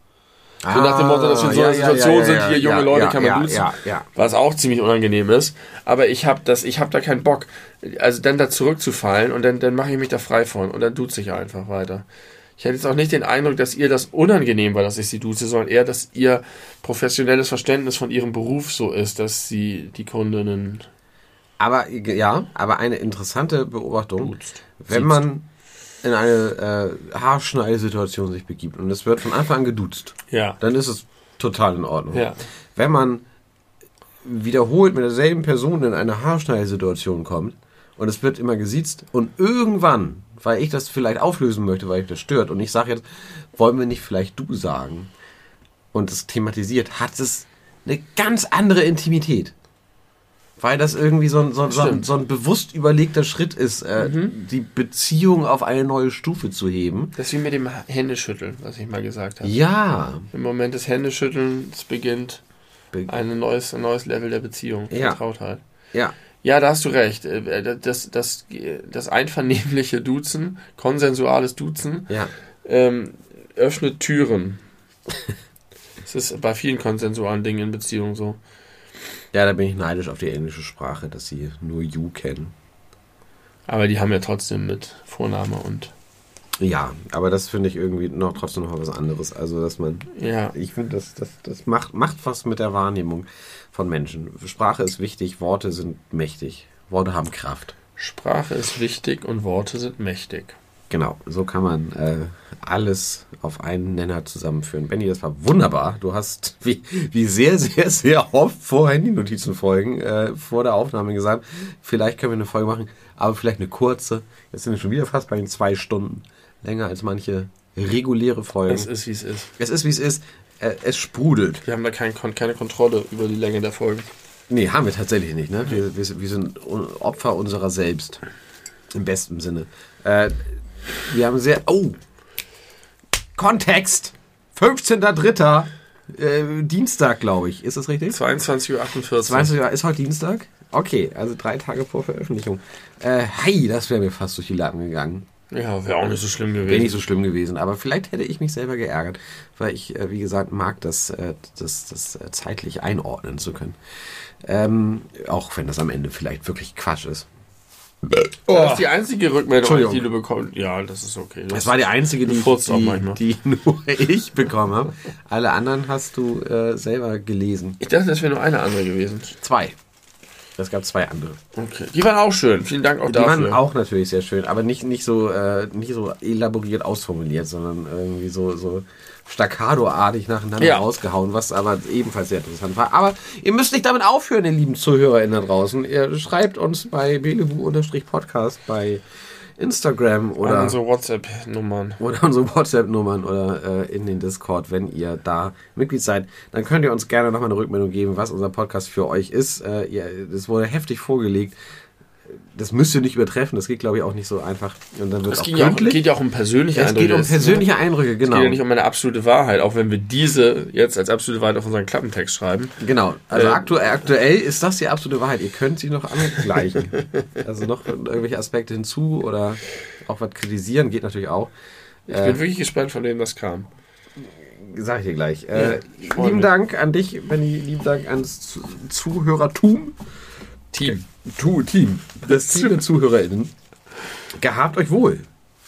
So nach dem Motto, dass wir in so einer Situation sind, hier junge Leute kann man ja, duzen. Ja, ja. Was auch ziemlich unangenehm ist. Aber ich habe das, ich habe da keinen Bock. Also dann da zurückzufallen und dann, dann mache ich mich da frei von und dann duze ich einfach weiter. Ich hätte jetzt auch nicht den Eindruck, dass ihr das unangenehm war, dass ich sie duze, sondern eher, dass ihr professionelles Verständnis von ihrem Beruf so ist, dass sie die Kundinnen Aber ja, aber eine interessante Beobachtung, duzt. wenn man in eine äh, Haarschneidesituation sich begibt und es wird von Anfang an geduzt, Ja. dann ist es total in Ordnung. Ja. Wenn man wiederholt mit derselben Person in eine Haarschneidesituation kommt und es wird immer gesiezt und irgendwann, weil ich das vielleicht auflösen möchte, weil ich das stört und ich sage jetzt, wollen wir nicht vielleicht du sagen und es thematisiert, hat es eine ganz andere Intimität. Weil das irgendwie so ein, so, ein- so, ein, so ein bewusst überlegter Schritt ist, äh, die Beziehung auf eine neue Stufe zu heben. Das ist wie mit dem Händeschütteln, was ich mal gesagt habe. Ja, Im Moment des Händeschüttelns beginnt Be- ein neues, ein neues Level der Beziehung. Ja. Vertrautheit. ja, Ja, da hast du recht. Äh, Das, das, das einvernehmliche Duzen, konsensuales Duzen, ja. ähm, öffnet Türen. Es ist bei vielen konsensualen Dingen in Beziehungen so. Ja, da bin ich neidisch auf die englische Sprache, dass sie nur you kennen. Aber die haben ja trotzdem mit Vorname und. Ja, aber das finde ich irgendwie noch trotzdem noch was anderes. Also, dass man. Ja. Ich finde, das, das, das macht, macht was mit der Wahrnehmung von Menschen. Sprache ist wichtig, Worte sind mächtig. Worte haben Kraft. Sprache ist wichtig und Worte sind mächtig. Genau, so kann man äh, alles auf einen Nenner zusammenführen. Benny, das war wunderbar. Du hast wie, wie sehr, sehr, sehr oft vor Handy-Notizen folgen, äh, vor der Aufnahme gesagt, vielleicht können wir eine Folge machen, aber vielleicht eine kurze. Jetzt sind wir schon wieder fast bei den zwei Stunden. Länger als manche reguläre Folgen. Es ist, wie es ist. Es ist, wie es ist. Äh, es sprudelt. Wir haben da kein, keine Kontrolle über die Länge der Folgen. Nee, haben wir tatsächlich nicht. Ne? Wir, wir, wir sind Opfer unserer selbst. Im besten Sinne. Äh, wir haben sehr. Oh! Kontext! 15.03. Äh, Dienstag, glaube ich. Ist das richtig? 22.48 Uhr. 20 Uhr. Ist heute Dienstag? Okay, also drei Tage vor Veröffentlichung. Äh, hey, das wäre mir fast durch die Lappen gegangen. Ja, wäre auch nicht so schlimm gewesen. Wäre nicht so schlimm gewesen, aber vielleicht hätte ich mich selber geärgert, weil ich, äh, wie gesagt, mag das, äh, das, das äh, zeitlich einordnen zu können. Ähm, auch wenn das am Ende vielleicht wirklich Quatsch ist. Das ist die einzige Rückmeldung, die du bekommst. Ja, das ist okay. Das war die einzige, die, die, die nur ich bekommen habe. Alle anderen hast du äh, selber gelesen. Ich dachte, das wäre nur eine andere gewesen. Zwei. Es gab zwei andere. Okay. Die waren auch schön. Vielen Dank auch Die dafür. waren auch natürlich sehr schön, aber nicht, nicht, so, äh, nicht so elaboriert ausformuliert, sondern irgendwie so, so staccato-artig nacheinander Ja. rausgehauen, was aber ebenfalls sehr interessant war. Aber ihr müsst nicht damit aufhören, ihr lieben ZuhörerInnen da draußen. Ihr schreibt uns bei belebu-podcast bei Instagram Oder oder unsere WhatsApp-Nummern. oder unsere WhatsApp-Nummern oder äh, in den Discord, wenn ihr da Mitglied seid, dann könnt ihr uns gerne nochmal eine Rückmeldung geben, was unser Podcast für euch ist. Äh, ihr, das wurde heftig vorgelegt. Das müsst ihr nicht übertreffen, das geht, glaube ich, auch nicht so einfach. Und dann wird Es auch ging ja auch, geht ja auch um persönliche es geht um persönliche Eindrücke, Es genau. geht ja nicht um eine absolute Wahrheit, auch wenn wir diese jetzt als absolute Wahrheit auf unseren Klappentext schreiben. Genau. Also Ähm, aktu aktuell ist das die absolute Wahrheit. Ihr könnt sie noch angleichen. also noch irgendwelche Aspekte hinzu oder auch was kritisieren geht natürlich auch. Ich Äh, bin wirklich gespannt, von wem das kam. Sag ich dir gleich. Ja, Äh, lieben. Dank an dich, Benny. Lieben Dank ans Zu- Zuhörertum. Team. Tu, Team. Das Team der ZuhörerInnen. Gehabt euch wohl.